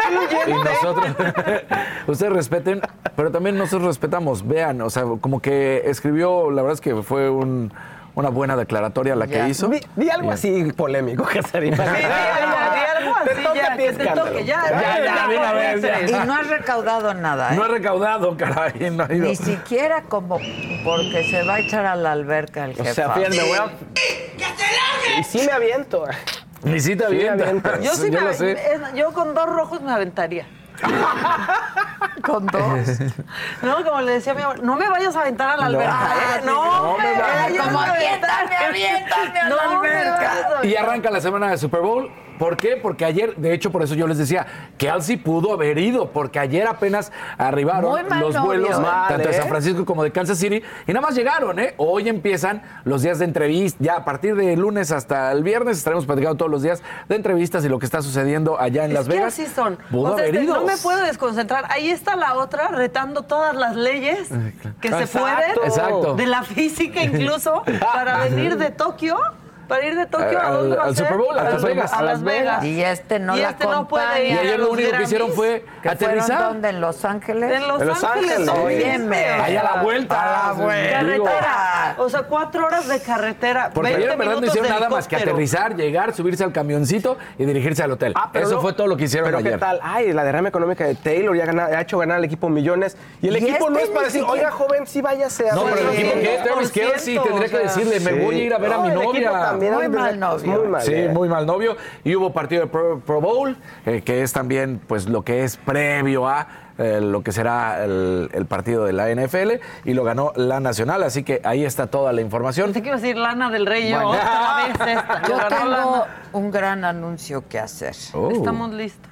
y nosotros, ustedes respeten, pero también nosotros respetamos. Vean, o sea, como que escribió, la verdad es que fue un- una buena declaratoria la que hizo. Di, di algo Bien. así polémico, Casarín. Sí, ya, ya, di algo así, Te toca ya, a ti escándalo. ya, Ya, ya, ya. Y no has recaudado nada, ¿eh? No ha recaudado, caray, no ha ido. Ni siquiera como porque se va a echar a la alberca el O jefe. sea, fíjate, me voy a... Y sí me aviento. Ni si te Sí me avientas. aviento. Yo sí me, lo sé. es- yo con dos rojos me aventaría. ¿Con dos? No, como le decía a mi abuela, no me vayas a aventar a la alberca, ¿eh? No, No me vayas. a aventar. aviéntame, aviéntame a la No me alberca. Y arranca la semana de Super Bowl. ¿Por qué? Porque ayer, de hecho, por eso yo les decía, Kelsey pudo haber ido, porque ayer apenas arribaron los novio. vuelos Mal, tanto de ¿eh? San Francisco como de Kansas City, y nada más llegaron, ¿eh? Hoy empiezan los días de entrevista, ya a partir de lunes hasta el viernes estaremos platicando todos los días de entrevistas y lo que está sucediendo allá en Es Las que Vegas. así son. Pudo O sea, haber este, ido. no me puedo desconcentrar. Ahí está la otra retando todas las leyes que se Exacto. pueden. Exacto. De la física incluso. para venir de Tokio. Para ir de Tokio a Al- dónde va a al ser? Super Bowl, a Las Vegas. A Las Vegas. Y este no Y la este no puede ir Y a ayer lo único que hicieron fue ¿Que aterrizar. dónde? ¿En Los Ángeles? En Los, En Los Ángeles. Ángeles. Óyeme. Ahí a la vuelta. A la vuelta. Carretera. O sea, cuatro horas de carretera. Porque 20 ayer en verdad no hicieron nada más que aterrizar, llegar, subirse al camioncito y dirigirse al hotel. Ah, pero Eso no- fue todo lo que hicieron pero ayer. ¿qué tal? Ay, la derrama económica de Taylor ya ha hecho ganar al equipo millones. Y el Y equipo no este es para decir, oiga, joven, sí váyase a No, pero el equipo que es Travis 100%, Kelsey tendría que decirle, me voy a ir a ver a No, mi novia. También Muy mal novio. Muy mal. Sí, eh. muy mal novio. Y hubo partido de Pro, Pro Bowl, eh, que es también pues lo que es previo a eh, lo que será el, el partido de la NFL y lo ganó la Nacional, así que ahí está toda la información. Iba a decir Lana del Rey. yo. Otra vez esta. Yo Ganó tengo Lana. un gran anuncio que hacer. Oh. Estamos listos.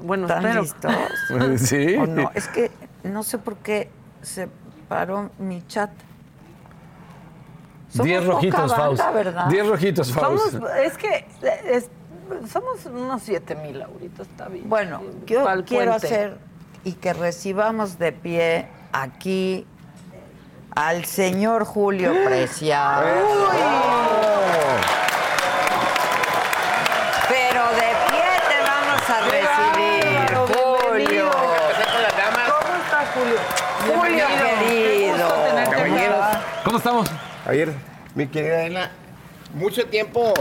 Bueno, ¿Están espero. listos? Sí. ¿O no? Es que no sé por qué se paró mi chat. Somos Diez rojitos, Faust. ¿verdad? Diez rojitos, Faust. Somos, es que es- somos unos 7 mil ahorita, está bien. Bueno, yo quiero puente. hacer y que recibamos de pie aquí al señor Julio Preciado. Pero de pie te vamos a recibir, Julio. ¿Cómo estás, Julio? Julio, Qué gusto querido. ¿Cómo estamos? Ayer, mi querida Elena, mucho tiempo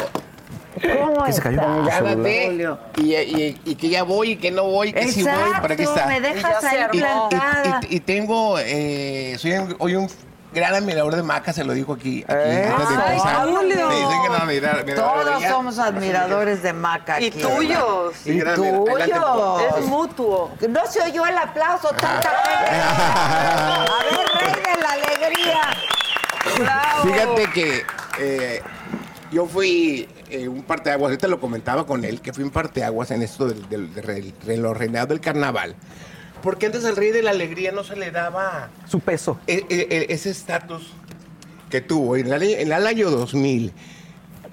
¿Cómo ¿Qué se cayó? gánate Julio? y, y- y que ya voy y que no voy, que sí voy, para qué está. me Y dejas se ahí. Y, plantada. y- y tengo, eh, soy un- hoy un gran admirador de Maca, se lo digo aquí. aquí Eh, antes ay, gran admirador- admirador de Todos somos admiradores de Maca Y tuyos. Sí, Y admirador. Tuyos. Es mutuo. No se oyó el aplauso, tanta gente. A ver, rey de la alegría. Bravo. Fíjate que eh, yo fui eh, un parteaguas, ahorita lo comentaba con él, que fui un parteaguas en esto del, del, del- de los reinados del carnaval. Porque antes al rey de la alegría no se le daba Su peso. e- e- e- ese estatus que tuvo. En el, año- en el año 2000,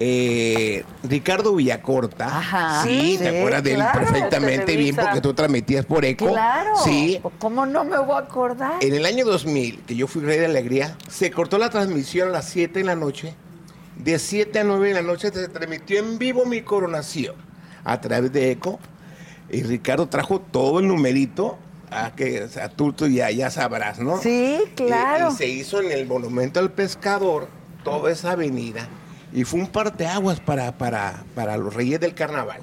eh, Ricardo Villacorta, Ajá. sí, Sí, ¿te acuerdas de él claro, perfectamente bien? Porque tú transmitías por eco. Claro. Sí. ¿Cómo no me voy a acordar? En el año 2000, que yo fui rey de alegría, se cortó la transmisión a las 7 de la noche. De 7 a 9 de la noche se transmitió en vivo mi coronación a través de ECO. Y Ricardo trajo todo el numerito. A que tú, tú ya, ya sabrás, ¿no? Sí, claro. Y, y se hizo en el Monumento al Pescador toda esa avenida. Y fue un parteaguas para, para, para los reyes del carnaval.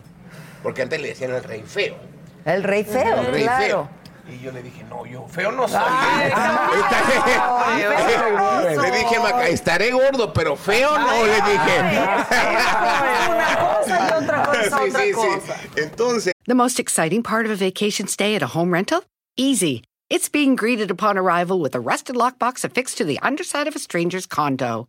Porque antes le decían el rey feo. El rey feo, El rey claro. feo. Y yo le dije, no, yo feo no soy. Ay, Estaré- Ay, le dije, Maca, estaré gordo, pero feo no, le dije. Una cosa y otra cosa, Sí, otra sí, sí. cosa. Entonces, The most exciting part of a vacation stay at a home rental? Easy. It's being greeted upon arrival with a rusted lockbox affixed to the underside of a stranger's condo.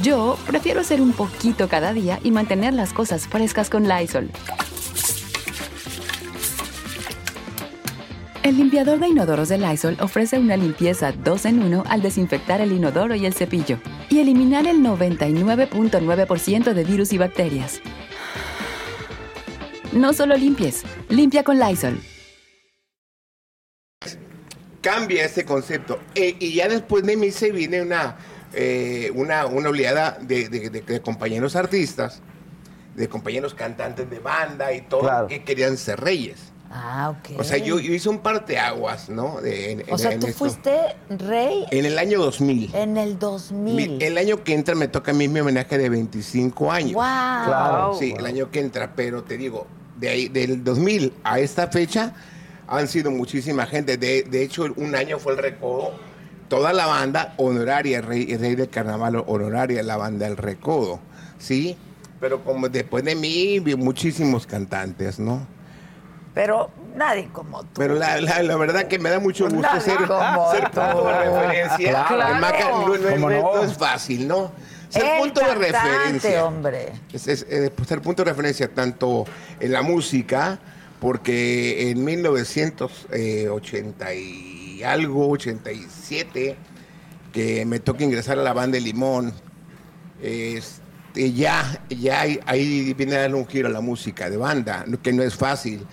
Yo prefiero hacer un poquito cada día y mantener las cosas frescas con Lysol. El limpiador de inodoros de Lysol ofrece una limpieza 2 en 1 al desinfectar el inodoro y el cepillo y eliminar el 99.9% de virus y bacterias. No solo limpies, limpia con Lysol. Cambia ese concepto. Eh, y ya después de mí se viene una, eh, una, una oleada de, de- de- de compañeros artistas, de compañeros cantantes de banda y todo, que querían ser reyes. Ah, ok. O sea, yo, yo hice un parteaguas, ¿no? De- en- O sea, en tú esto. fuiste rey En el año 2000. en el 2000. Mi- el año que entra me toca a mí mi homenaje de 25 años. Guau. Claro. Sí, el año que entra, pero te digo, de ahí, del 2000 a esta fecha han sido muchísima gente. De, de hecho, un año fue el recodo. Toda la banda honoraria, rey, rey del carnaval honoraria, la banda El Recodo, ¿sí? Pero como después de mí, vi muchísimos cantantes, ¿no? Pero nadie como tú. Pero la, la- la verdad que me da mucho gusto Nadie ser, como ser tú. punto de referencia. Claro. El Maca no, no- ¿Cómo no- no? es fácil, ¿no? Ser El punto de referencia. hombre. Es, es, eh, pues, ser punto de referencia tanto en la música, porque en 1980 y algo, 87, que me toca ingresar a la banda de Limón, este, ya, ya ahí- viene a darle un giro a la música de banda, no- que no es fácil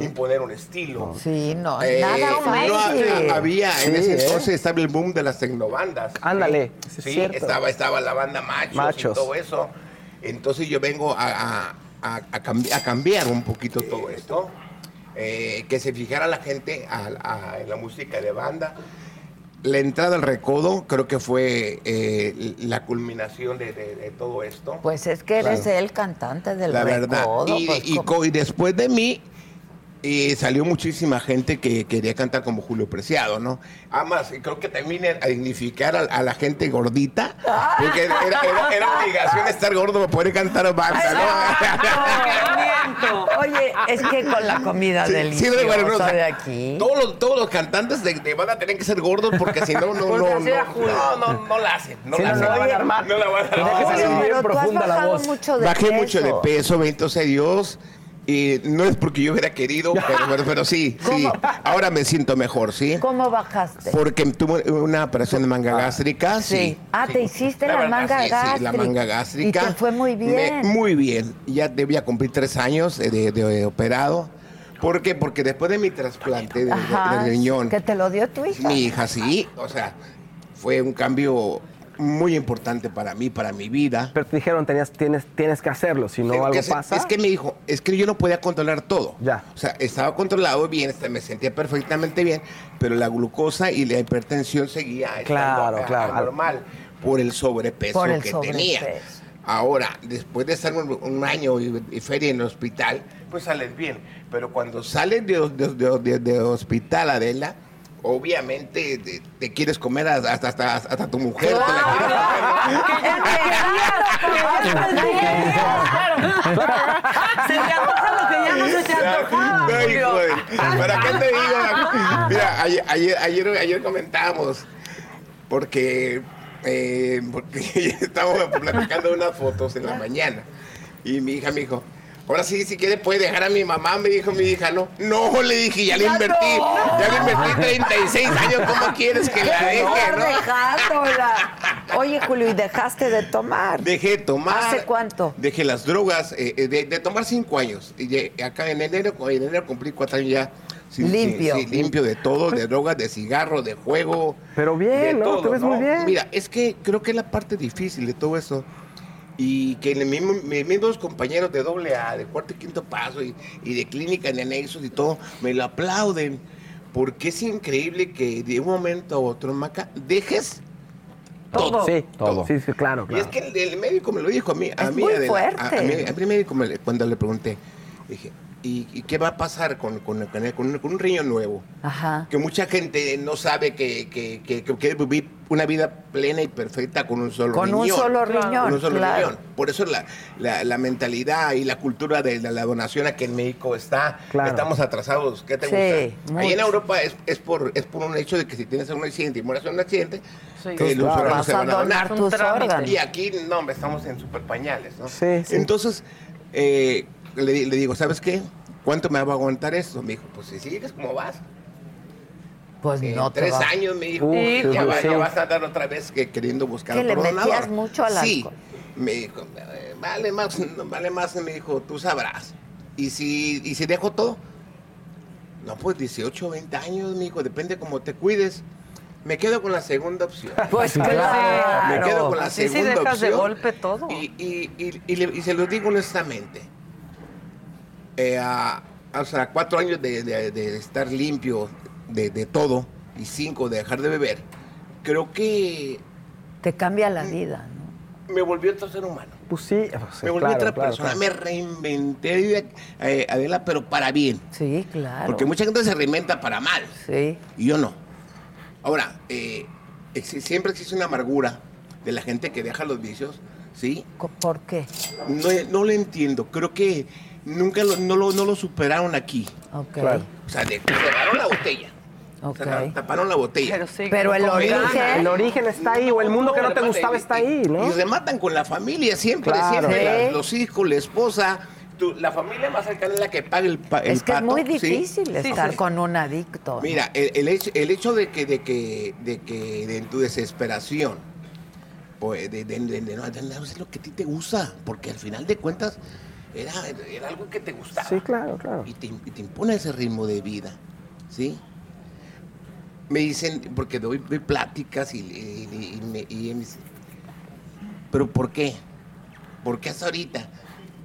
imponer un estilo. Sí, no, Eh, nada no había, había- en Sí, ese ¿eh? entonces estaba el boom de las tecnobandas. Ándale, Sí, sí es estaba, estaba la banda Machos, Machos. y todo eso. Entonces yo vengo a, a- a- a cambi- a cambiar un poquito todo esto. Eh, que se fijara la gente a- a- en la música de banda. La entrada al recodo creo que fue eh, la culminación de, de- de todo esto. Pues es que eres Claro. el cantante del La verdad. recodo, Y, pues, y después de mí eh, salió muchísima gente que quería cantar como Julio Preciado, ¿no? Además, creo que también a dignificar a, a la gente gordita, porque era, era- era obligación estar gordo para poder cantar banda, ¿no? Oye, es que con la comida Sí, sí, deliciosa bueno, no, o sea, de aquí. Todos los, todos los cantantes de, de banda tienen que ser gordos porque si no, no, Porque no, no, no, no, no la hacen. No Sí, la no, la van a armar. No la van a armar. bien pero tú has bajado mucho de Bajé peso. mucho de peso, bendito sea Dios. Y no es porque yo hubiera querido, pero, pero, pero sí, sí. Ahora me siento mejor, ¿sí? ¿Cómo bajaste? Porque tuve una operación de manga gástrica, sí. Ah, te hiciste la, verdad, manga sí, gástrica. Sí, la manga gástrica. Y te fue muy Me- bien. muy bien. Ya debía cumplir tres años de, de- de operado. ¿Por qué? Porque después de mi trasplante de, de- Ajá, de riñón, Que te lo dio tu hija. mi hija sí, o sea, fue un cambio muy importante para mí, para mi vida. Pero te dijeron, tenías, tienes, tienes que hacerlo, si no algo que pasa. Es que me dijo, es que yo no podía controlar todo. Ya. O sea, estaba controlado bien, este, me sentía perfectamente bien, pero la glucosa y la hipertensión seguía Claro, claro. anormal por el sobrepeso Por el que sobrepeso. tenía. Ahora, después de estar un, un año y, y feria en el hospital, pues sales bien. Pero cuando sales de, de- de- de- de hospital, Adela, obviamente te, te quieres comer hasta, hasta, hasta tu mujer. te la Se te antoja lo que ya no se te antojaba. No, hijo de- ¿Para qué te digo? Mira, ayer, ayer, ayer, ayer comentábamos, porque, eh, porque estábamos platicando unas fotos en la mañana, y mi hija me dijo, ahora sí, si quiere puede dejar a mi mamá, me dijo mi hija, no, no, le dije, ya le invertí, no. ya le invertí 36 años, ¿cómo quieres que la deje, no? dejándola. Oye, Julio, ¿y dejaste de tomar? Dejé de tomar. ¿Hace cuánto? Dejé las drogas, eh, eh, de, de tomar cinco años. Y de- acá en enero, en enero cumplí cuatro años ya. Limpio. sí, limpio de todo, de drogas, de cigarro, de juego. Pero bien, de ¿no? todo, Te ves muy bien. Mira, es que creo que es la parte difícil de todo eso. Y que mismo- mis mismos compañeros de doble A, de cuarto y quinto paso, y, y de clínica en anexos y todo, me lo aplauden. Porque es increíble que de un momento a otro, Maca, dejes todo. Sí, todo. Sí, sí, claro, Y es claro. que el, el médico me lo dijo a mí. A Es mí, muy fuerte. A, a mí, a mí médico me cuando le pregunté, dije, ¿y, y qué va a pasar con, con, con- con un, con un riñón nuevo? Ajá. Que mucha gente no sabe que, que, que, que quiere vivir una vida plena y perfecta con un solo Con un riñón. solo riñón, Con un solo claro. riñón. Por eso la, la- la mentalidad y la cultura de, la- la donación aquí en México está, Claro. estamos atrasados. ¿Qué te Sí, gusta? Ahí en. Europa es, es por, es por un hecho de que si tienes un accidente y mueres en un accidente, Sí. los Claro. órganos se a van a donar tus órganos. Y aquí, no, estamos en super pañales, ¿no? Sí, sí. Entonces, eh, le, le digo, ¿sabes qué? ¿Cuánto me va a aguantar esto? Me dijo, pues si sigues como vas. Pues En no te tres años me dijo, Uf, ya, sí, va- sí. ya vas a andar otra vez que queriendo buscar Que le otro metías donador. mucho al Sí, alcohol. me dijo, eh, vale más, no, vale más, me dijo, tú sabrás. ¿Y si, y si dejo todo? No, pues 18, 20 años, me dijo, depende cómo te cuides. Me quedo con la segunda opción. Pues Sí, claro. Me quedo con la Así si segunda dejas de opción. golpe todo. Y, y- y- y le- y se lo digo honestamente. Eh, a, o sea, cuatro años de, de- de estar limpio de, de todo y cinco de dejar de beber, creo que Te cambia la vida, ¿no? me volvió otro ser humano. Pues sí, pues sí, me volví claro, otra claro, persona, claro. me reinventé, eh, Adela, pero para bien. Sí, claro. Porque mucha gente se reinventa para mal. Sí. Y yo no. Ahora, eh, siempre existe una amargura de la gente que deja los vicios, ¿sí? ¿Por qué? No, no lo entiendo. Creo que nunca lo, no, lo, no lo superaron aquí. Ok. Claro. O sea, de, cerraron la botella. O Ok. sea, taparon la botella. Pero sí. Pero el origen-. El origen está ahí, o el mundo que no te gustaba está ahí, ¿no? Y rematan con la familia, siempre, Claro. siempre. Sí. la- los hijos, la esposa. tu- la familia más cercana es la que paga el, el Es que es muy difícil Sí, estar sí. con un adicto. ¿no? Mira, el, el hecho, el hecho de que, de que, de que de tu desesperación, pues, de, de- de- de no de no hacer lo que a ti te gusta, porque al final de cuentas era, era algo que te gustaba. Sí, claro, claro. Y te, y te impone ese ritmo de vida, ¿sí? Me dicen, porque doy, doy pláticas y, y- y me, y me dicen, ¿pero por qué? ¿Por qué hasta ahorita?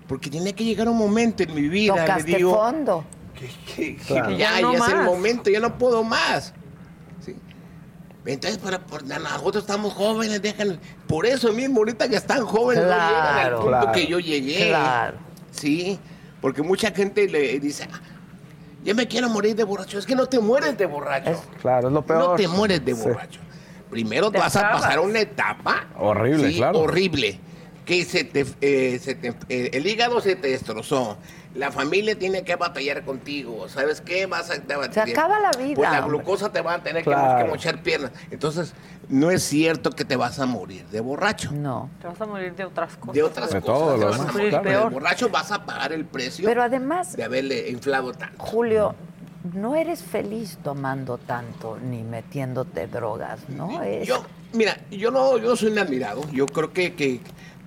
Porque tiene que llegar un momento en mi vida, Tocaste digo, fondo. que, que Claro. ya, Ya no ya es el momento, ya no puedo más. ¿sí? Entonces, para, por- nosotros estamos jóvenes, dejan. Por eso mismo, ahorita que están jóvenes, no llegan al Claro. punto Claro. que yo llegué. Claro. Sí, porque mucha gente le dice, "Ah, yo me quiero morir de borracho. Es que no te mueres de borracho. Claro, es lo peor. No te mueres de Sí. borracho. Primero Te vas a pasar una etapa Horrible, sí, claro. horrible. Que se te, eh, se te- eh, el hígado se te destrozó. La familia tiene que batallar contigo. ¿Sabes qué? Vas a, te va- Se acaba la vida, Pues la hombre. glucosa te va a tener que- Claro. que, mochar piernas. Entonces, no es cierto que te vas a morir de borracho. No. Te vas a morir de otras cosas. De otras De cosas. todo te vas a morir, claro. pero de Peor. borracho vas a pagar el precio Pero además, de haberle inflado tanto. Julio, no eres feliz tomando tanto ni metiéndote drogas, ¿no? Es- Yo, mira, yo no, yo no soy un admirado. Yo creo que, que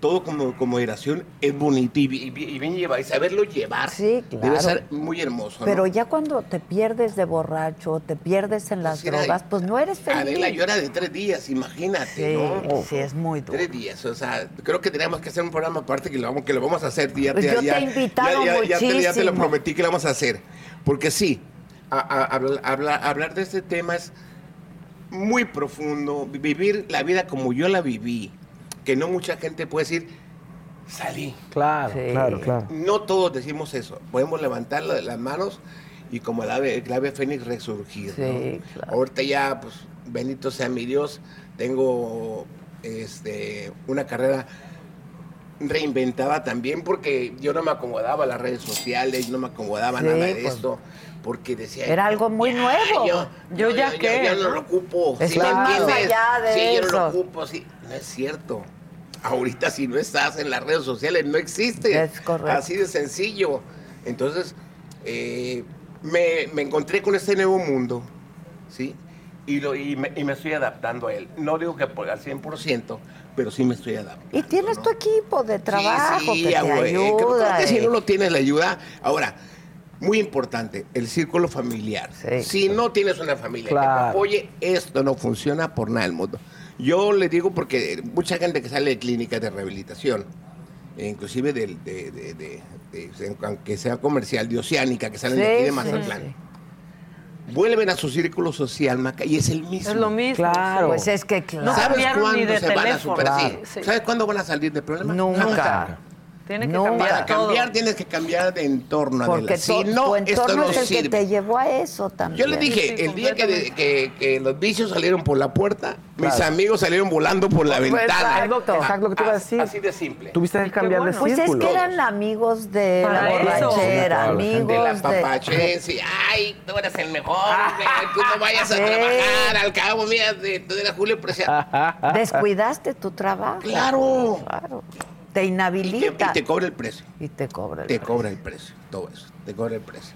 todo como, como moderación es bonito y, bi- y bi- y bien llevar. Y saberlo llevar Sí, claro. debe ser muy hermoso. ¿no? Pero ya cuando te pierdes de borracho, te pierdes en las Pues drogas, pues no eres feliz. Adela, yo era de tres días, imagínate, Sí, ¿no? sí, es muy duro. Tres días, o sea, creo que tenemos que hacer un programa aparte que lo vamos, que lo vamos a hacer. Ya, Pues ya- yo te he invitado ya- ya- ya te, ya te lo prometí que lo vamos a hacer. Porque sí, a- a- habla- habla- hablar de este tema es muy profundo, vivir la vida como yo la viví, que no mucha gente puede decir, salí. Claro, Sí. claro, claro. No todos decimos eso. Podemos levantar la- las manos y como el ave, el ave fénix resurgir. ¿no? Sí, claro. Ahorita ya, pues, bendito sea mi Dios, tengo este, una carrera reinventada también porque yo no me acomodaba a las redes sociales, no me acomodaba Sí, nada de pues, esto. Porque decía. Era algo muy "Ya, nuevo". Yo, Yo ya qué, ya no ¿no? lo ocupo. Es ¿sí que me más entiendes? allá de Sí, yo no lo ocupo. Sí. No es cierto. Ahorita si no estás en las redes sociales no existe. Es correcto. Así de sencillo. Entonces, eh, me, me encontré con este nuevo mundo, ¿sí? Y, lo, y, me, y me estoy adaptando a él. No digo que por- al 100%, pero sí me estoy adaptando. Y tienes tu equipo de trabajo Sí, sí, que te güey, creo- creo ayuda. que si eh. no lo tienes, la ayuda. Ahora, muy importante, el círculo familiar. Sí, si no tienes una familia que te apoye, esto no funciona por nada del mundo. Yo le digo porque mucha gente que sale de clínicas de rehabilitación, inclusive de, de- de- de- aunque sea comercial, de Oceánica, que salen de aquí de Mazatlán, sí. vuelven a su círculo social, Maca, y es el mismo. Es lo mismo. Claro. Pues es que claro. No ¿Sabes cuándo de se van a superar? Sí. Claro. Sí. ¿Sabes cuándo van a salir del problema? Nunca. Tiene que No, cambiar Para todo. cambiar tienes que cambiar de entorno, Porque Adela. Si no, tu esto entorno no es el sirve. que te llevó a eso también. Yo les dije, el día que, de- que- que los vicios salieron por la puerta, mis amigos salieron volando por la Pues, ventana. exacto. Exacto lo que te iba a decir. Así de simple. Tuviste que cambiar de Pues es círculo. que eran amigos de la Para borrachera, amigos de la de... papachense. Ay, tú eres el mejor, güey, tú no vayas a Sí. trabajar. Al cabo, mira, de- tú eres Julio Preciado. Descuidaste tu trabajo. Claro. Claro. Te Y te, inhabilita. y te cobra el precio. Y te cobra el Te cobra el precio, todo eso. Te cobra el precio.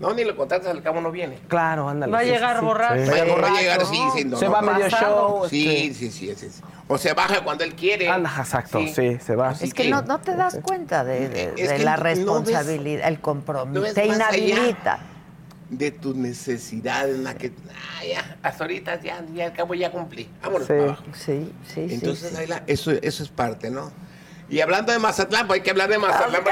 No, ni lo contratas, al cabo no viene. Claro, ándale. Va a sí, llegar sí, sí. borracho. Sí. Va a llegar así ¿no? diciendo. Se no, va medio show. Sí, este. sí, sí, sí, sí. O se baja cuando él quiere. Anda, exacto, sí, se va. Es que no, no te das cuenta de, la no ves- responsabilidad, el compromiso. te inhabilita. De tus necesidades, en la que. Ah, ya, hasta ahorita ya, ya al cabo ya cumplí. Vámonos Sí. para abajo. Sí, sí, sí, Entonces, sí. ahí la- eso, eso es parte, ¿no? Y hablando de Mazatlán, pues hay que hablar de Mazatlán.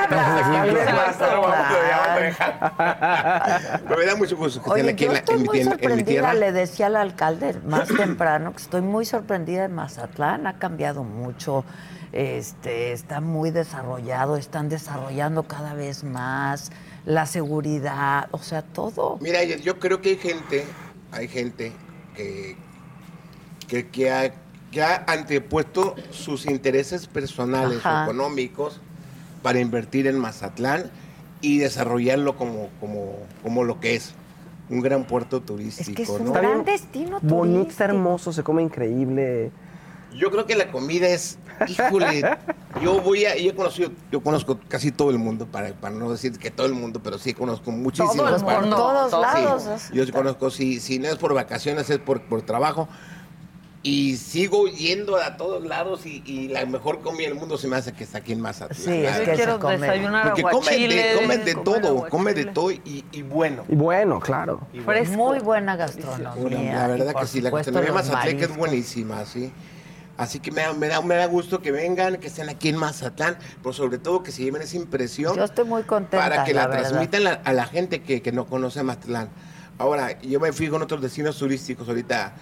de me da mucho gusto que Oye, aquí yo en, la- estoy en muy en sorprendida, tierra. le decía al alcalde más temprano que estoy muy sorprendida en Mazatlán, ha cambiado mucho, este, está muy desarrollado, están desarrollando cada vez más la seguridad, o sea, todo. Mira, yo, yo creo que hay gente, hay gente que, que, que ha, que ha antepuesto sus intereses personales Ajá. o económicos para invertir en Mazatlán y desarrollarlo como, como, como lo que es. Un gran puerto turístico, Es que es un ¿no? gran destino Bonito, está hermoso, se come increíble. Yo creo que la comida es, híjole, yo voy a, yo he conocido, yo conozco casi todo el mundo, para, para no decir que todo el mundo, pero sí conozco muchísimos. Todo el partes. mundo, todos Sí, lados. yo conozco, si, si no es por vacaciones, es por, por trabajo. Y sigo yendo a todos lados y, y la mejor comida del mundo se me hace que está aquí en Mazatlán. Sí, es la que quiero desayunar Porque comen de, comen de todo, comen de todo y, y bueno. Y bueno, claro. Y bueno. Fresco. Muy buena gastronomía. la verdad que sí, la gastronomía mazatleca es buenísima, sí. Así que me da, me, da, me da gusto que vengan, que estén aquí en Mazatlán, pero sobre todo que se lleven esa impresión Yo estoy muy contenta, para que la, verdad. transmitan la- a la gente que, que no conoce Mazatlán. Ahora, yo me fijo en otros destinos turísticos ahorita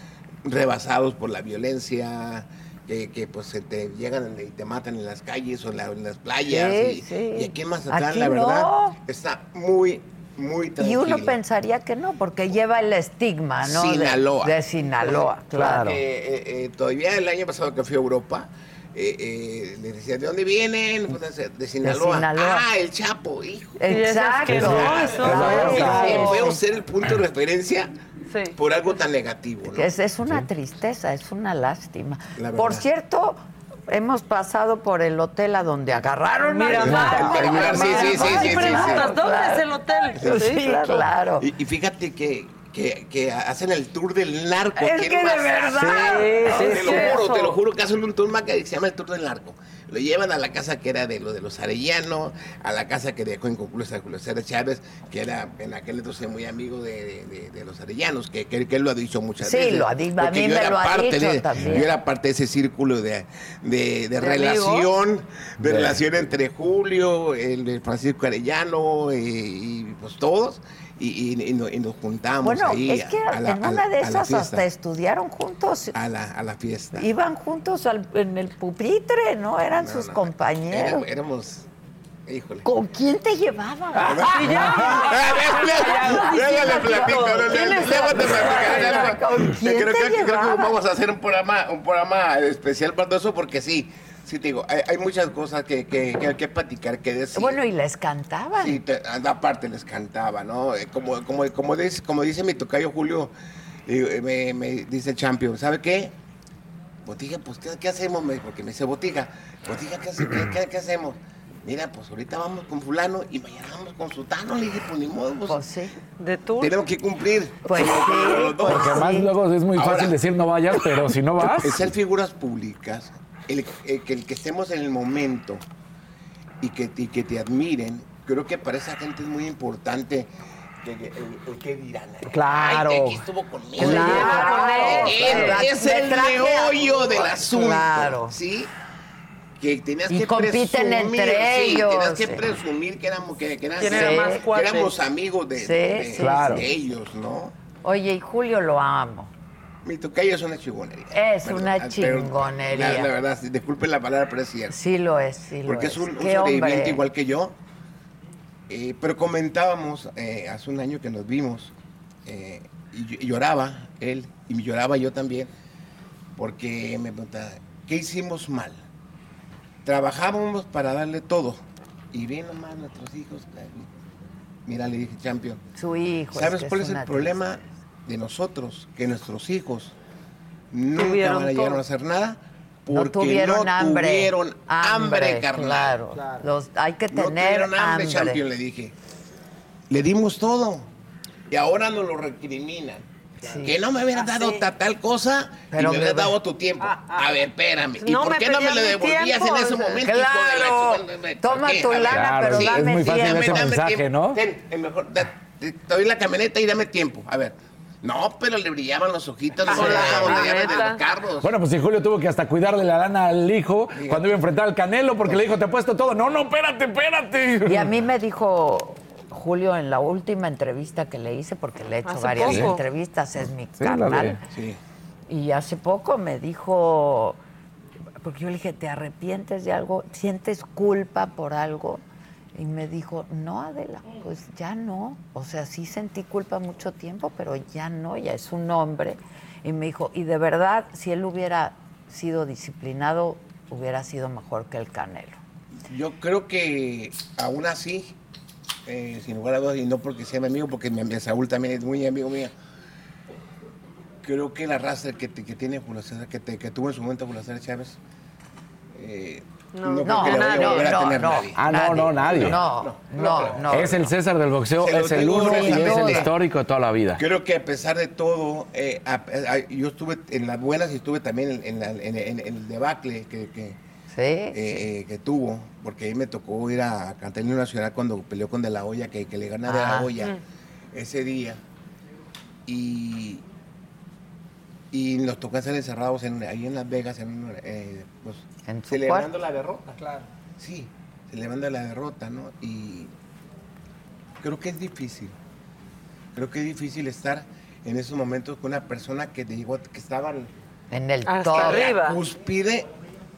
rebasados por la violencia, que, que, pues se te llegan y te matan en las calles o en, la- en las playas. Sí, y, sí. y aquí en Mazatlán, Aquí la verdad, no. está muy, muy Y tranquilo. uno pensaría que no, porque lleva el estigma, ¿no? De- Sinaloa. De, Sinaloa, claro. Porque, eh, eh, todavía el año pasado que fui a Europa, eh, eh, les decía, ¿de dónde vienen? Pues, de, de Sinaloa. Sinaloa. Ah, el Chapo, hijo. Exacto. asqueroso. Claro, Y claro. podemos ser el punto de referencia Sí. por algo tan negativo. ¿no? Es, es una tristeza, es una lástima. La Por cierto, hemos pasado por el hotel a donde agarraron a Miramar. Sí, sí, sí, Ay, sí, sí, preguntas, sí. ¿dónde es el hotel? Sí, claro. Y, y fíjate que, que, que hacen el tour del narco. Es que de verdad. Sí, te sí, lo sí. juro, te lo juro que hacen un tour más que se llama el tour del narco. Lo llevan a la casa que era de lo de los Arellano, a la casa que dejó inconclusa Julio César Chávez, que era en aquel entonces muy amigo de, de- de los Arellanos, que, que, que él lo ha dicho muchas Sí, veces. lo ha di- a Porque mí yo me era lo ha dicho de- también. Yo era parte de ese círculo de, de, de amigos? relación, de De- relación entre Julio, el, el Francisco Arellano eh, y pues todos. Y, y- y nos, y nos juntamos Bueno, ahí es que a la- en una de esas fiesta. hasta estudiaron juntos. a la, a la fiesta. Iban juntos al- en el pupitre, ¿no? Eran No, sus no, compañeros. Éramos, éramos- híjole. ¿Con quién te ya. Luego le platico, no, no, ¿Quién es luego te platicaré, luego. ¿Con quién Creo que, vamos a hacer un programa, un programa especial para todo eso porque sí, sí te digo, hay, hay muchas cosas que, que, que hay que platicar, que decir. Bueno, y les cantaban. Sí, te- aparte les cantaba, ¿no? Eh, Como, como, como, dice, como dice mi tocayo Julio, eh, me, me dice el champion, ¿sabe qué? Botiga, pues, ¿qué, qué hacemos? Me- Porque me dice, Botiga, Botiga, ¿qué, hace- qué- qué- qué hacemos? Mira, pues ahorita vamos con fulano y mañana vamos con sultano. Le dije, pues ni modo, pues, Pues sí. De tú. tenemos que cumplir. Pues sí, dos. Porque además luego es muy Ahora- fácil decir no vayas, pero si no vas. Ser figuras públicas, el, el que el que estemos en el momento y que, y que te admiren, creo que para esa gente es muy importante que- que- el, el que dirán. Claro. Ay, que estuvo conmigo. Claro, Eh, claro. Es el meollo del asunto. Claro. ¿Sí? Que tenías Y que compiten presumir, entre sí, ellos, Tenías que sí. presumir que éramos, que, que eran- ¿Quién era que más cuate? éramos amigos de, Sí, de- sí, Claro. de ellos, ¿no? Oye, y Julio lo amo. Mi tocayo es una chingonería. Es Perdón, una ah, pero chingonería. La, la verdad, disculpen la palabra, pero es cierto. Sí lo es, sí lo Porque es. es un, sobreviviente hombre. igual que yo. Eh, pero comentábamos eh, hace un año que nos vimos eh, y, ll- y lloraba él y lloraba yo también porque me preguntaba, ¿qué hicimos mal? Trabajábamos para darle todo y bien nomás nuestros hijos. Mira, le dije, champion. Su hijo. ¿Sabes que cuál es el problema de nosotros? Que nuestros hijos nunca Tuvieron van a llegar a hacer nada No porque tuvieron no hambre. tuvieron hambre, carnal. Claro. Los, hay que No tener tuvieron hambre, hambre. champion, le dije. Le dimos todo. Y ahora nos lo recriminan. Que no me hubieras dado ta- tal cosa Pero y me hubieras dado tu tiempo. a ver, espérame. ¿Y No por me qué no me lo devolvías tiempo, en ese momento? claro. hijo de la chu- Toma tu lana, Claro, pero es dame muy fácil tiempo. ese Dame mensaje, tiempo. ¿no? Ten, mejor, da- te te doy la camioneta y dame tiempo. A ver. No, pero le brillaban los ojitos. No, Sí. donde llaman de los carros. Bueno, pues si Julio tuvo que hasta cuidarle la lana al hijo cuando iba a enfrentar al Canelo porque le dijo, te he puesto todo. No, no, espérate, espérate. Y a mí me dijo Julio en la última entrevista que le hice, porque le he hecho Hace varias poco. entrevistas, es mi Sí, la carnal. Sí. Y hace poco me dijo, porque yo le dije, ¿te arrepientes de algo? ¿Sientes culpa por algo? Y me dijo, no, Adela, pues ya no. O sea, sí sentí culpa mucho tiempo, pero ya no, ya es un hombre. Y me dijo, y de verdad, si él hubiera sido disciplinado, hubiera sido mejor que el Canelo. Yo creo que aún así, eh, sin lugar a dudas, y no porque sea mi amigo, porque mi amigo Saúl también es muy amigo mío, creo que la raza que, que tiene Julio que, te- tuvo en su momento Julio César Chávez, eh, no, a volver a tener nadie. Ah, no, no, nadie. No, no, no. Es el César del boxeo, es el uno y es el histórico de toda la vida. Creo que a pesar de todo, eh, a- a- yo estuve en las buenas y estuve también en, en la- en- en- en el debacle que, que, eh, eh, que tuvo, porque ahí me tocó ir a cantar el himno nacional cuando peleó con De La Hoya, que, que le gana De La. Hoya ese día. Y, y nos tocó estar encerrados en- ahí en Las Vegas, en, un, eh, pues, En su celebrando cuarto. la derrota. Claro. Sí, celebrando la derrota, ¿no? Y creo que es difícil. Creo que es difícil estar en esos momentos con una persona que llegó, que estaba En el hasta top. la cúspide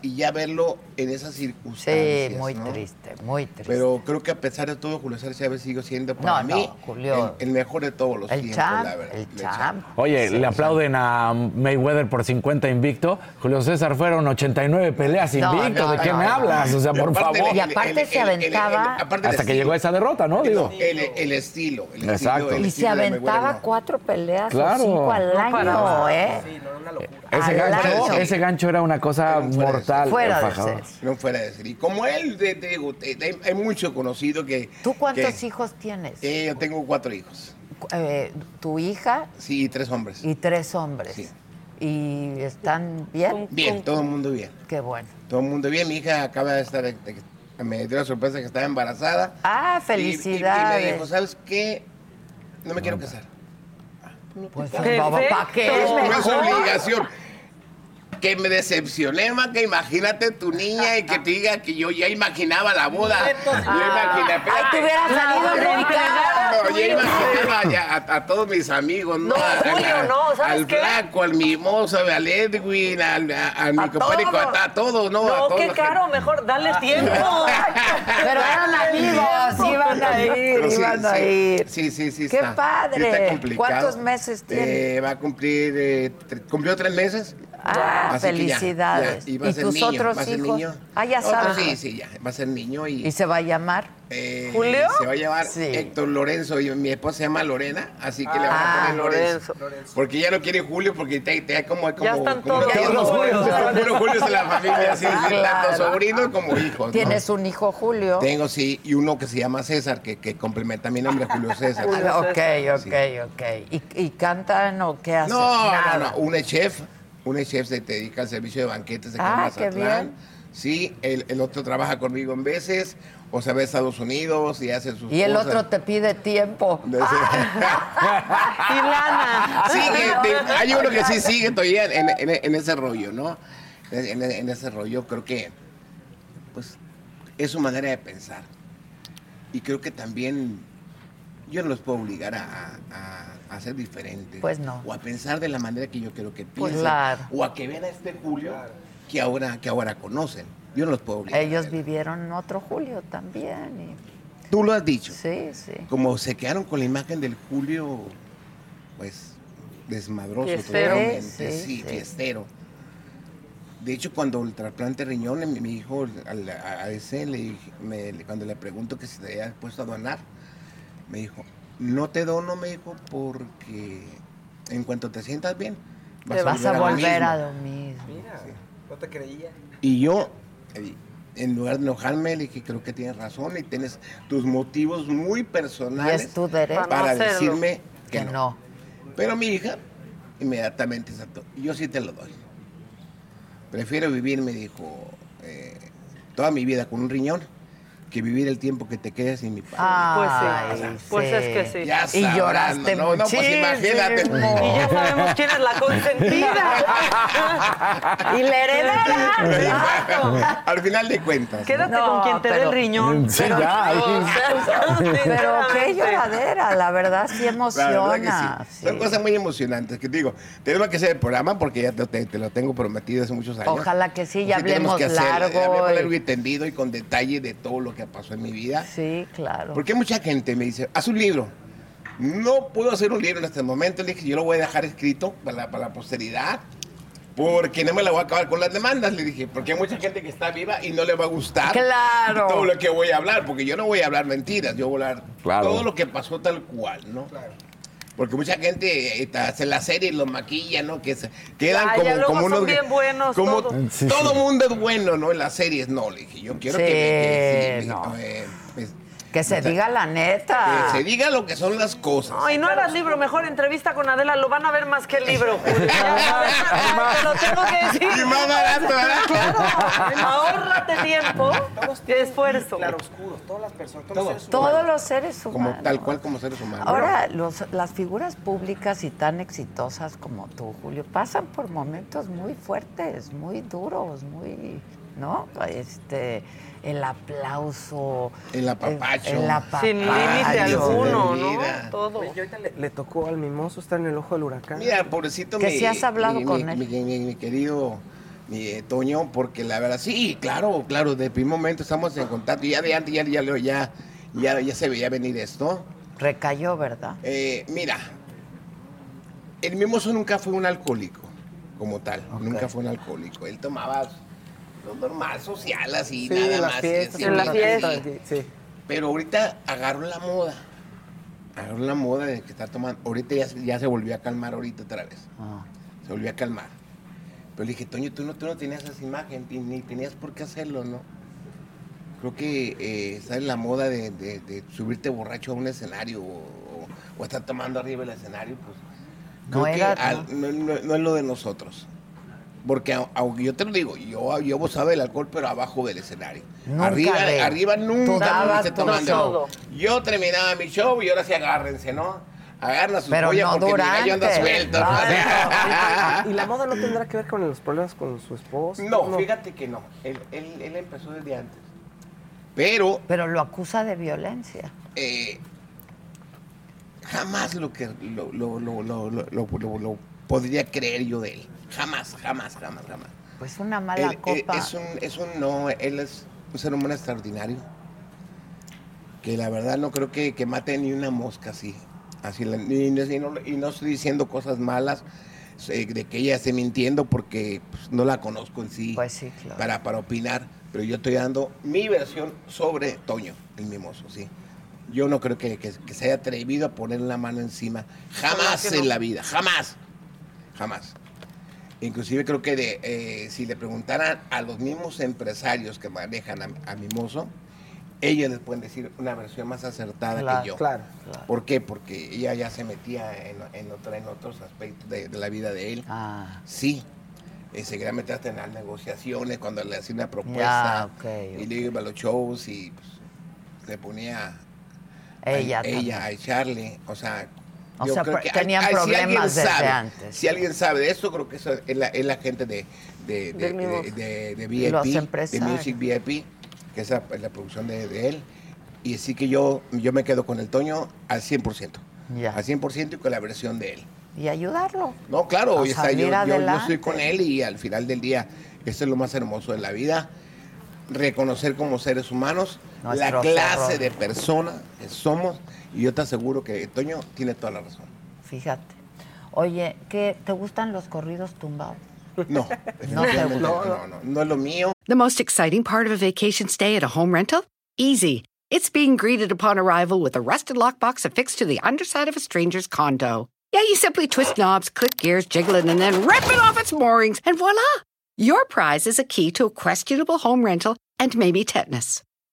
y ya verlo en esas circunstancias. Sí, muy ¿no? triste, muy triste. Pero creo que a pesar de todo, Julio César Chávez sigue siendo para No, mí no, Julio. El, el mejor de todos los El tiempos, champ, la verdad. el champ. Oye, Sí, le aplauden a Mayweather por 50 invicto. Julio César fueron 89 peleas No, invicto. no, ¿De qué no, me no. hablas? O sea, por aparte favor. Y aparte se aventaba. aparte Hasta que llegó a esa derrota, ¿no? Digo. El, el estilo. El Exacto. estilo- el Y se aventaba cuatro peleas Claro. o cinco al No. ¿eh? Ese Al gancho, año. ese gancho era una cosa mortal. Fuera de fajador. No fuera de ser. Y como él, te, te digo, te- te- hay mucho conocido que... ¿Tú cuántos que- hijos tienes? Eh, yo tengo cuatro hijos. Eh, tu hija Sí, tres hombres. y tres hombres. ¿Y están bien? Bien, todo el mundo bien. Qué bueno. Todo el mundo bien. Mi hija acaba de estar... de- de- me dio la sorpresa que estaba embarazada. Ah, Y- y- Y, me felicidades. dijo, ¿sabes qué? No me quiero casar. Pues, Perfecto. ¿para qué? Es No es mejor. obligación. Que me decepcioné, más que imagínate tu niña y que te diga que yo ya imaginaba la boda. Yo imaginé, Ay, te hubieras salido brincando. No, yo imaginaba ya a, a todos mis amigos, ¿no? No, A- a- Julio, no, ¿sabes al qué? Flaco, al Mimoso, al Edwin, al, a, a mi compadre, todos. a, a todos, ¿no? a No, qué caro, mejor dale tiempo. Pero eran amigos, iban a ir, Pero sí, iban a ir. Sí, sí, sí. ¡Qué está, padre! sí está complicado. ¿Cuántos meses tiene? Eh, va a cumplir, eh, cumplió tres meses. Ah, Así que ya, felicidades. ya, y va a ¿Y ser tus niño, otros va a ser hijos? niño. Ah, ya sabes. Sí, sí, ya, va a ser niño y... ¿Y se va a llamar? eh, ¿Julio? Se va a llamar Sí. Héctor Lorenzo y mi esposa se llama Lorena, así que le van Ah, a poner Lorenzo. Porque ya no quiere Julio porque te, te como, como, Ya están como todos que los Julios. Julios en la familia, así, Ah, claro. tanto sobrinos como hijos. ¿no? Tienes un hijo, Julio. Tengo, sí, y uno que se llama César, que, que complementa mi nombre, Julio César. Ah, ok, ok, ok. ¿Y, y cantan o qué hacen? No, Nada. no, no, un chef, un chef se dedica al servicio de banquetes aquí Ah, en Mazatlán. Sí, el, el otro trabaja conmigo en veces, o se va a Estados Unidos y hace sus Y el cosas. otro te pide tiempo. Y lana. Sí, hay uno que sí sigue todavía en, en- en ese rollo, ¿no? En, en ese rollo creo que, pues, es su manera de pensar. Y creo que también, yo no los puedo obligar a, a- a ser diferentes. Pues no. O a pensar de la manera que yo quiero que Pues piensen. claro. O a que vean a este Julio que ahora, que ahora conocen. Yo no los puedo obligar. Ellos vivieron otro Julio también. y- Tú lo has dicho. Sí, sí. Como se quedaron con la imagen del Julio, pues, desmadroso Fiestero. totalmente. Sí, Sí, sí. fiestero. De hecho, cuando el trasplante de riñón, mi, hijo, a, a ese, le me- cuando le pregunto que si te había puesto a donar, me dijo, no te dono, me dijo, porque en cuanto te sientas bien, Te vas a lo volver mismo". a lo mismo. Mira, no te creía. Y yo, eh, en lugar de enojarme, le dije, creo que tienes razón y tienes tus motivos muy personales Y es tu derecho. para no decirme que, Que no. no. Pero mi hija, inmediatamente saltó. Yo sí te lo doy. Prefiero vivir, me dijo, eh, toda mi vida con un riñón que vivir el tiempo que te quedes sin mi padre. Ay, O sea, Pues es que sí. Ya Y sabrán, lloraste no, no, pues imagínate. Y ya sabemos quién es la consentida. y la heredera. Al final de cuentas. Quédate No, con quien te dé el riñón. Sí, Pero- ya, o ahí. sea, Pero qué lloradera, la verdad sí emociona. verdad sí. Son cosas muy emocionantes que te digo. Tenemos que hacer el programa porque ya te, lo tengo prometido hace muchos años. Ojalá que sí, ya Sí, tenemos hablemos que hacer- largo hablemos y- largo y tendido y con detalle de todo lo que pasó en mi vida. Sí, claro. Porque mucha gente me dice, haz un libro. No puedo hacer un libro en este momento. Le dije, yo lo voy a dejar escrito para la, para la posteridad. Porque no me la voy a acabar con las demandas, le dije. Porque hay mucha gente que está viva y no le va a gustar Claro. todo lo que voy a hablar. Porque yo no voy a hablar mentiras, yo voy a hablar Claro. todo lo que pasó tal cual, ¿no? Porque mucha gente hace la serie y lo maquilla, ¿no? Que se quedan Ay, como, ya luego como son unos. bien buenos como todos. Sí, todo sí. mundo es bueno, ¿no? En las series, no, le dije. Yo quiero Sí, que, me- que sí, me- no. eh, me- Que se diga la neta. que se diga lo que son las cosas. Ay, no hagas libro, mejor entrevista con Adela, lo van a ver más que el libro. Julio. Ya, Te lo tengo que decir. Y más barato. Claro, ahórrate tiempo y esfuerzo. Claroscuros, todas las personas, todos Todo. los seres humanos. Todos los seres Como humanos. tal cual como seres humanos. Ahora, los- las figuras públicas y tan exitosas como tú, Julio, pasan por momentos muy fuertes, muy duros, muy, ¿no? Este, el aplauso. El apapacho. El, el apapacho. Sin límite alguno, ¿no? Todo. Y ahorita le, le tocó al mimoso estar en el ojo del huracán. Mira, pobrecito Que mi, sí has hablado mi- con mi- él. Mi, mi- mi querido mi, eh, Toño, porque la verdad, sí, claro, claro, de primer momento estamos en contacto. Y ya de antes, ya, ya, ya, ya, ya se veía venir esto. Recayó, ¿verdad? Eh, mira, el mimoso nunca fue un alcohólico, como tal. Nunca fue un alcohólico. Él tomaba lo normal, social, así, Sí, nada más. fiestas, así, en las así. fiestas. Sí. Pero ahorita agarró la moda. Agarró la moda de que está tomando. Ahorita ya, se- ya se volvió a calmar ahorita otra vez. Ah. Se volvió a calmar. Pero le dije, Toño, tú no, tú no tenías esa imagen, ni- tenías por qué hacerlo, ¿no? Creo que eh, está en la moda de, de- de subirte borracho a un escenario o, o- o estar tomando arriba del escenario, pues. No Creo que era- al- no, no- no es lo de nosotros. Porque au- aunque yo te lo digo, yo, yo abusaba del alcohol, pero abajo del escenario. Nunca arriba, de- arriba nunca tu tomando. Yo terminaba mi show y ahora sí agárrense, ¿no? Agarran a sus Pero no porque mi gallo anda durante. suelto. ¿no? ¿Y la moda no tendrá que ver con los problemas con su esposa? No, fíjate que no. Él, él, él empezó desde antes. Pero Pero lo acusa de violencia. eh, jamás lo que lo, lo, lo, lo, lo- lo- lo- lo podría creer yo de él. Jamás, jamás, jamás, jamás. Pues una mala Él, eh, copa. es, un, es un no, él es un ser humano extraordinario. Que la verdad no creo que, que mate ni una mosca así. así la- y, no, y no- y no estoy diciendo cosas malas eh, de que ella esté mintiendo porque pues, no la conozco en sí, Pues sí, claro. para, para opinar. Pero yo estoy dando mi versión sobre Toño, el mimoso, sí. Yo no creo que, que- que se haya atrevido a poner la mano encima. Jamás que no. en la vida, jamás. Jamás. Inclusive creo que de, eh, si le preguntaran a los mismos empresarios que manejan a, a Mimoso, ellos les pueden decir una versión más acertada Claro, que yo. claro, claro. ¿Por qué? Porque ella ya se metía en, en, otra- en otros aspectos de, de la vida de él. Ah. Sí. Eh, se quería meter hasta en las negociaciones cuando le hacía una propuesta. Ya, ok, Y le iba a los shows y pues, se ponía a- Ella también. ella a echarle. O sea, O yo sea, que tenían hay- si alguien problemas desde sabe- antes. Si alguien sabe de esto, creo que eso es la, es la gente de, de, de, de- VIP, Los de. Music VIP, que es la, la producción de, él. Y así que yo, yo me quedo con el Toño al 100%. Ya. Al 100% y con la versión de él. Y ayudarlo. No, claro, está, yo, yo- yo estoy con él y al final del día, esto es lo más hermoso de la vida. Reconocer como seres humanos la Nuestros clase de persona que somos. Y yo te aseguro que Toño tiene toda la razón. Fíjate. Oye, ¿qué, ¿te gustan los corridos tumbados? No, No te definitivamente gusta. no, no, no es lo mío. The most exciting part of a vacation stay at a home rental? Easy. It's being greeted upon arrival with a rusted lockbox affixed to the underside of a stranger's condo. Yeah, you simply twist knobs, click gears, jiggle it, and then rip it off its moorings, and voila! Your prize is a key to a questionable home rental and maybe tetanus.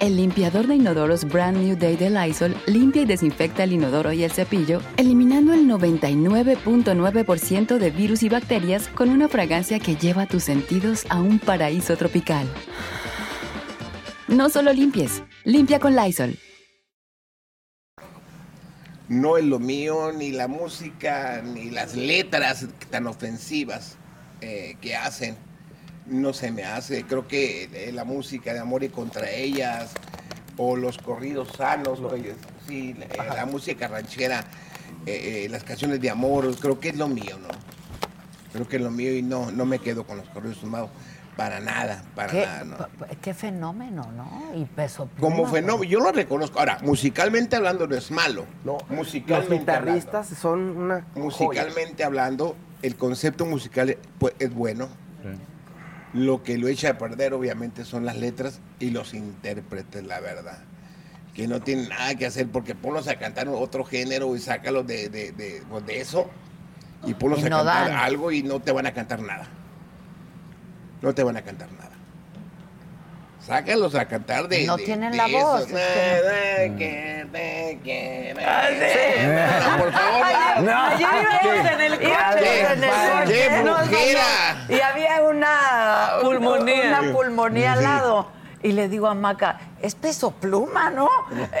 El limpiador de inodoros Brand New Day de Lysol limpia y desinfecta el inodoro y el cepillo, eliminando el 99.9% de virus y bacterias con una fragancia que lleva tus sentidos a un paraíso tropical. No solo limpies, limpia con Lysol. No es lo mío, ni la música, ni las letras tan ofensivas eh, que hacen. No se me hace. Creo que eh, la música de amor y contra ellas, o los corridos sanos, sí, eh, la música ranchera, eh, eh, las canciones de amor, creo que es lo mío, ¿no? Creo que es lo mío y no, no me quedo con los corridos tumbados. Para nada, para ¿Qué, nada, ¿no? qué fenómeno, ¿no? Y peso pluma. Como fenómeno, yo lo reconozco. Ahora, musicalmente hablando no es malo. No, musicalmente Los guitarristas son una Musicalmente hablando, el concepto musical pues, es bueno. Lo que lo echa a perder, obviamente, son las letras y los intérpretes, la verdad. Que no tienen nada que hacer porque ponlos a cantar otro género y sácalos de, de, de, pues, de eso y ponlos Y a cantar dan. algo y no te van a cantar nada. No te van a cantar nada. Sácalos a cantar de. No de- tienen de la eso. voz. Ah, por favor. Ayer, ayer íbamos en el ¿Qué? coche. ¿Qué? en el ¡Qué. Y había una Pulmonía. Una pulmonía al lado. Y le digo a Maca, es peso pluma, ¿no?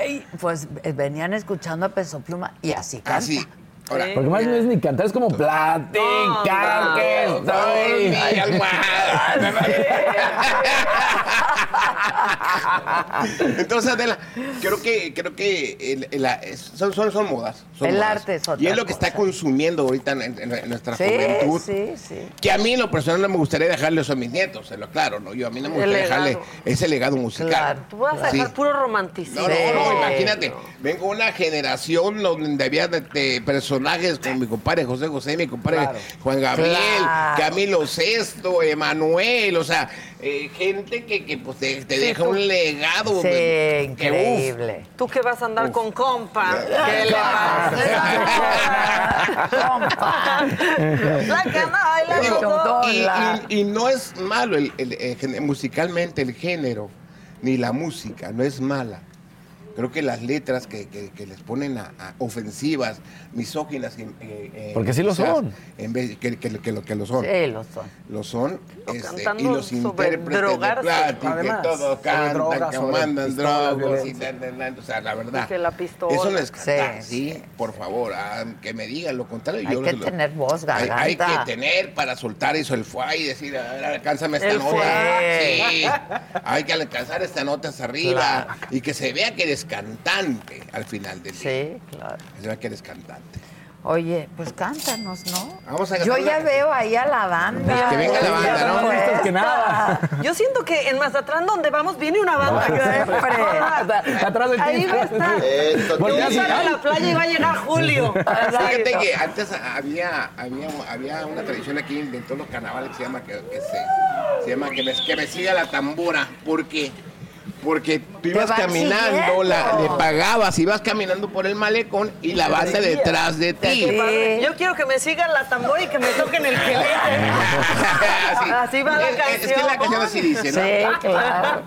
Y, pues venían escuchando a peso pluma y así canta. Así. Ahora, Porque más no es ni cantar, es como platicar No, que no, estoy. almohada. Entonces, Adela, creo que, creo que el- el- son, son, son modas. son El modas. arte es otra Y es lo que está consumiendo ahorita en, en- en nuestra Sí, juventud. sí, sí. Que a mí en lo personal no me gustaría dejarle eso a mis nietos, se lo claro, ¿no? Yo a mí no me gustaría dejarle ese legado musical. Claro. Tú vas a Sí. dejar puro romanticismo. No, no, no, imagínate. Vengo de una generación donde había de, de personajes como mi compadre José José, mi compadre Claro. Juan Gabriel, Claro. Camilo Sesto, Emanuel, o sea, eh, gente que, que, pues, te, te Sí, deja tú- un legado. Sí, que, uf, increíble. Tú que vas a andar con compa. ¿Qué le pasa? La anda bailando Digo, todo. y, y- y no es malo el, el- el género- musicalmente el género, ni la música, no es mala. Creo que las letras que, que- que les ponen a, a ofensivas, misóginas. eh, eh, Porque sí lo quizás, son. En vez que, que- que lo que lo son. Sí, lo son. Lo son. Este, y los sobre intérpretes drogarse. de plática, Además, que todos cantan, drogas, que mandan drogas. Y, o sea, la verdad. Que la pistola. Eso no es cantar, Sí, sí, por favor, ah, que me digan lo contrario. Hay yo que lo- tener voz, hay, garganta. hay que tener para soltar eso el fue y decir, a ver, alcánzame esta El nota. Sí, hay que alcanzar esta nota hacia arriba y que se vea que eres cantante al final del día. Sí, claro. Se vea que eres cantante. Oye, pues cántanos, ¿no? Vamos a Yo ya una- veo ahí a la banda. Que venga la banda, ¿no? Pues, Listos que nada. Yo siento que en Mazatlán, donde vamos, viene una banda. Atrás de ti. Ahí va a estar. Voy así, a la playa y va a llegar Julio. Fíjate que antes había, había, había una tradición aquí en todos los carnavales que se llama que, que se, se llama que me, que me siga la tambora. ¿Por qué? Porque tú ibas caminando, la, le pagabas, ibas caminando por el malecón y la banda detrás de ti. Padre. Yo quiero que me sigan la tambora y que me toquen el quelete. Así, Así va la Es- es- Es que la canción. canción así dice, ¿no? Sí, claro.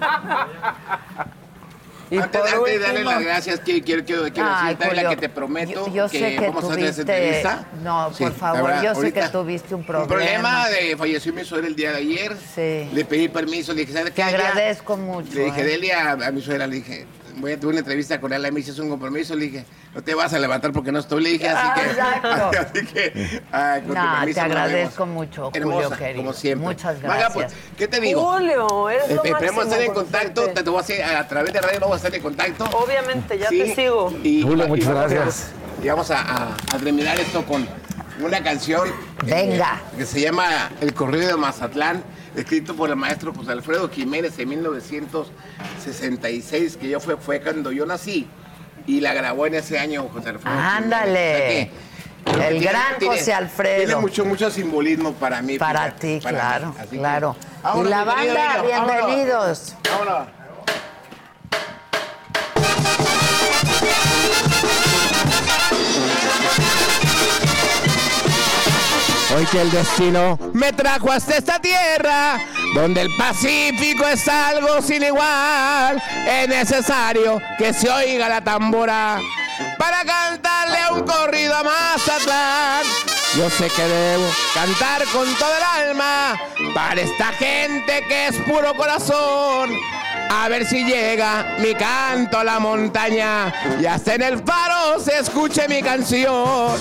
Y antes, por de- antes de darle las gracias, quiero, quiero, quiero, quiero Ay, decirte, que te prometo yo, yo que, sé que vamos a hacer esa tuviste... entrevista. No, por favor, verdad, yo sé que tuviste un problema. Un problema de falleció mi suegra el día de ayer. Sí. Le pedí permiso, le dije, ¿sabes Te agradezco mucho. Le dije, ¿eh? Delia, a mi suegra, le dije, voy a tener una entrevista con ella, me hice un compromiso, le dije, no te vas a levantar porque no estoy, le dije, así que... Exacto. así que, ay, con tu No, permiso, te agradezco mucho, Julio, Hermosa, querido. como siempre. Muchas Maga, gracias. pues, ¿qué te digo? Julio, eres lo Eh, Esperemos estar en con contacto, te, te voy a hacer, a, a través de radio vamos a estar en contacto. Obviamente, ya Sí, te sigo. Y, Julio, y muchas gracias. Y vamos a, a- a terminar esto con una canción. eh, Venga. que se llama El Corrido de Mazatlán, escrito por el maestro José Alfredo Jiménez en 1966, que yo fue, fue cuando yo nací. Y la grabó en ese año José Alfredo. Ándale. El tiene- gran tiene- José Alfredo. Tiene mucho, mucho simbolismo para mí. Para ti, claro, claro. y la banda, bienvenidos. Vámonos. Hoy que el destino me trajo hasta esta tierra, donde el Pacífico es algo sin igual, es necesario que se oiga la tambora para cantarle un corrido a Mazatlán. Yo sé que debo cantar con todo el alma para esta gente que es puro corazón. A ver si llega mi canto a la montaña y hasta en el faro se escuche mi canción.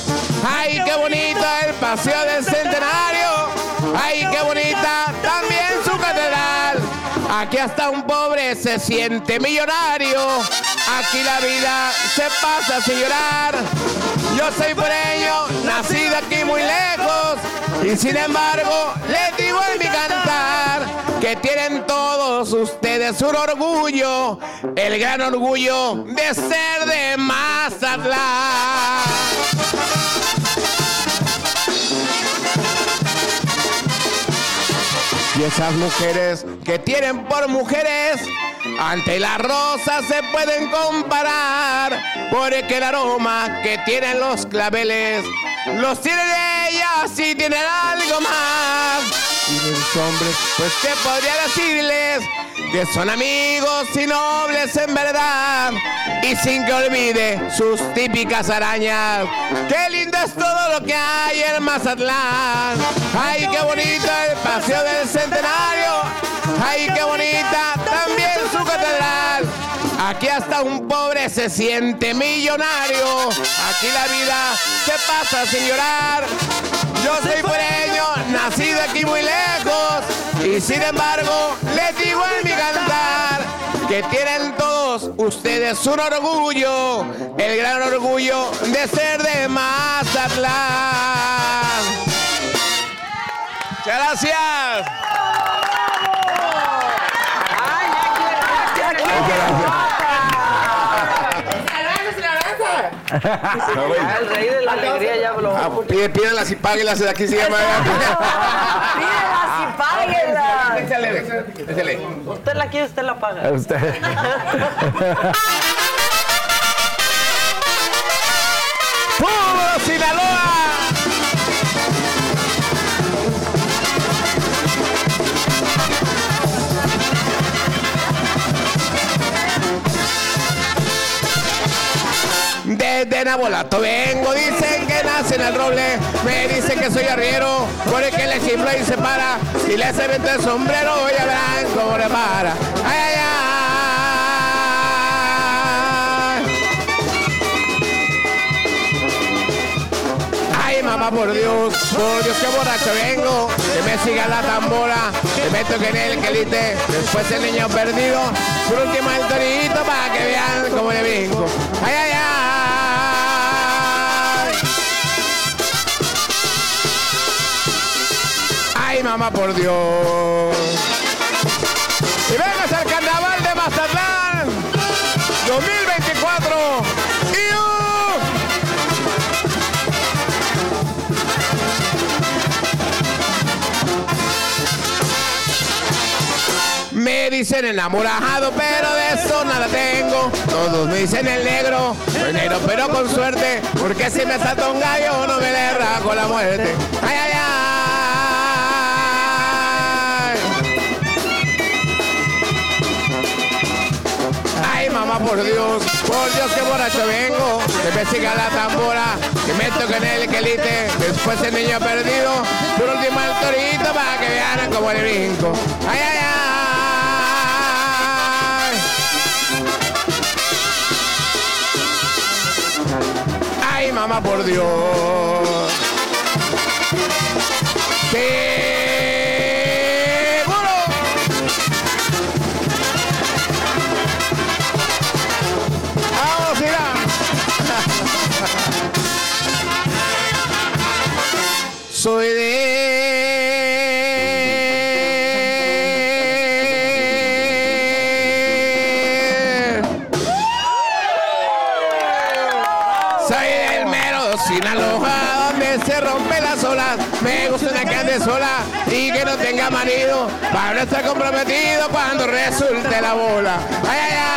Ay, qué bonito el paseo del centenario. Ay, qué bonita también su catedral. Aquí hasta un pobre se siente millonario. Aquí la vida se pasa sin llorar. Yo soy pureño, nacido aquí muy lejos. Y sin embargo, les digo en mi cantar que tienen todos ustedes un orgullo, el gran orgullo de ser de Mazatlán. Esas mujeres que tienen por mujeres, ante la rosa se pueden comparar, porque el aroma que tienen los claveles, los tienen ellas y tienen algo más. Y los hombres, pues que podría decirles que son amigos y nobles en verdad, y sin que olvide sus típicas arañas. Qué lindo es todo lo que hay en Mazatlán. Ay, qué bonito el paseo del centenario. Ay, qué bonita también su catedral. Aquí hasta un pobre se siente millonario. Aquí la vida se pasa sin llorar. Yo soy pureño, nacido aquí muy lejos. Y sin embargo, les digo en mi cantar que tienen todos ustedes un orgullo, el gran orgullo de ser de Mazatlán. Muchas gracias. Ah, el rey de la alegría ya habló. Ah, pide, pídelas y páguelas, de aquí se llama. Pídelas y páguelas. Échale, échale. Usted la quiere, usted la paga. Usted. ¡Puro Sinaloa! Desde Nabolato vengo, dicen que nace en el roble, me dicen que soy arriero, por el que le chifla y se para, y le hace viento el sombrero, ya verán cómo le para. Ay, ay. Mamá, por Dios, por Dios, que borracho vengo. Que me siga la tambora, que me toque en el quelite. Después el niño perdido, por último el torito para que vean cómo le brinco. Ay, ay, ay. Ay, mamá, por Dios. Y vengas dicen enamorado, pero de eso nada tengo. Todos me dicen el negro, soy negro pero con suerte, porque si me salta un gallo no me le rajo la muerte. Ay, ay, ay. Ay, mamá, por Dios, por Dios que borracho vengo, que me siga la tambora, que me toque en el quelite, después el niño perdido, por último el torito para que vean como le brinco. Ay, ay, ay. Mamá, por Dios. Soy rompen las olas. Me gusta una que ande sola y que no tenga marido. Para no estar comprometido cuando resulte la bola. Ay, ay, ay.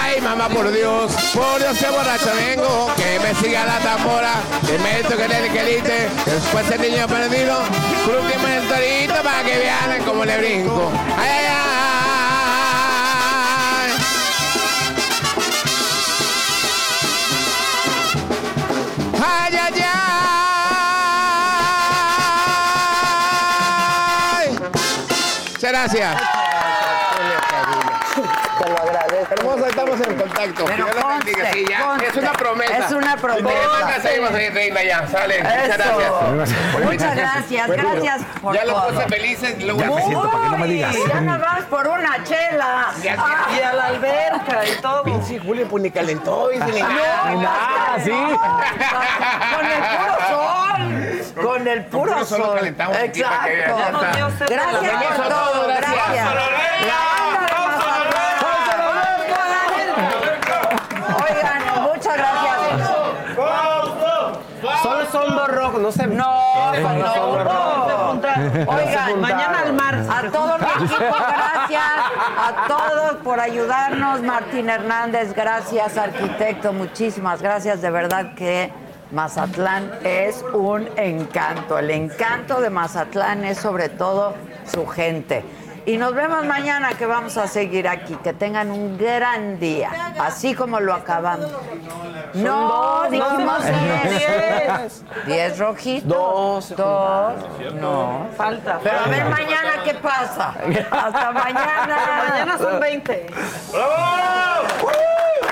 Ay, mamá, por Dios, por Dios que borracho vengo, que me siga la tambora, que me toque en el quelite, después el niño perdido, por último el torito para que vean cómo le brinco. Ay, ay. Ay, gracias. Te lo agradezco. Hermosa, estamos en contacto. Pero Dios la bendiga. conste, Sí, ya, conste. Es una promesa. Es una promesa. Promesa, seguimos ahí, reina, ya. Sale. Muchas gracias. Muchas gracias, gracias por Ya los puse felices. Luego Ya me siento para que no me Uy, digas. Ya nada más por una chela. Ya, Ah. Y a la alberca y todo. Pinche Julio, pues ni calentó. Y se le No, Ah, no, Con el puro sol. Con el Con puro sol calentamos que Exacto. ya está. Gracias por a todos, todo. gracias. Gracias. Oigan, muchas gracias. Solo son dos rojos, no se... No, no, no. Oigan, mañana al mar. A todo mi equipo, gracias. A todos por ayudarnos. Martín Hernández, gracias, arquitecto. Muchísimas gracias. De verdad que Mazatlán es un encanto. El encanto de Mazatlán es sobre todo su gente. Y nos vemos mañana que vamos a seguir aquí. Que tengan un gran día, así como lo acabamos. No, dijimos no, diez. Diez rojitos. Dos. Dos. No. Falta. Pero a ver mañana qué pasa. Hasta mañana. Mañana son 20. Pitaya.